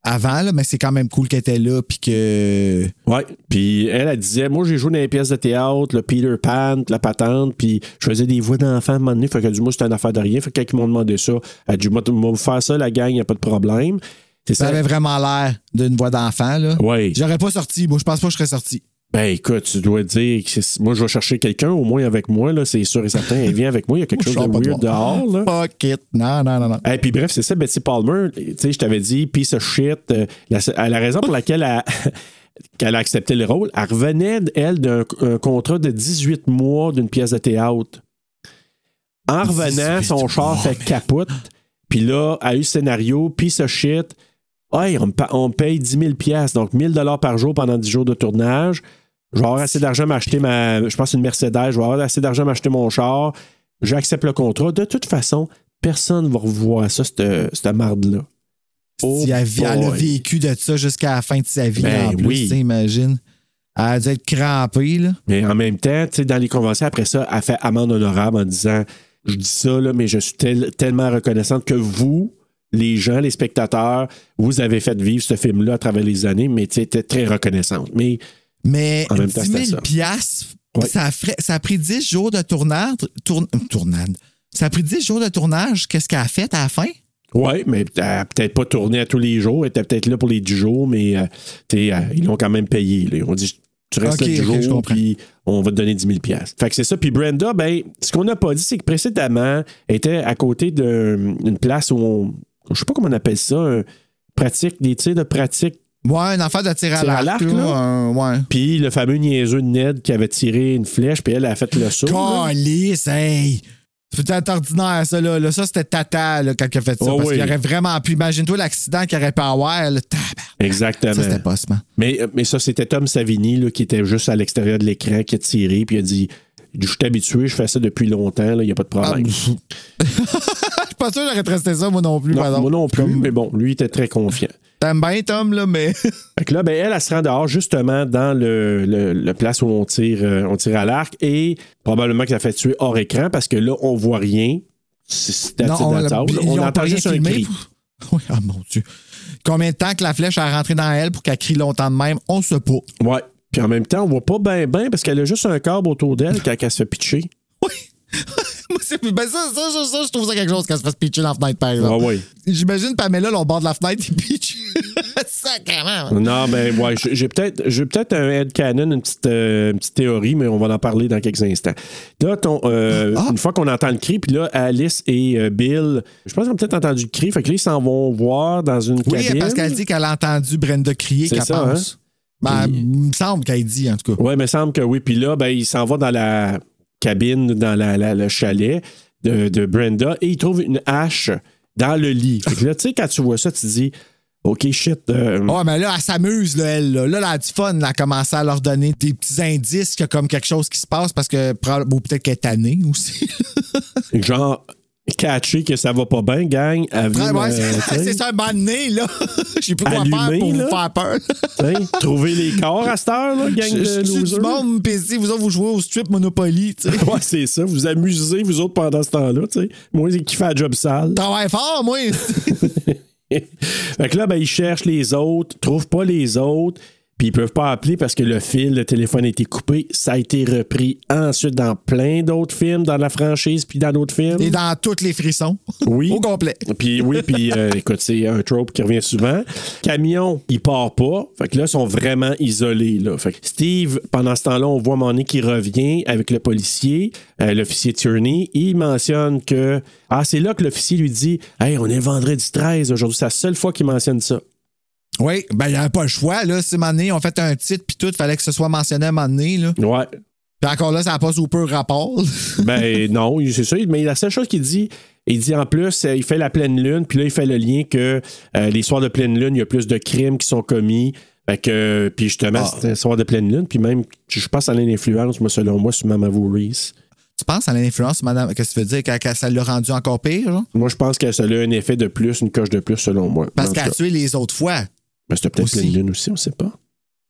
avant, là, mais c'est quand même cool qu'elle était là, puis que. Ouais. Puis elle, elle disait Moi, j'ai joué dans les pièces de théâtre, le Peter Pan, la patente, puis je faisais des voix d'enfants à un moment donné. Fait que du moins, c'était une affaire de rien. Fait que ils m'ont demandé ça, elle a dit Moi, vous faire ça, la gang, il n'y a pas de problème. Ça. avait vraiment l'air d'une voix d'enfant, là. Oui. J'aurais pas sorti. Moi, je pense pas que je serais sorti. Ben écoute, tu dois dire que moi je vais chercher quelqu'un au moins avec moi là, c'est sûr et certain. Il vient avec moi, il y a quelque chose de weird dehors là. Fuck it. Non, non, non, non. Et puis bref, c'est ça, Betsy Palmer, tu sais, je t'avais dit, piece of shit. euh, la, la raison pour laquelle elle, qu'elle a accepté le rôle, elle revenait, elle, d'un un contrat de 18 mois d'une pièce de théâtre. En revenant, 18 son char mois, fait capote, puis là, elle a eu le scénario, piece of shit. Hey, on me, paye 10 000 pièces, donc 1000 dollars par jour pendant 10 jours de tournage. Je vais avoir assez d'argent à m'acheter ma, je pense une Mercedes, je vais avoir assez d'argent à m'acheter mon char. J'accepte le contrat. De toute façon, personne ne va revoir ça, cette, cette marde-là. Oh Si elle, a vécu de ça jusqu'à la fin de sa vie, Ben en plus, oui. imagine. Elle a dû être crampée, là. Mais en même temps, dans les conventions, après ça, elle fait amende honorable en disant Je dis ça, là, mais je suis tel- tellement reconnaissante que vous, les gens, les spectateurs, vous avez fait vivre ce film-là à travers les années, mais tu très reconnaissante. Mais Mais En même temps, 10 c'était 000 ça. piastres, ça, a pris 10 jours de tournage. tournade. Ça a pris 10 jours de tournage. Qu'est-ce qu'elle a fait à la fin? Oui, mais elle a peut-être pas tourné à tous les jours. Elle était peut-être là pour les 10 jours, mais euh, euh, ils l'ont quand même payé. là. Ils ont dit tu restes Ok, là 10 ok, je jours, puis on va te donner 10 000 Fait que c'est ça. Puis Brenda, ben, ce qu'on n'a pas dit, c'est que précédemment, elle était à côté d'une place où on. Je sais pas comment on appelle ça, un pratique, des tirs de pratique. Ouais, une affaire de tir à l'arc. ouais. Puis le fameux niaiseux de Ned qui avait tiré une flèche, puis elle a fait le saut. Calice, hey! C'est peut-être ordinaire, ça, là. Là, ça, c'était tata, là, quand il a fait ça. Oh parce oui. qu'il aurait vraiment pu. Imagine-toi l'accident qu'il aurait pu avoir, là. Exactement. Ça, c'était pas ce Mais, mais ça, c'était Tom Savini là, qui était juste à l'extérieur de l'écran, qui a tiré, puis il a dit Je suis habitué, je fais ça depuis longtemps, il n'y a pas de problème. Je suis pas sûr que j'aurais resté ça, moi non plus. Non, moi non plus, Comme- mais bon, lui il était très confiant. T'aimes bien, Tom, là, mais. Fait que là, ben, elle, elle se rend dehors justement dans le, le- le place où on tire, euh, on tire à l'arc et probablement qu'elle a fait tuer hors écran parce que là, on voit rien. C'est- it, on, on entend juste un cri. Oui, ah mon Dieu. Combien de temps que la flèche a rentré dans elle pour qu'elle crie longtemps de même? On sait pas. Ouais. Puis en même temps, on voit pas bien, bien parce qu'elle a juste un câble autour d'elle quand elle se fait pitcher. Oui. Ben ça, ça, ça, ça, je trouve ça quelque chose qu'elle se fasse pitcher dans la fenêtre, par exemple. Ouais, ouais. J'imagine Pamela, là, au bord de la fenêtre, il pitch. Sacrément. Non, ben ouais, j'ai peut-être j'ai peut-être un headcanon, une petite, euh, une petite théorie, mais on va en parler dans quelques instants. Là, ton, euh, Ah. une fois qu'on entend le cri, puis là, Alice et euh, Bill, je pense qu'ils ont peut-être entendu le cri, fait que là, ils s'en vont voir dans une Oui, cabine. parce qu'elle dit qu'elle a entendu Brenda crier, C'est qu'elle ça, pense. Ben, Puis- il me semble qu'elle dit, en tout cas. Oui, il me semble que oui. Puis là, ben, il s'en va dans la cabine, dans la, la- le chalet de, de Brenda, et il trouve une hache dans le lit. Fait que là, tu sais, quand tu vois ça, tu te dis, OK, shit. euh, Oh, mais là, elle s'amuse, là, elle. Là, là, elle a du fun. Elle a commencé à leur donner des petits indices qu'il y a comme quelque chose qui se passe parce que ou peut-être qu'elle est tannée aussi. genre, catcher que ça va pas bien, gang. Ouais, euh, c'est ça, un moment donné, là. Je sais plus quoi faire pour là. vous faire peur. trouver les corps à cette heure, là, gang Je de je suis losers. du monde, pis vous autres, vous jouez au strip Monopoly, tu sais. Ouais, c'est ça. Vous amusez, vous autres, pendant ce temps-là. tu sais. Moi, qui fait un job sale. Travaille fort, moi. Fait que là, ben, ils cherchent les autres, trouvent pas les autres, puis ils peuvent pas appeler parce que le fil, le téléphone a été coupé. Ça a été repris ensuite dans plein d'autres films, dans la franchise, puis dans d'autres films. Et dans tous les frissons. Oui. Au complet. Puis oui, puis euh, écoute, c'est un trope qui revient souvent. Camion, il part pas. Fait que là, ils sont vraiment isolés. Là. Fait que Steve, pendant ce temps-là, on voit Money qui revient avec le policier, euh, l'officier Tierney. Il mentionne que. Ah, c'est là que l'officier lui dit Hey, on est vendredi 13 aujourd'hui. C'est la seule fois qu'il mentionne ça. Oui, ben, il n'y avait pas le choix, là. C'est donné, on fait un titre, puis tout, il fallait que ce soit mentionné à un moment donné, là. Ouais. Puis encore là, ça n'a pas super rapport. Ben non, c'est ça. Mais la seule chose qu'il dit, il dit en plus, euh, il fait la pleine lune, puis là, il fait le lien que euh, les soirs de pleine lune, il y a plus de crimes qui sont commis. Fait que, puis justement, Ah. c'est un soir de pleine lune, puis même, je pense à l'influence, moi, selon moi, sur Mama Voorhees. tu penses à l'influence, madame, qu'est-ce que tu veux dire, que, que ça l'a rendu encore pire, genre? Moi, je pense que ça a un effet de plus, une coche de plus, selon moi. Parce qu'elle a tué les autres fois. Ben, c'était peut-être pleine lune aussi, on sait pas.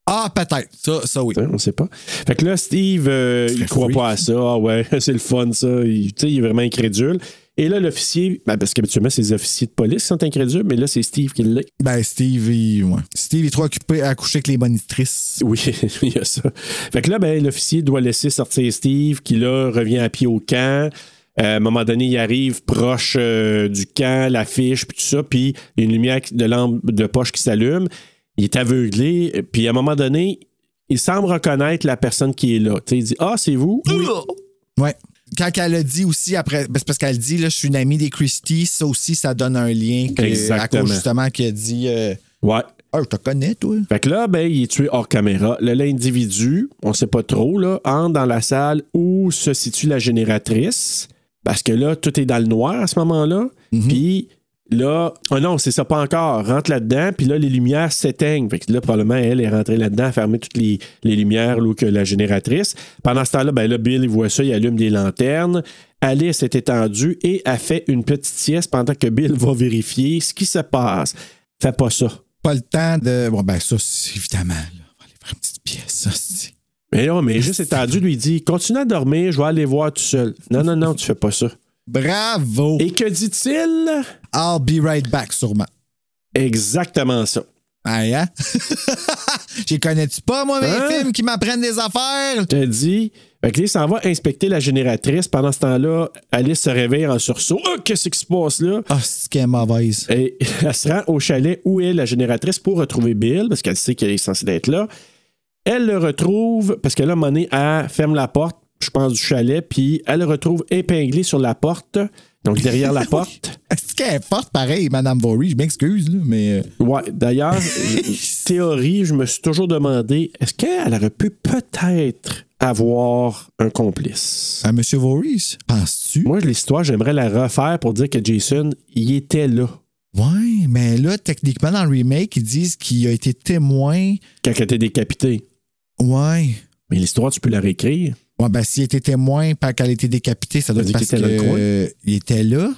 Ah, peut-être. Ça, ça oui. On sait pas. Fait que là, Steve, euh, il croit freak. pas à ça. Ah ouais, c'est le fun, ça. Il, tu sais, il est vraiment incrédule. Et là, l'officier, ben, parce qu'habituellement, c'est les officiers de police qui sont incrédules, mais là, c'est Steve qui l'est. Ben, Steve, il, ouais. Steve est trop occupé à coucher avec les monitrices. Oui, il y a ça. Fait que là, ben, l'officier doit laisser sortir Steve, qui là revient à pied au camp. À un moment donné, il arrive proche euh, du camp, l'affiche, puis tout ça, puis il y a une lumière qui- de lampe de poche qui s'allume. Il est aveuglé, puis à un moment donné, il semble reconnaître la personne qui est là. Tu sais, il dit Ah, c'est vous Ouais. Quand elle a dit aussi après, ben, c'est parce qu'elle dit là, je suis une amie des Christie, ça aussi, ça donne un lien que, à Exactement. cause justement qu'elle dit euh, Ouais. Ah, je te connais, toi. Fait que là, ben, il est tué hors caméra. Là, l'individu, on sait pas trop, là, entre dans la salle où se situe la génératrice. Parce que là, tout est dans le noir à ce moment-là. Puis là, oh non, c'est ça pas encore. Rentre là-dedans, puis là, les lumières s'éteignent. Fait que là, probablement, elle est rentrée là-dedans à fermer toutes les, les lumières là, que la génératrice. Pendant ce temps-là, ben là, Bill, il voit ça, il allume des lanternes. Alice est étendue et a fait une petite sieste pendant que Bill va vérifier ce qui se passe. Fais pas ça. Pas le temps de. Bon, ben, ça, évidemment, là. On va aller faire une petite pièce, ça, c'est. Mais non, mais juste étendu, lui dit Continue à dormir, je vais aller voir tout seul. Non, non, non, tu fais pas ça. Bravo! Et que dit-il? I'll be right back, sûrement. Exactement ça. Ah, hein? J'y connais-tu pas, moi, mes Hein? films qui m'apprennent des affaires? Je te dis. Fait que s'en va inspecter la génératrice. Pendant ce temps-là, Alice se réveille en sursaut. Oh, qu'est-ce qui se passe là? Ah, c'est qu'elle est mauvaise. Et elle se rend au chalet où est la génératrice pour retrouver Bill, parce qu'elle sait qu'il est censé être là. Elle le retrouve, parce que là, donné, elle ferme la porte, je pense, du chalet, puis elle le retrouve épinglé sur la porte, donc derrière la porte. Est-ce qu'elle est forte pareil, Madame Vory? Je m'excuse, là, mais. euh, Ouais, d'ailleurs, théorie, je me suis toujours demandé, est-ce qu'elle aurait pu peut-être avoir un complice? À Monsieur Voorhees, penses-tu? Moi, l'histoire, j'aimerais la refaire pour dire que Jason, il était là Ouais, mais là, techniquement, dans le remake, ils disent qu'il a été témoin. quand elle était décapitée. Ouais. Mais l'histoire, tu peux la réécrire. Ouais, ben, s'il était témoin, pas qu'elle a été décapitée, ça doit être parce qu'il était qu'il coin. était là.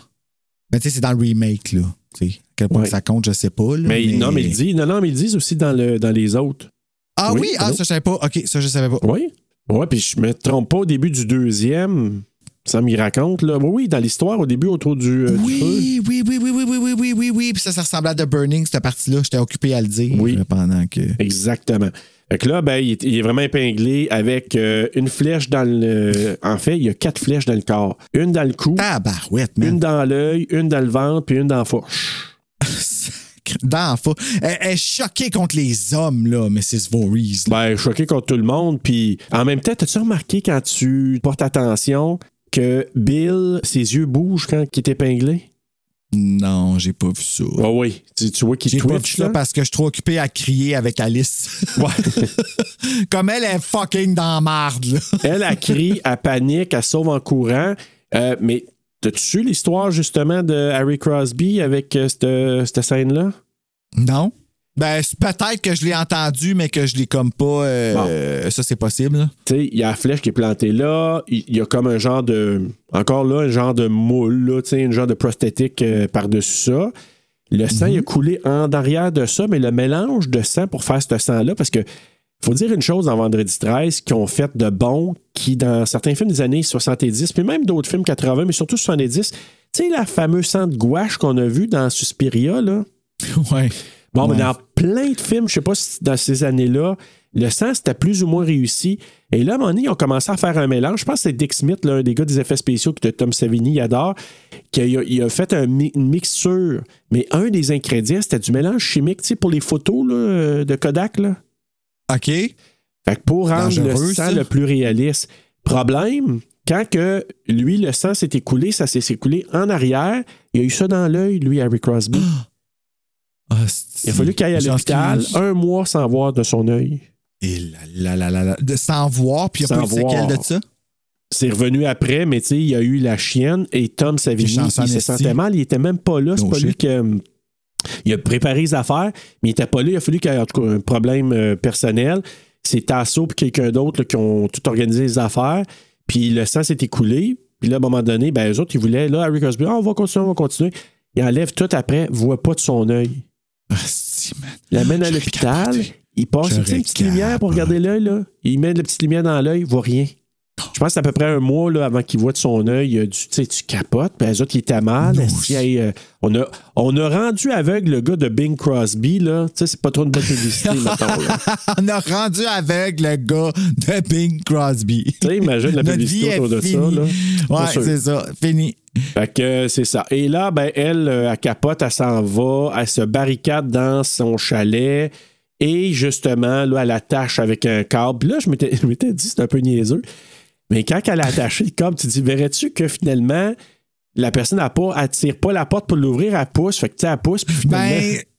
Mais tu sais, c'est dans le remake, là. À quel point Ouais. ça compte, je sais pas. là, Mais, non, mais il dit, non, non, mais ils disent aussi dans, le, dans les autres. Ah Oui, oui, ah, ça, je savais pas. OK, ça, je savais pas. Oui. Oui, puis je me trompe pas au début du deuxième. Ça m'y raconte, là. Oui, oui, dans l'histoire, au début, autour du, euh, du feu. Oui, oui, oui, oui, oui, oui, oui, oui, oui, oui. Puis ça, ça ressemblait à The Burning, cette partie-là. J'étais occupé à le dire. Oui. euh, Pendant que. Exactement. Fait que là, ben, il, est, il est vraiment épinglé avec euh, une flèche dans le. En fait, il y a quatre flèches dans le corps. Une dans le cou, Tabarouette, une man. dans l'œil, une dans le ventre, puis une dans la fourche. Dans Elle, elle est choquée contre les hommes, là, Mrs. Voorhees. là. Ben, choqué contre tout le monde. Puis en même temps, as-tu remarqué quand tu portes attention que Bill, ses yeux bougent quand il est épinglé? Non, j'ai pas vu ça. Ah oui. Tu, tu vois qu'il J'ai pas vu twitch, ça là? parce que je suis trop occupé à crier avec Alice. Ouais. Comme elle est fucking dans la marde, là. elle, a crie, elle panique, elle sauve en courant. Euh, mais t'as-tu su l'histoire, justement, de Harry Crosby avec euh, cette, cette scène-là? Non. Ben, peut-être que je l'ai entendu, mais que je l'ai comme pas. euh, Ça, c'est possible. Tu sais, il y a la flèche qui est plantée là. Il y a comme un genre de. Encore là, un genre de moule, là, tu sais, un genre de prosthétique euh, par-dessus ça. Le sang, il a coulé en arrière de ça, mais le mélange de sang pour faire ce sang-là, parce que faut dire une chose dans Vendredi 13 qui ont fait de bon, qui dans certains films des années 70, puis même d'autres films 80, mais surtout 70, tu sais, la fameuse sang de gouache qu'on a vu dans Suspiria, là. Ouais. Bon, mais Ouais. dans plein de films, je sais pas si dans ces années-là, le sang, c'était plus ou moins réussi. Et là, à un moment donné, ils ont commencé à faire un mélange. Je pense que c'est Dick Smith, là, un des gars des effets spéciaux que Tom Savini adore, qui a, il a fait un mi- une mixture. Mais un des ingrédients, c'était du mélange chimique, tu sais, pour les photos là, euh, de Kodak. Là. OK. Fait que pour rendre le sang ça. le plus réaliste. Problème, quand que lui, le sang s'est écoulé, ça s'est écoulé en arrière, il a eu ça dans l'œil, lui, Harry Crosby. Il a fallu qu'il aille à l'hôpital un mois sans voir de son œil. Et là, là, là, là, là. De, sans voir, puis il n'y a pas séquelles de ça? C'est revenu après, mais tu sais, il y a eu la chienne et Tom Savini, il se sentait mal, il était même pas là. C'est No pas lui shit. a, il a préparé les affaires, mais il était pas là. Il a fallu qu'il y ait en tout cas un problème euh, personnel. C'est Tasso et quelqu'un d'autre qui ont tout organisé les affaires. Puis le sang s'est écoulé. Puis là, à un moment donné, ben, eux autres, ils voulaient, là, Harry Crosby, Ah, on va continuer, on va continuer. Il enlève tout après, voit pas de son œil. Il l'amène à l'hôpital. Il passe une petite lumière pour regarder l'œil. là. Il met la petite lumière dans l'œil, il voit rien. Je pense que c'est à peu près un mois là, avant qu'il voit de son œil, euh, tu sais, tu capotes. Puis les autres, ils étaient mal. Euh, on, a, on a rendu aveugle le gars de Bing Crosby. Là. Tu sais, c'est pas trop une bonne publicité, mettons. là. On a rendu avec le gars de Bing Crosby. Tu sais, imagine la publicité autour de ça. Là. Ouais, c'est ça. Fini. Fait que euh, c'est ça. Et là, ben, elle, euh, elle capote, elle s'en va, elle se barricade dans son chalet. Et justement, là, elle attache avec un câble. Puis là, je m'étais je m'étais dit, c'est un peu niaiseux. Mais quand elle a attaché le câble, tu te dis, verrais-tu que finalement, la personne n'a pas, elle tire pas la porte pour l'ouvrir, elle pousse. Fait que tu sais, elle pousse, puis finalement.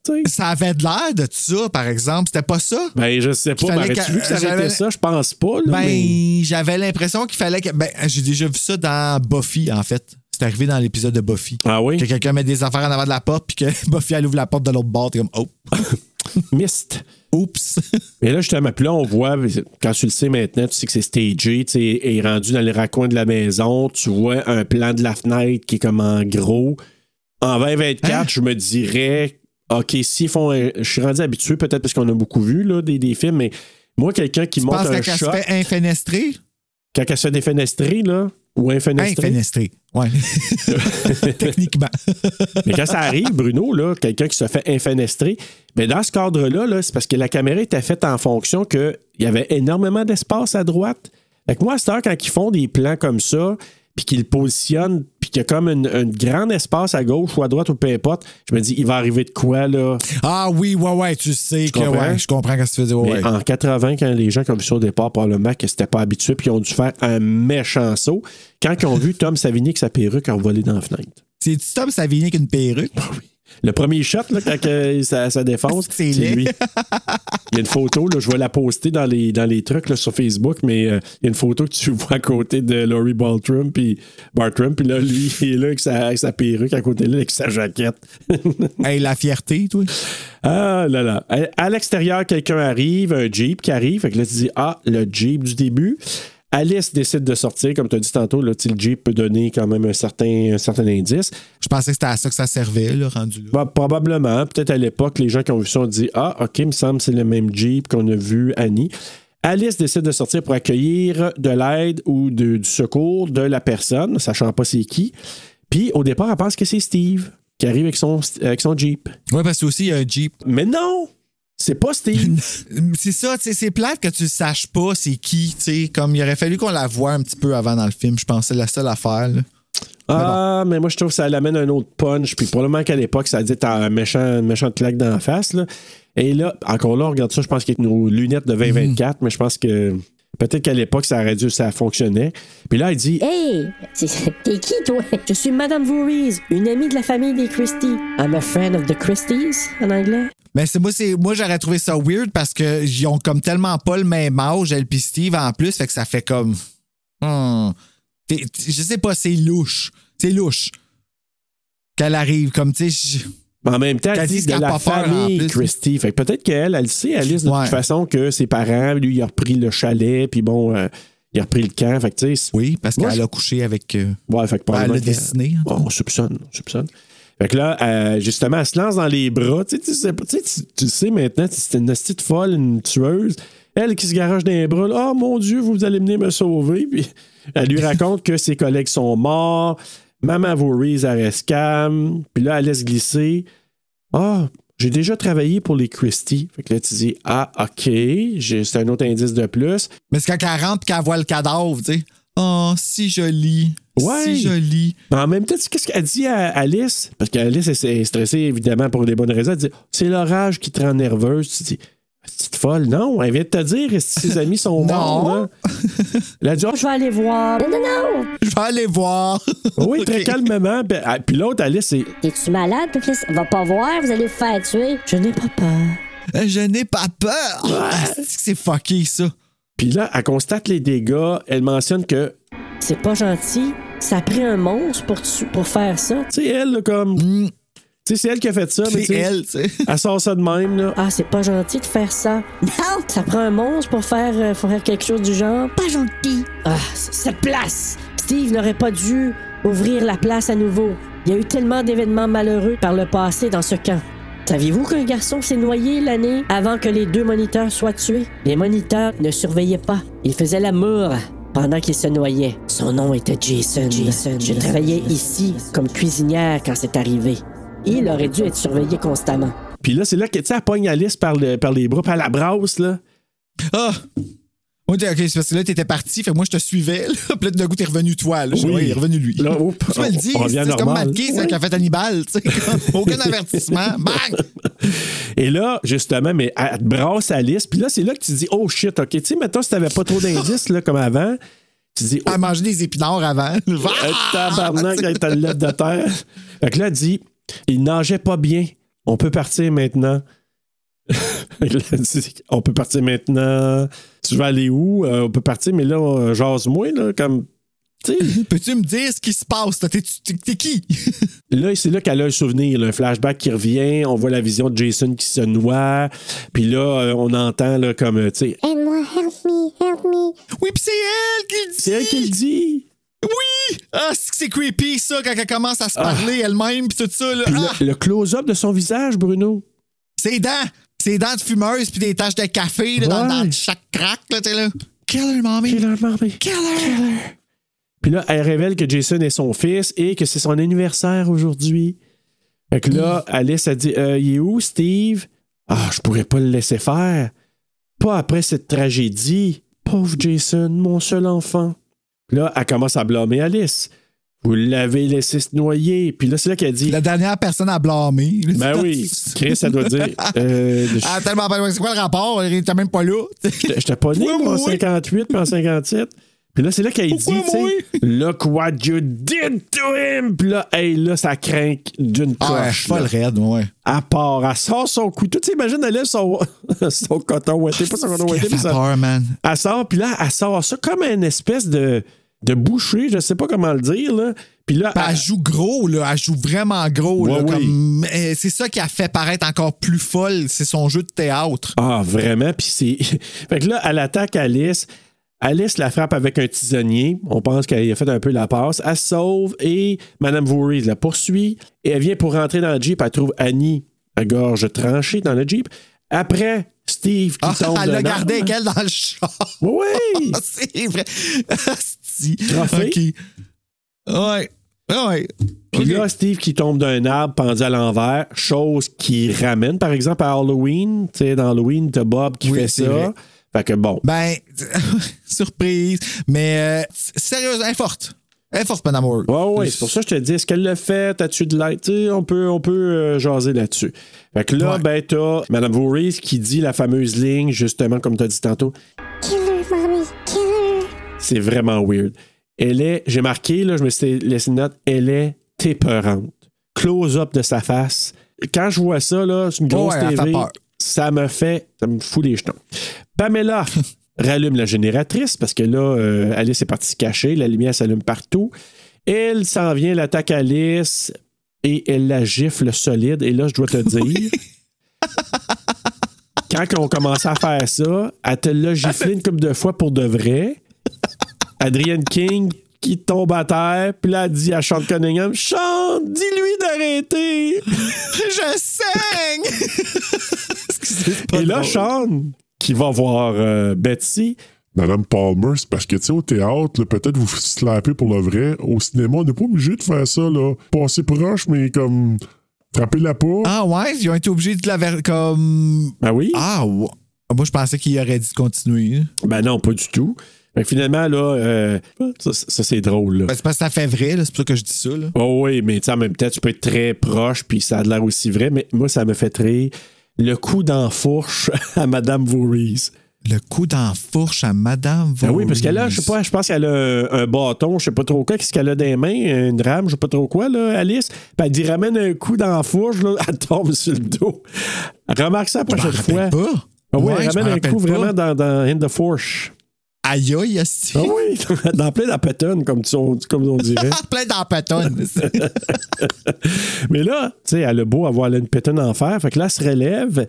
Ben, Ça avait de l'air de ça, par exemple. C'était pas ça? ben, je sais pas. Ben, tu vu que ça été ça? Je pense pas. Là, Ben, mais- j'avais l'impression qu'il fallait que. Ben, j'ai déjà vu ça dans Buffy, en fait. C'est arrivé dans l'épisode de Buffy. Ah oui? Que quelqu'un met des affaires en avant de la porte, puis que Buffy, elle ouvre la porte de l'autre bord. T'es comme, oh, Mist. oups. Mais là, justement, puis là, on voit, quand tu le sais maintenant, tu sais que c'est stagé, tu sais, est rendu dans les raccoins de la maison, tu vois un plan de la fenêtre qui est comme en gros. En 2024, Hein? je me dirais, OK, s'ils font. un- Je suis rendu habitué, peut-être parce qu'on a beaucoup vu là, des, des films, mais moi, quelqu'un qui Tu monte un se shot, fait infenestrer? quand elle se fait défenestrer, là, ou infenestrer. Infenestrer. Ouais. Techniquement. Mais quand ça arrive, Bruno, là, quelqu'un qui se fait infenestrer, mais dans ce cadre-là, là, c'est parce que la caméra était faite en fonction qu'il y avait énormément d'espace à droite. Fait que moi, à cette heure, quand ils font des plans comme ça, puis qu'ils le positionnent, puis qu'il y a comme un grand espace à gauche ou à droite ou peu importe, je me dis, il va arriver de quoi, là? Ah oui, ouais, ouais, tu sais que comprends? ouais, je comprends que tu faisais. Ouais, Mais ouais. en 80, quand les gens qui ont vu ça au départ, probablement que c'était pas habitué, puis ils ont dû faire un méchant saut, quand ils ont vu Tom Savigny avec sa perruque envolée dans la fenêtre. C'est Tom Savigny avec une perruque? Le premier shot, là, quand que ça, ça défonce, C'est lui. Il y a une photo, là, je vais la poster dans les, dans les trucs là, sur Facebook, mais euh, il y a une photo que tu vois à côté de Laurie Bartram, puis Bartram, puis là, lui, il est là avec sa, avec sa perruque à côté de lui, avec sa jaquette. hey, la fierté, toi? Ah là là. À, à l'extérieur, quelqu'un arrive, un Jeep qui arrive. Fait que là, tu dis, ah, le Jeep du début. Alice décide de sortir, comme tu as dit tantôt, là, le Jeep peut donner quand même un certain, un certain indice. Je pensais que c'était à ça que ça servait, là, rendu là. Bah, probablement. Peut-être à l'époque, les gens qui ont vu ça ont dit Ah, OK, il me semble que c'est le même Jeep qu'on a vu Annie. Alice décide de sortir pour accueillir de l'aide ou de- du secours de la personne, sachant pas c'est qui. Puis au départ, elle pense que c'est Steve qui arrive avec son, avec son Jeep. Ouais, parce que aussi, il y a un Jeep. Mais non! C'est pas Steve. C'est ça, tu sais, c'est plate que tu saches pas c'est qui, tu sais. Comme il aurait fallu qu'on la voie un petit peu avant dans le film. Je pense que c'est la seule affaire, là. Ah, mais moi, je trouve que ça l'amène un autre punch. Puis probablement qu'à l'époque, ça dit t'as un méchant, une méchante claque dans la face. Là. Et là, encore là, on regarde ça, je pense qu'il y a nos lunettes de 2024, mais je pense que peut-être qu'à l'époque, ça aurait dû, ça fonctionnait. Puis là, il dit Hey, t'es qui, toi? Je suis Madame Voorhees, une amie de la famille des Christie. I'm a friend of the Christies, en anglais? Mais c'est moi, c'est moi j'aurais trouvé ça weird parce que ils ont comme tellement pas le même âge, elle puis Steve en plus, fait que ça fait comme. Hmm. T- je sais pas, c'est louche. C'est louche. Qu'elle arrive, comme tu sais. Je- En même temps, elle dit de la peur, famille plus. Christie. Fait que peut-être qu'elle, elle sait, Alice, de Ouais. toute façon, que ses parents, lui, il a repris le chalet, puis bon, euh, il a repris le camp. Fait que, Oui, parce qu'elle a couché avec. euh, Ouais, fait que ben, elle a dessiné. Bon, on soupçonne, on soupçonne. Fait que là, euh, justement, elle se lance dans les bras. Tu sais, tu sais, pas- tu sais, tu- tu sais maintenant, c'est une petite folle, une tueuse. Elle qui se garage dans les bras. là, Oh mon Dieu, vous allez venir me sauver. Puis elle lui raconte que ses collègues sont morts. Maman Voorhees à rescam. Puis là, elle laisse glisser. Ah, j'ai déjà travaillé pour les Christie. Fait que là, tu dis Ah, OK, c'est un autre indice de plus. Mais c'est quand elle rentre qu'elle voit le cadavre, tu sais. Oh, si joli. Ouais. Si joli. Mais en même temps, qu'est-ce qu'elle dit à Alice? Parce qu'Alice est- est stressée, évidemment, pour des bonnes raisons. Elle dit C'est l'orage qui te rend nerveuse. Tu dis C'est folle. Non, elle vient de te dire si ses amis sont morts. Non. là. Elle a dit Ah, Je vais aller voir. Non, non, non. Je vais aller voir. Oui, très calmement. Puis, ah, Puis l'autre, Alice, c'est T'es-tu malade, toi, Chris? Va pas voir, vous allez vous faire tuer. Je n'ai pas peur. Je n'ai pas peur. Ah, c'est que c'est fucké, ça? Puis là, elle constate les dégâts. Elle mentionne que, C'est pas gentil. Ça a pris un monstre pour, tu- pour faire ça. tu sais, elle, là, comme. Mm. Tu sais, c'est elle qui a fait ça. mais C'est elle, tu sais. Elle sort ça de même, là. Ah, c'est pas gentil de faire ça. Non! Ça prend un monstre pour faire, euh, pour faire quelque chose du genre. Pas gentil. Ah, cette place! Steve n'aurait pas dû ouvrir la place à nouveau. Il y a eu tellement d'événements malheureux par le passé dans ce camp. Saviez-vous qu'un garçon s'est noyé l'année avant que les deux moniteurs soient tués? Les moniteurs ne surveillaient pas. Ils faisaient l'amour. pendant qu'il se noyait. Son nom était Jason. Jason. Je travaillais ici comme cuisinière quand c'est arrivé. Il aurait dû être surveillé constamment. Puis là, c'est là que, tu sais, elle pogne Alice par, le- par les bras, puis elle la brasse, là. Ah! Oui, ok, c'est parce que là, t'étais parti, fait que moi, je te suivais. Là. Puis là, d'un coup, t'es revenu toi. Là. Oui. ouais, il est revenu lui. Là, tu me le dis, c'est c'est comme. Matt hein, qui a fait Hannibal. tu sais, Aucun avertissement. Bang! Et là, justement, mais elle te brasse Alice, puis là, c'est là que tu dis, oh shit, OK, tu sais, maintenant, si t'avais pas trop d'indices, là, comme avant, tu dis, oh, Elle mangeait des épinards avant. Euh, tabarnak, elle te lève de terre. Fait que là, elle dit il nageait pas bien. On peut partir maintenant. Dit, on peut partir maintenant. Tu vas aller où? Euh, on peut partir, mais là, euh, jase-moi, là, comme. Tu sais, Peux-tu me dire ce qui se passe? T'es- qui? là, c'est là qu'elle a un souvenir, là, un flashback qui revient. On voit la vision de Jason qui se noie. Puis là, euh, on entend, là, comme, tu sais, Aide-moi, help me, help me. Oui, pis c'est elle qui le dit. c'est elle qui le dit. Oui! Ah, c'est creepy, ça, quand elle commence à se parler elle-même, pis tout ça. Là. Puis Ah, le, le close-up de son visage, Bruno. ses dents! Ses dents de fumeuse, puis des taches de café là, dans, Ouais. dans chaque crack, là, t'es là. Killer, mommy! Killer, Marley. Killer! Puis là, elle révèle que Jason est son fils et que c'est son anniversaire aujourd'hui. Fait que là, Alice a dit euh, Il est où, Steve? Ah, je pourrais pas le laisser faire. Pas après cette tragédie. Pauvre Jason, mon seul enfant. Là, elle commence à blâmer Alice. Vous l'avez laissé se noyer. Puis là, c'est là qu'elle dit La dernière personne à blâmer. Ben oui, Chris, ça doit dire euh, Ah, tellement pas. C'est quoi le rapport? Il était même pas là. J'étais pas né, en moi? 58, puis en 57. Puis là, c'est là qu'elle dit? Look what you did to him! Puis là, hey, là, ça craint d'une Ah, coche. pas là. le raide, ouais. À part, elle sort son couteau. Tu sais, imagine, elle lève son, son coton ouetté, pas son coton mais fait ça. Elle sort, puis là, elle sort ça comme une espèce de, de boucher, je sais pas comment le dire, là. Puis là, Puis elle joue gros, là. Elle joue vraiment gros. Ouais, comme- C'est ça qui a fait paraître encore plus folle. C'est son jeu de théâtre. Ah, vraiment? Puis c'est. fait que là, elle attaque Alice. Alice la frappe avec un tisonnier. On pense qu'elle a fait un peu la passe. Elle se sauve et Madame Voorhees la poursuit. Et elle vient pour rentrer dans le Jeep. Elle trouve Annie à gorge tranchée dans le Jeep. Après, Steve qui Ah, tombe elle l'a gardé avec elle dans le char. Oui! C'est vrai. Asti. Trophée? OK. Ouais. Ouais. Puis là, Steve qui tombe d'un arbre pendu à l'envers, chose qui ramène, par exemple, à Halloween. Tu sais, dans Halloween, t'as Bob qui Oui, fait ça. vrai. Fait que bon. Ben, surprise. Mais euh, sérieuse, elle est forte. Elle est forte, Madame Ward. Ouais, ouais, c'est pour ça que je te dis, est-ce qu'elle le fait? T'as-tu de l'aide? Tu sais, on peut, on peut euh, jaser là-dessus. Fait que là, Ouais. ben, t'as Mme Voorhees qui dit la fameuse ligne, justement, comme t'as dit tantôt. Killer, mommy, killer. C'est vraiment weird. Elle est, j'ai marqué, là, je me suis laissé une note, elle est épeurante. Close-up de sa face. Quand je vois ça, là, c'est une grosse Ouais, TV, ça me fait, ça me fout les jetons. Pamela rallume la génératrice parce que là, euh, Alice est partie se cacher, la lumière s'allume partout. Elle s'en vient, elle attaque Alice et elle la gifle solide. Et là, je dois te dire, quand on commençait à faire ça, elle te l'a giflé une couple de fois pour de vrai. Adrienne King qui tombe à terre, puis là, elle dit à Sean Cunningham Sean, dis-lui d'arrêter. Je saigne! Excusez, c'est pas Et là, drôle. Sean, qui va voir euh, Betsy, Madame Palmer, c'est parce que, tu sais, au théâtre, peut-être vous slappez pour le vrai. Au cinéma, on n'est pas obligé de faire ça, là. Passer proche, mais comme. Frapper la peau. Ah ouais, ils ont été obligés de la ver... comme. ben oui, Ah ouais. Ah, Moi, je pensais qu'il aurait dit de continuer. ben non, pas du tout. Que finalement, là, euh, ça, ça, c'est drôle. Ben, c'est parce que ça fait vrai, c'est pour ça que je dis ça. Là. Oh oui, mais en même temps, tu peux être très proche, puis ça a l'air aussi vrai, mais moi, ça me fait rire. Le coup d'enfourche à Madame Voorhees. Le coup d'enfourche à Madame Ben oui, parce qu'elle a, Voorhees. je sais pas, je pense qu'elle a un, un bâton, je sais pas trop quoi, qu'est-ce qu'elle a dans les mains, une rame, je sais pas trop quoi, là, Alice. Puis elle dit ramène un coup d'enfourche, là, elle tombe sur le dos. Remarque ça la Je prochaine rappelle fois. pas. Ah oui, Ouais, elle je ramène un coup pas. vraiment dans, dans In the Force. Aïe aïe. Ah oui, dans plein d'apétonnes, comme, on- comme on dirait. Plein d'empêtonnes. Mais là, tu sais, elle a beau avoir une pétonne en fer, fait que là, elle se relève.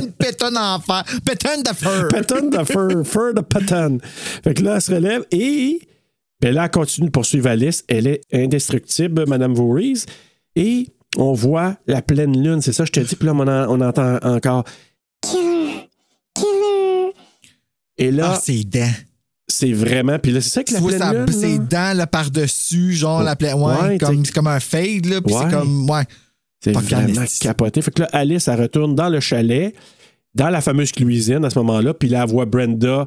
Une pétonne en fer. Pétonne de feu. Pétonne de fur, fur de pétonne. Fait que là, elle se relève et ben là, elle continue de poursuivre Alice. Elle est indestructible, Madame Voorhees. Et on voit la pleine lune, c'est ça, je te dis. Puis là, on, en- on entend encore. Et là, Ah, ses dents. c'est vraiment. Puis là, c'est ça que Tu la vois pleine lune, ses là, dents là, par-dessus, genre la pleine. Ouais, Ouais, comme, c'est comme un fade, là. Puis Ouais. c'est comme. Ouais. c'est vraiment capoté. Fait que là, Alice, elle retourne dans le chalet, dans la fameuse cuisine à ce moment-là, puis là, elle voit Brenda.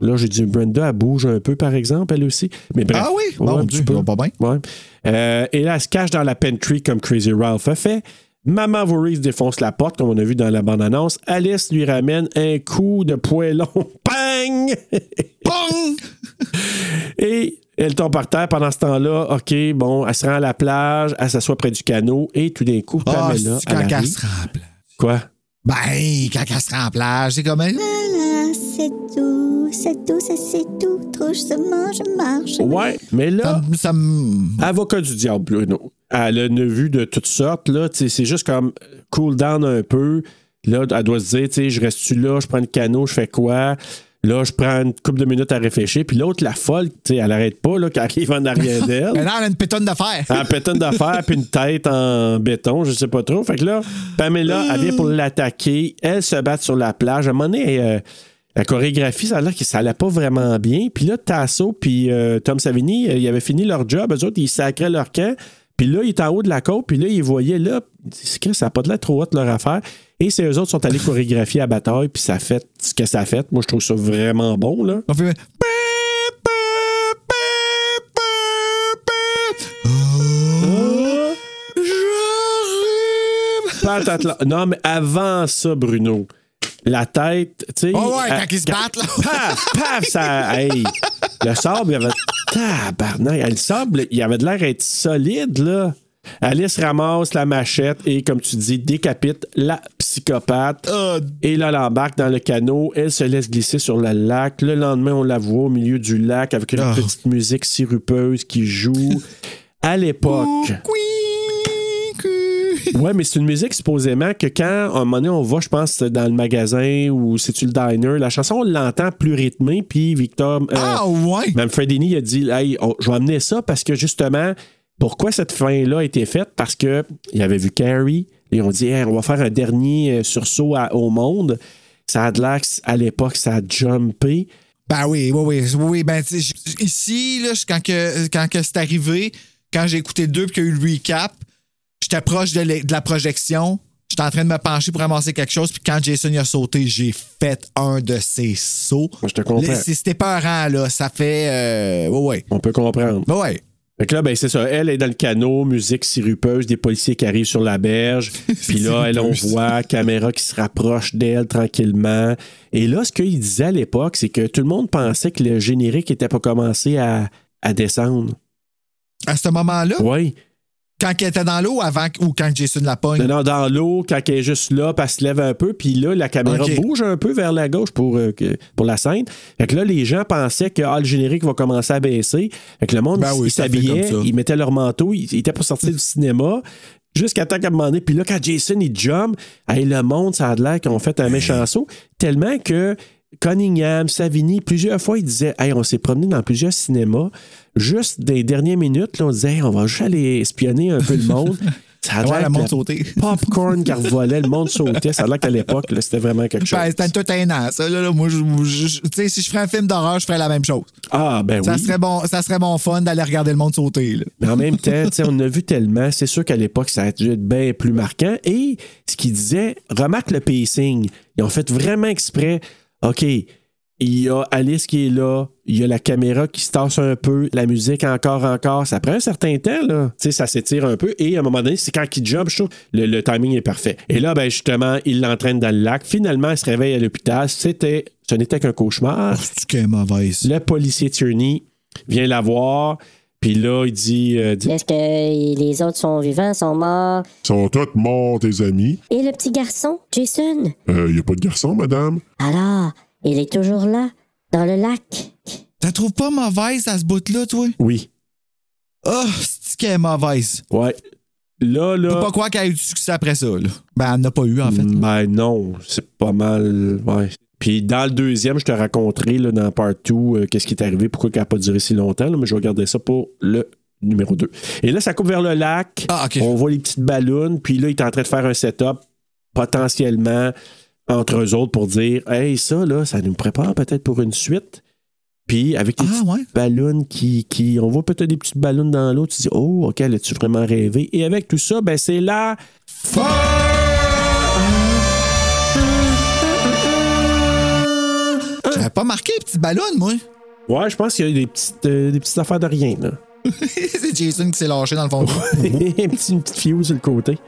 Là, j'ai dit Brenda, elle bouge un peu, par exemple, elle aussi. Mais bref. Ah oui? Ouais, Mon un Dieu, petit peu. ça va pas bien. Ouais. Euh, et là, elle se cache dans la pantry comme Crazy Ralph a fait. Maman Voorhees défonce la porte, comme on a vu dans la bande-annonce. Alice lui ramène un coup de poêlon. Bang! Pong! Et elle tombe par terre pendant ce temps-là. OK, bon, elle se rend à la plage, elle s'assoit près du canot et tout d'un coup, Ah, Pamela. c'est quand elle elle se rend en plage? Quoi? Ben, quand elle se rend en plage, c'est comme. Voilà, c'est tout, c'est tout, ça c'est tout. Trop justement, je marche. Ouais, mais là, Ça, ça me. avocat du diable, Bruno. Elle a une vue de toutes sortes. Là, c'est juste comme cool down un peu. Là, elle doit se dire, je reste-tu là, je prends le canot, je fais quoi? Là, je prends une couple de minutes à réfléchir. Puis l'autre, la folle, elle arrête pas, là, qui arrive en arrière d'elle. Maintenant, elle a une pétonne d'affaires. Elle a pétonne d'affaires puis une tête en béton, je sais pas trop. Fait que là, Pamela, elle vient pour l'attaquer. Elle se bat sur la plage. À un moment donné, euh, la chorégraphie, ça a l'air que ça allait pas vraiment bien. Puis là, Tasso puis euh, Tom Savini, euh, ils avaient fini leur job. Eux autres, ils sacraient leur camp. Puis là, ils étaient en haut de la côte. Puis là, ils voyaient, là, c'est que ça n'a pas de l'air trop haute leur affaire. Et c'est eux autres qui sont allés chorégraphier à bataille. Puis ça a fait ce que ça a fait. Moi, je trouve ça vraiment bon, là. On fait. Là. Non, mais avant ça, Bruno, la tête, tu sais. Oh ouais, quand ils se battent, là. Paf, paf, ça. Hey, le sable, il avait. Tabarnak. Le sable, il avait de l'air d'être solide, là. Alice ramasse la machette et, comme tu dis, décapite la psychopathe. Ah, Et là, elle embarque dans le canot. Elle se laisse glisser sur le lac. Le lendemain, on la voit au milieu du lac avec une Ah. petite musique sirupeuse qui joue. À l'époque. Ouais, mais c'est une musique supposément que quand, à un moment donné, on va, je pense, dans le magasin ou c'est-tu le diner, la chanson, on l'entend plus rythmée, puis Victor. euh, Ah ouais. Même Fredini a dit Hey, on- je vais amener ça parce que justement, pourquoi cette fin-là a été faite? Parce que il avait vu Carrie et on dit Hey, on va faire un dernier euh, sursaut à- au monde. Ça a de l'air qu'à l'époque, ça a jumpé. Ben oui, oui, oui. oui, ben, ici, là, quand, que, quand que c'est arrivé, quand j'ai écouté 2 et qu'il y a eu le recap, j'étais proche de, la- de la projection. J'étais en train de me pencher pour ramasser quelque chose, puis quand Jason y a sauté, j'ai fait un de ses sauts. Moi, je te comprends. C'était peurant, là. Ça fait. Euh, ouais, ouais. On peut comprendre. Ben ouais. Fait que là, ben, c'est ça. Elle est dans le canot, musique sirupeuse, des policiers qui arrivent sur la berge. Puis là, elle, on voit caméra qui se rapproche d'elle tranquillement. Et là, ce qu'il disait à l'époque, c'est que tout le monde pensait que le générique n'était pas commencé à, à descendre. À ce moment-là, Oui. Quand elle était dans l'eau avant ou quand Jason la pogne? Non, non, dans l'eau, quand elle est juste là, puis elle se lève un peu, puis là, la caméra bouge un peu vers la gauche pour, euh, pour la scène. Fait que là, les gens pensaient que ah, le générique va commencer à baisser. Fait que le monde, Ben oui, ils ils mettaient leur manteau, ils, ils étaient pour sortir du cinéma. Jusqu'à temps qu'à donné, puis là, quand Jason, il jump, hey, le monde, ça a l'air qu'ils ont fait un méchant saut. Tellement que Cunningham, Savini, plusieurs fois, ils disaient Hey, on s'est promené dans plusieurs cinémas. Juste des dernières minutes, là, on disait Hey, on va juste aller espionner un peu le monde. Ça a Ouais, l'air le monde sautait. Popcorn qui revolait, le monde sautait. Ça a l'air qu'à l'époque, c'était vraiment quelque chose. Ben, c'était entertainant, ça. Là, là. moi, je, si je ferais un film d'horreur, je ferais la même chose. Ah, ben Ça, oui. serait bon, ça serait bon fun d'aller regarder le monde sauter. Là. Mais en même temps, on a vu tellement. C'est sûr qu'à l'époque, ça a dû être bien plus marquant. Et ce qu'il disait, remarque le pacing. Ils ont fait vraiment exprès. OK, il y a Alice qui est là, il y a la caméra qui se tasse un peu, la musique encore, encore. Ça prend un certain temps, là. Tu sais, ça s'étire un peu. Et à un moment donné, c'est quand il jump, je trouve, le, le timing est parfait. Et là, ben, justement, il l'entraîne dans le lac. Finalement, il se réveille à l'hôpital. C'était, ce n'était qu'un cauchemar. Est mauvaise. Le policier Tierney vient la voir. Puis là, il dit, euh, dit- Est-ce que les autres sont vivants, sont morts? Ils sont tous morts, tes amis. Et le petit garçon, Jason? Il n'y a pas de garçon, madame. Alors, il est toujours là, dans le lac. T'as trouves pas mauvaise à ce bout-là, toi? oui. Oh, c'est qu'elle est mauvaise? Ouais. Là, là. pas croire qu'elle a eu du succès après ça. Là. Ben, elle n'a pas eu, en fait. Ben non, c'est pas mal. Ouais. Puis dans le deuxième, je te raconterai là, dans part 2 euh, qu'est-ce qui est arrivé, pourquoi ça n'a pas duré si longtemps, là, mais je vais garder ça pour le numéro 2. Et là, ça coupe vers le lac. Ah, OK. On voit les petites ballons, puis là, il est en train de faire un setup potentiellement entre eux autres pour dire Hey, ça, là, ça nous prépare peut-être pour une suite. Puis avec les Ah, petites ouais. ballons qui, qui. On voit peut-être des petites ballons dans l'eau. Tu dis Oh, OK, as-tu vraiment rêvé? Et avec tout ça, ben c'est la J'avais pas marqué les petites ballons, moi. Ouais, je pense qu'il y a des petites, euh, des petites affaires de rien, là. c'est Jason qui s'est lâché dans le fond. Un petit, une petite fuse sur le côté.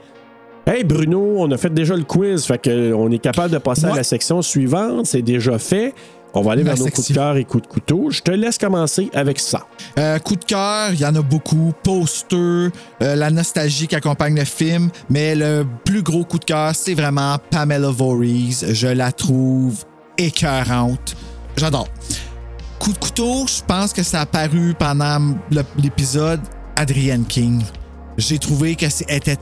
Hey Bruno, on a fait déjà le quiz, fait que on est capable de passer à la section suivante. C'est déjà fait. On va aller vers nos coups de cœur et coups de couteau. Je te laisse commencer avec ça. Euh, coup de cœur, il y en a beaucoup. Poster, euh, la nostalgie qui accompagne le film. Mais le plus gros coup de cœur, c'est vraiment Pamela Voorhees. Je la trouve écœurante. J'adore. Coup de couteau, je pense que ça a apparu pendant l'épisode Adrienne King. J'ai trouvé que c'était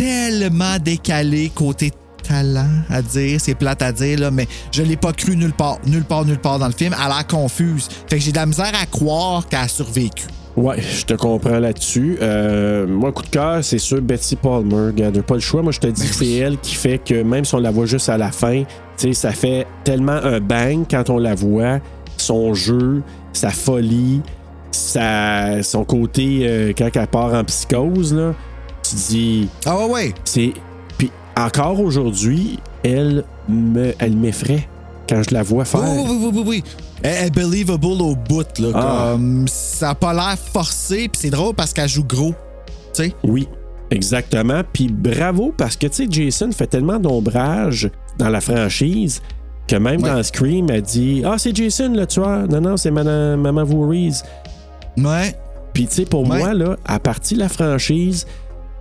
tellement décalé côté talent à dire, c'est plate à dire, là, mais je l'ai pas cru nulle part, nulle part, nulle part dans le film. Elle a l'air confuse. Fait que j'ai de la misère à croire qu'elle a survécu. Ouais, je te comprends là-dessus. Euh, moi, coup de cœur, c'est sûr Betsy Palmer. Regarde, pas le choix. Moi, je te dis que c'est elle qui fait que même si on la voit juste à la fin, tu sais, ça fait tellement un bang quand on la voit. Son jeu, sa folie, sa, son côté euh, quand elle part en psychose, là. Tu dis, Ah ouais, ouais. c'est. Puis encore aujourd'hui, elle me, elle m'effraie quand je la vois faire. Oui, oui, oui, oui, oui. Elle est believable au bout, là. Ah. Comme, ça a pas l'air forcé, puis c'est drôle parce qu'elle joue gros. Tu sais? Oui, exactement. Puis bravo parce que, tu sais, Jason fait tellement d'ombrage dans la franchise que même Ouais. dans Scream, elle dit Ah, c'est Jason le tueur. Non, non, c'est Madame, Maman Voorhees. Ouais. Puis, tu sais, pour Ouais. moi, là, à partir de la franchise,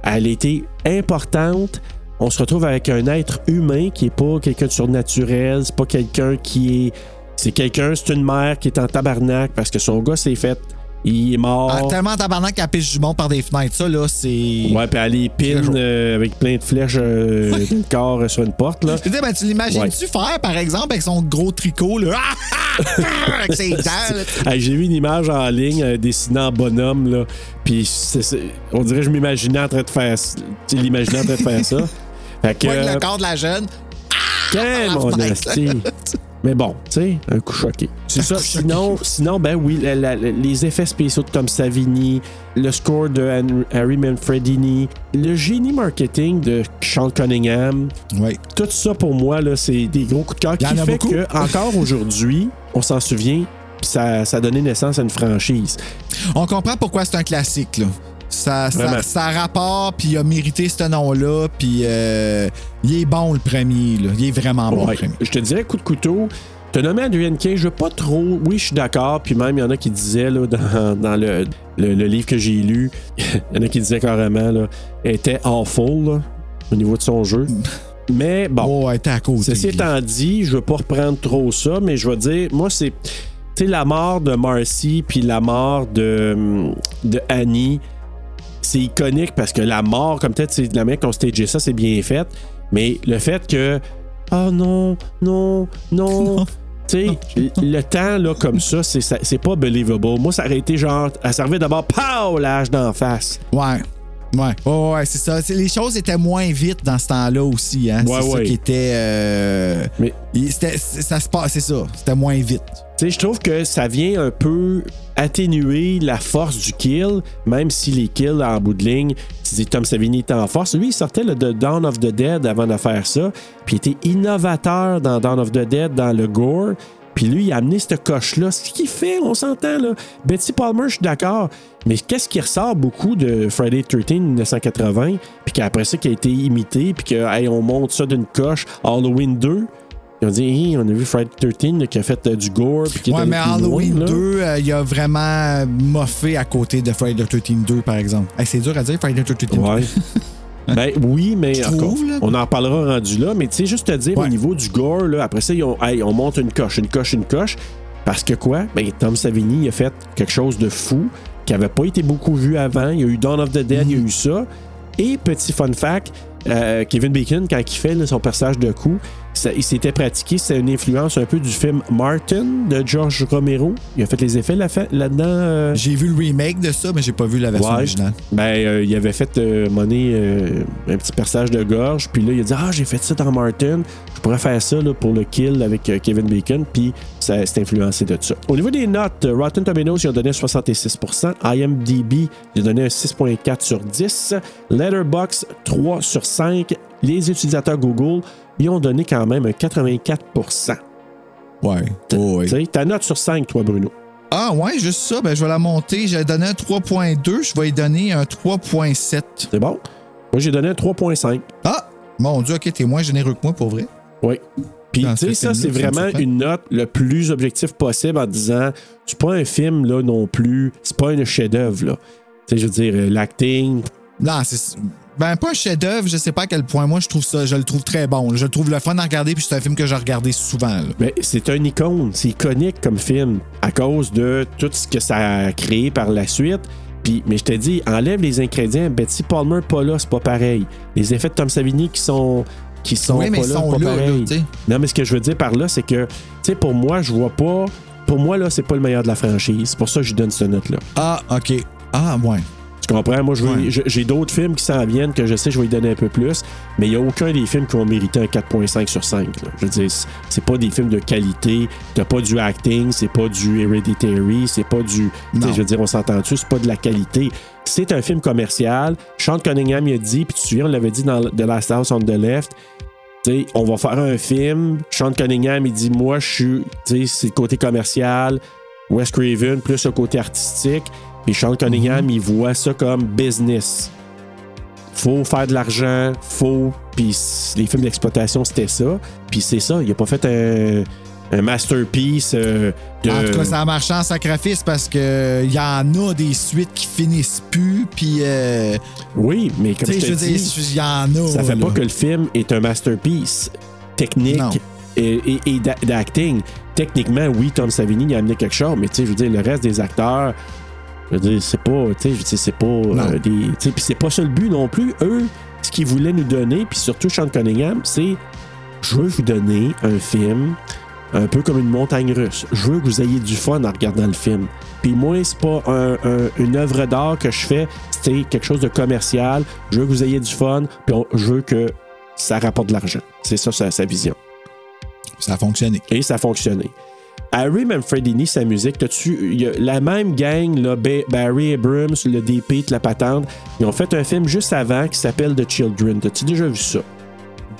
elle était importante. On se retrouve avec un être humain qui est pas quelqu'un de surnaturel, c'est pas quelqu'un qui est. C'est quelqu'un, c'est une mère qui est en tabarnak parce que son gars s'est fait. Il est mort. Ah, tellement tabarnak qu'elle pisse du monde par des fenêtres. Ça, là, c'est. Ouais, puis elle les pine euh, avec plein de flèches euh, corps euh, sur une porte, là. Je veux dire, ben, tu l'imagines-tu faire, par exemple, avec son gros tricot, là? Ah, ah, avec ses dents. Hey, J'ai vu une image en ligne euh, dessinée en bonhomme, là. Puis on dirait que je m'imaginais en train de faire ça. Tu l'imaginais en train de faire ça. Fait que. Le corps de la jeune. La mon asti. Mais bon, tu sais, un coup choqué. C'est ça. Sinon, sinon, ben oui, la- la- la- les effets spéciaux de Tom Savini, le score de Harry Manfredini, le génie marketing de Sean Cunningham, Oui. tout ça pour moi, là, c'est des gros coups de cœur qui en fait beaucoup. que encore aujourd'hui, on s'en souvient, puis ça, ça a donné naissance à une franchise. On comprend pourquoi c'est un classique, là. Ça, ça, rapport, puis il a mérité ce nom-là, puis euh, il est bon, le premier, là. Il est vraiment bon, Ouais. le premier. Je te dirais coup de couteau. Te nommer Adrian King, je veux pas trop. Oui, je suis d'accord. Puis même, il y en a qui disaient là, dans, dans le, le- le livre que j'ai lu, il y en a qui disaient carrément, là, était awful là, au niveau de son jeu. Mais bon. Oh, elle était à côté. Ceci étant dit, je veux pas reprendre trop ça, mais je vais dire, moi, c'est. La mort de Marcy puis la mort de, de Annie, c'est iconique parce que la mort, comme peut-être, c'est la manière qu'on stagé ça, c'est bien fait. Mais le fait que. Oh non, non, non. Tu sais, le temps, là, comme ça, c'est, ça- c'est pas believable. Moi, ça aurait été genre. Elle servait d'abord, pow, l'âge d'en face. Ouais. Ouais, ouais, ouais, c'est ça. C'est- Les choses étaient moins vite dans ce temps-là aussi. Hein? Ouais, c'est ça ouais. qui était. euh, Mais ça se passe, c'est ça. C'était moins vite. Tu sais, je trouve que ça vient un peu atténuer la force du kill, même si les kills en bout de ligne, tu dis Tom Savini était en force. Lui, il sortait le de Dawn of the Dead avant de faire ça, puis il était innovateur dans Dawn of the Dead, dans le gore. Puis lui, il a amené cette coche-là. Ce qu'il fait, on s'entend, là. Betty Palmer, je suis d'accord. Mais qu'est-ce qui ressort beaucoup de Friday 13 1980, puis qu'après ça, qui a été imité, puis que, hey, on monte ça d'une coche. Halloween 2, ils ont dit, Hey, on a vu Friday 13 là, qui a fait euh, du gore. Puis qui Ouais, mais loin, Halloween là. 2, euh, il a vraiment moffé à côté de Friday the 13 2, par exemple. Hey, c'est dur à dire, Friday the 13 Ouais. ben oui, mais encore, trouve, on en parlera rendu là. Mais tu sais, juste te dire Ouais. au niveau du gore, là, après ça, ils ont, hey, on monte une coche, une coche, une coche. Parce que quoi? Ben, Tom Savini il a fait quelque chose de fou qui n'avait pas été beaucoup vu avant. Il y a eu Dawn of the Dead, il y a eu ça. Et petit fun fact, euh, Kevin Bacon, quand il fait là, son personnage de coup, ça- il s'était pratiqué. C'est une influence un peu du film Martin de George Romero. Il a fait les effets là- là-dedans. euh, J'ai vu le remake de ça, mais j'ai pas vu la version Ouais. originale. Ben, euh, il avait fait euh, monnaie, euh, un petit perçage de gorge, puis là, il a dit Ah, j'ai fait ça dans Martin, je pourrais faire ça là, pour le kill avec Kevin Bacon, puis ça s'est influencé de ça. Au niveau des notes, Rotten Tomatoes, ils ont donné 66%, IMDb, ils ont donné un 6,4 sur 10, Letterboxd, 3 sur 5, les utilisateurs Google, ils ont donné quand même un 84%. Ouais. Oh. Tu sais, Ta note sur 5, toi, Bruno. Ah ouais, juste ça, ben je vais la monter. J'ai donné un 3.2, je vais y donner un 3.7. C'est bon? Moi, j'ai donné un 3,5. Ah! Mon Dieu, ok, t'es moins généreux que moi pour vrai. Oui. Puis, tu sais, ça, c'est vraiment une note le plus objectif possible en disant c'est pas un film, là, non plus. C'est pas un chef-d'œuvre, là. Tu sais, je veux dire, euh, l'acting. Non, c'est. Ben, pas un chef-d'œuvre, je sais pas à quel point. Moi, je trouve ça, je le trouve très bon. Je le trouve le fun à regarder, puis c'est un film que j'ai regardé souvent. là. Mais c'est un icône. C'est iconique comme film à cause de tout ce que ça a créé par la suite. Puis, mais je te dis, enlève les ingrédients. Betsy Palmer, pas là, c'est pas pareil. Les effets de Tom Savini qui sont. Qui sont Oui, mais pas ils là, sont pas là, pareil. Non, mais ce que je veux dire par là, c'est que, tu sais, pour moi, je vois pas. Pour moi, là, c'est pas le meilleur de la franchise. C'est pour ça que je lui donne cette note-là. Ah, ok. Ah, ouais. Tu comprends? Moi, Ouais. j'ai d'autres films qui s'en viennent que je sais je vais lui donner un peu plus, mais il n'y a aucun des films qui ont mérité un 4.5 sur 5. là. Je veux dire, c'est- pas des films de qualité, t'as pas du acting, c'est pas du Hereditary, c'est pas du. Je veux dire, on s'entend-tu, c'est pas de la qualité. C'est un film commercial. Sean Cunningham, il a dit, puis tu te souviens, on l'avait dit dans The Last House on the Left. tu sais, on va faire un film. Sean Cunningham, il dit Moi, je suis. tu sais, C'est le côté commercial. Wes Craven, plus le côté artistique. Puis Sean Cunningham, il voit ça comme business. Faut faire de l'argent, faut. Puis les films d'exploitation, c'était ça. Puis c'est ça, il a pas fait un, un masterpiece euh, de. En tout cas, ça a marché en sacrifice parce que il y en a des suites qui finissent plus, puis. Euh, Oui, mais comme je te dis, y en a. ça fait là. pas que le film est un masterpiece technique Non. et, et- et d'a- d'acting. Techniquement, oui, Tom Savini il a amené quelque chose, mais tu sais, je veux dire, le reste des acteurs, je veux dire, c'est pas, tu sais, c'est pas euh, des, tu sais, puis c'est pas ça le but non plus. Eux, ce qu'ils voulaient nous donner, puis surtout Sean Cunningham, c'est, je veux vous donner un film un peu comme une montagne russe. Je veux que vous ayez du fun en regardant le film. Puis moi, c'est pas un- un- une œuvre d'art que je fais, c'est quelque chose de commercial. Je veux que vous ayez du fun, puis on- je veux que ça rapporte de l'argent. C'est ça sa, sa vision. Ça a fonctionné. Et ça a fonctionné. Harry Manfredini, sa musique, t'as-tu. il y a La même gang, là, Ba- Barry Abrams, le DP, de la patente, ils ont fait un film juste avant qui s'appelle The Children. T'as-tu déjà vu ça?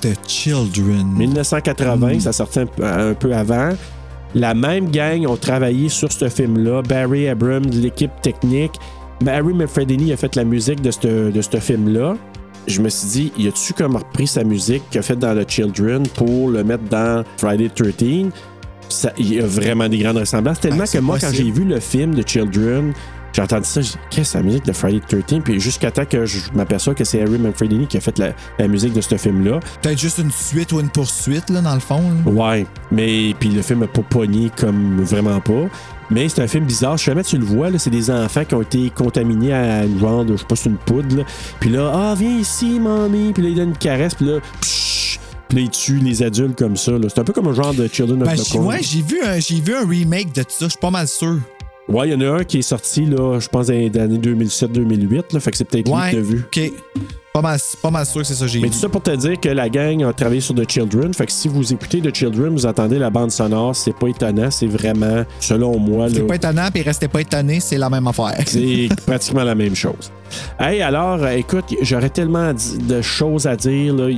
The Children. 1980, ça sortait un, peu- un peu avant. La même gang ont travaillé sur ce film-là. Barry Abrams, l'équipe technique. Barry Manfredini a fait la musique de ce de film-là. Je me suis dit, y a-tu comme repris sa musique qu'il a faite dans The Children pour le mettre dans Friday the 13 Ça- Il y a vraiment des grandes ressemblances. Tellement Ah, que moi, quand j'ai vu le film de Children, j'ai entendu ça, j'ai dit, qu'est-ce que c'est la musique de Friday the 13 Puis jusqu'à temps que je m'aperçois que c'est Harry Manfredini qui a fait la, la musique de ce film-là. Peut-être juste une suite ou une poursuite, là, dans le fond. là. Ouais, mais puis le film n'a pas pogné comme vraiment pas. Mais c'est un film bizarre. Je sais jamais tu le vois, là, c'est des enfants qui ont été contaminés à une genre de, je sais pas, c'est une poudre. là. Puis là, ah, viens ici, mamie. Puis là, il donne une caresse. Puis là, pshh, puis là, il tue les adultes comme ça. là. C'est un peu comme un genre de Children of Ben, the j'ai- Corn. ouais, j'ai vu, un- j'ai vu un remake de ça, je suis pas mal sûr. Ouais, il y en a un qui est sorti, là, je pense, dans les années 2007-2008. là, Fait que c'est peut-être lui Ouais. que t'as vu. OK. Pas mal, pas mal sûr que c'est ça j'ai Mais tout ça pour te dire que la gang a travaillé sur The Children. Fait que si vous écoutez The Children, vous entendez la bande sonore, c'est pas étonnant. C'est vraiment, selon moi, C'est pas étonnant, puis restez pas étonné, c'est la même affaire. C'est pratiquement la même chose. Hey, alors, euh, écoute, j'aurais tellement de choses à dire, là,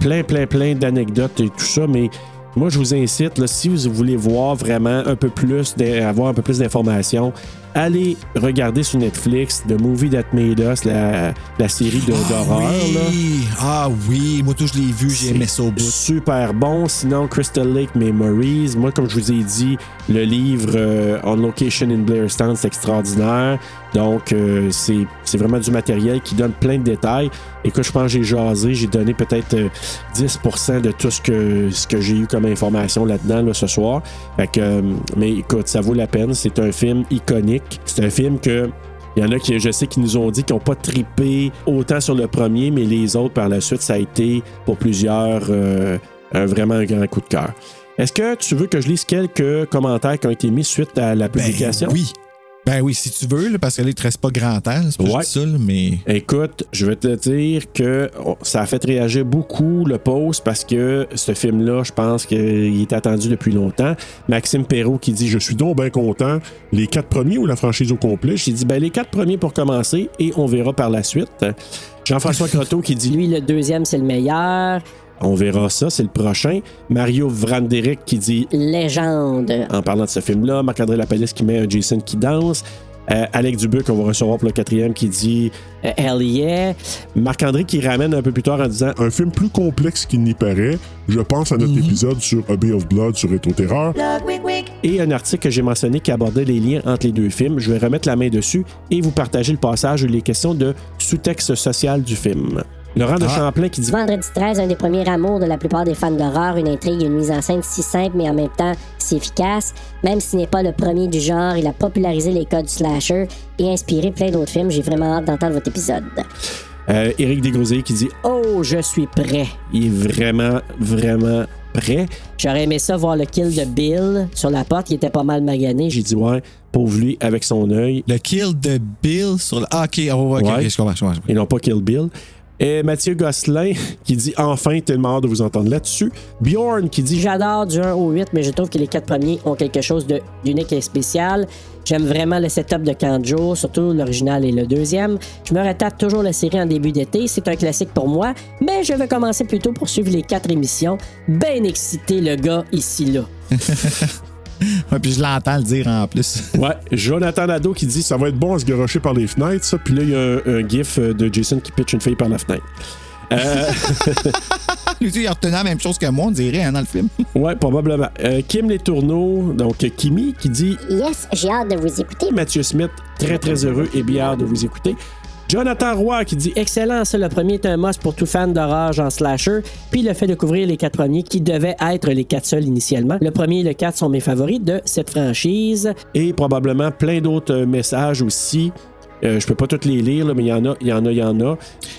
plein, plein, plein d'anecdotes et tout ça, mais moi, je vous incite, là, si vous voulez voir vraiment un peu plus, avoir un peu plus d'informations, allez regarder sur Netflix The Movie That Made Us, la, la série de- d'horreur. là. oui. Ah oui, moi tout je l'ai vu, j'ai aimé ça au bout. Super bon. Sinon, Crystal Lake Memories. Moi, comme je vous ai dit, le livre euh, On Location in Blairstown, c'est extraordinaire. Donc, euh, c'est c'est vraiment du matériel qui donne plein de détails. Écoute, je pense que j'ai jasé. J'ai donné peut-être euh, 10% de tout ce que, ce que j'ai eu comme information là-dedans là, ce soir. Fait que, euh, mais écoute, ça vaut la peine. C'est un film iconique. C'est un film que il y en a qui, je sais, qui nous ont dit qu'ils n'ont pas trippé autant sur le premier, mais les autres, par la suite, ça a été pour plusieurs euh, un- vraiment un grand coup de cœur. Est-ce que tu veux que je lise quelques commentaires qui ont été mis suite à la Ben publication? oui. Ben oui, si tu veux, là, parce que là, il te reste pas grand temps. C'est pas Ouais. juste ça, là, mais. Écoute, je vais te dire que oh, ça a fait réagir beaucoup le post parce que ce film-là, je pense qu'il est attendu depuis longtemps. Maxime Perrault qui dit Je suis donc bien content. Les quatre premiers ou la franchise au complet? J'ai dit ben les quatre premiers pour commencer et on verra par la suite. Jean-François Croteau qui dit Lui, le deuxième, c'est le meilleur. On verra ça, c'est le prochain. Mario Vranderic qui dit Légende. en parlant de ce film-là, Marc-André Lapalisse qui met un Jason qui danse. Euh, Alec Dubuc, qu'on va recevoir pour le quatrième, qui dit Euh, Hell yeah. Marc-André qui ramène un peu plus tard en disant Un film plus complexe qu'il n'y paraît. Je pense à notre épisode sur A Bay of Blood sur Rétro Terreur. et un article que j'ai mentionné qui abordait les liens entre les deux films. Je vais remettre la main dessus et vous partager le passage où les questions de sous-texte social du film. Laurent de Champlain qui dit Vendredi 13, un des premiers amours de la plupart des fans d'horreur, une intrigue et une mise en scène si simple mais en même temps si efficace. Même s'il n'est pas le premier du genre, il a popularisé les codes du slasher et inspiré plein d'autres films. J'ai vraiment hâte d'entendre votre épisode. euh, Éric Desgroseilles qui dit Oh, je suis prêt. il est vraiment, vraiment prêt. J'aurais aimé ça voir le kill de Bill sur la porte. Il était pas mal magané. J'ai dit ouais, pauvre lui avec son œil. Le kill de Bill sur le. Ah, ok, oh, ok, Ouais. ok, je comprends, je comprends. et non pas Kill Bill. Et Mathieu Gosselin qui dit enfin tellement hâte de vous entendre là-dessus. Bjorn qui dit J'adore du 1 au 8, mais je trouve que les quatre premiers ont quelque chose de- d'unique et spécial. J'aime vraiment le setup de Kanjo, surtout l'original et le deuxième. Je me retape toujours la série en début d'été. C'est un classique pour moi, mais je vais commencer plutôt pour suivre les quatre émissions. Ben excité, le gars, ici, là. Ouais, puis je l'entends le dire en plus. Ouais, Jonathan Nadeau qui dit Ça va être bon à se garocher par les fenêtres, ça. Puis là, il y a un, un gif euh, de Jason qui pitch une fille par la fenêtre. Lui, il a retenu la même chose que moi, on dirait, hein, dans le film. Ouais, probablement. Euh, Kim Les Tourneaux, donc euh, Kimi, qui dit Yes, j'ai hâte de vous écouter. Mathieu Smith, très très heureux et bien hâte de vous écouter. Jonathan Roy qui dit Excellent, ça. Le premier est un must pour tout fan d'horreur en slasher. Puis le fait de couvrir les quatre premiers qui devaient être les quatre seuls initialement. Le premier et le 4 sont mes favoris de cette franchise. et probablement plein d'autres messages aussi. Euh, je peux pas toutes les lire, là, mais il y en a, il y en a, il y en a.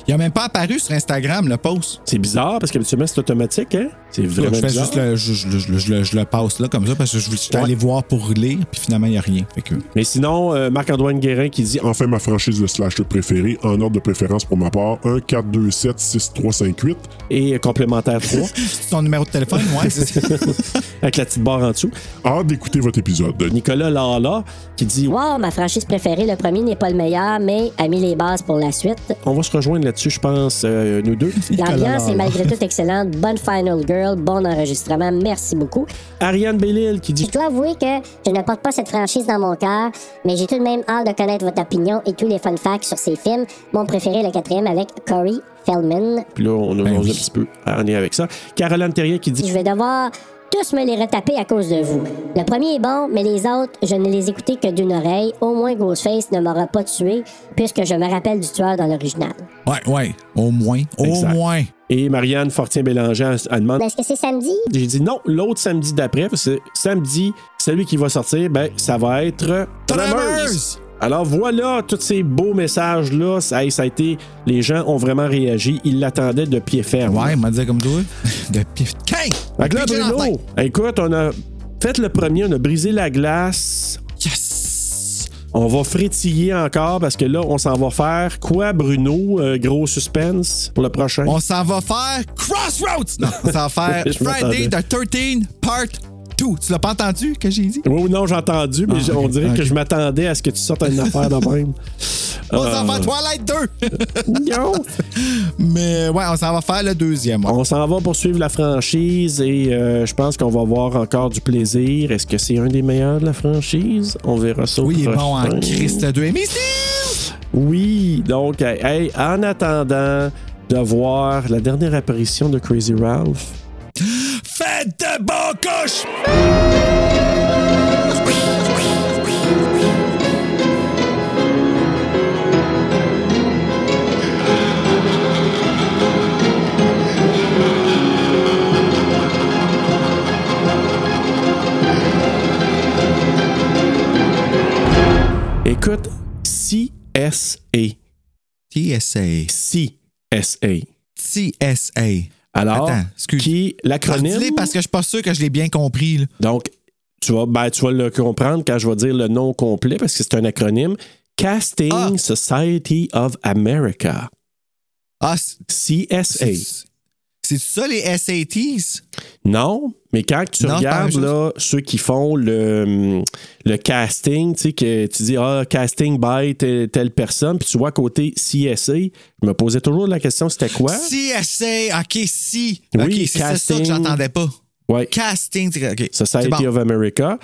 Il a même pas apparu sur Instagram, le post. C'est bizarre parce qu'habituellement c'est automatique, hein? C'est vraiment je, fais bizarre. juste le, je, je- je- je le- je le passe là comme ça parce que je, suis allé voir pour lire, puis finalement, il n'y a rien. Fait que... Mais sinon, euh, Marc-Antoine Guérin qui dit Enfin, ma franchise de slasher préférée, en ordre de préférence pour ma part 1 4 2 7 6 3 5 8. et euh, complémentaire 3 C'est ton numéro de téléphone, ouais, c'est avec la petite barre en dessous. Hâte d'écouter votre épisode. Nicolas Lala qui dit Wow, ma franchise préférée, le premier n'est pas le meilleur, mais a mis les bases pour la suite. on va se rejoindre là-dessus, je pense, euh, nous deux. L'ambiance est malgré tout excellente. Bonne Final Girl, bon enregistrement. Merci beaucoup. Ariane Bellil qui dit Je dois avouer que je ne porte pas cette franchise dans mon cœur, mais j'ai tout de même hâte de connaître votre opinion et tous les fun facts sur ces films. Mon préféré, le quatrième, avec Corey Feldman. Puis là, on a Ben oui. un petit peu en lien avec ça. Caroline Terrien qui dit Je vais devoir tous me les retaper à cause de vous. Le premier est bon, mais les autres, je ne les écoutais que d'une oreille. Au moins, Ghostface ne m'aura pas tué, puisque je me rappelle du tueur dans l'original. Ouais, ouais. Au moins. Au Exact. moins. Et Marianne Fortien-Bélanger, elle, elle demande est-ce que c'est samedi? J'ai dit non, l'autre samedi d'après, parce que samedi, celui qui va sortir, ben, ça va être Tremors. Alors voilà, tous ces beaux messages-là, ça, ça a été. Les gens ont vraiment réagi. Ils l'attendaient de pied ferme. Ouais, m'a dit comme toi. De! Fait que là, Bruno, écoute, on a fait le premier, on a brisé la glace. Yes! On va frétiller encore parce que là, on s'en va faire quoi, Bruno? Euh, gros suspense pour le prochain? On s'en va faire Crossroads! Non, on s'en va faire Friday the 13 Part 2. Tu l'as pas entendu que j'ai dit? Oui, non, j'ai entendu, mais Ah, on dirait que je m'attendais à ce que tu sortes une affaire de même. On s'en va faire Twilight 2! Non! Mais ouais, on s'en va faire le deuxième. ouais. On s'en va poursuivre la franchise et euh, je pense qu'on va avoir encore du plaisir. Est-ce que c'est un des meilleurs de la franchise? On verra ça. Oui, il est bon en. Christ 2. Et! Oui, donc, hey, en attendant de voir la dernière apparition de Crazy Ralph, Faites de bon couche! écoute, CSA. TSA. CSA. TSA. Alors, Attends, excuse. qui l'acronyme? Parce que je suis pas sûr que je l'ai bien compris. là. Donc, tu vas, ben, tu vas le comprendre quand je vais dire le nom complet parce que c'est un acronyme. Casting Ah. Society of America. Ah, c'est- CSA. c'est c'est ça les SATs? Non, mais quand tu Non, regardes là, ceux qui font le, hum, le casting, tu sais, que tu dis ah, casting by telle, telle personne, puis tu vois côté CSA, je me posais toujours la question c'était quoi? CSA, ok, si. Oui, ok, c'est ça casting. que j'entendais pas. Ouais. Casting, c'est- ok. c'est Society bon. of America.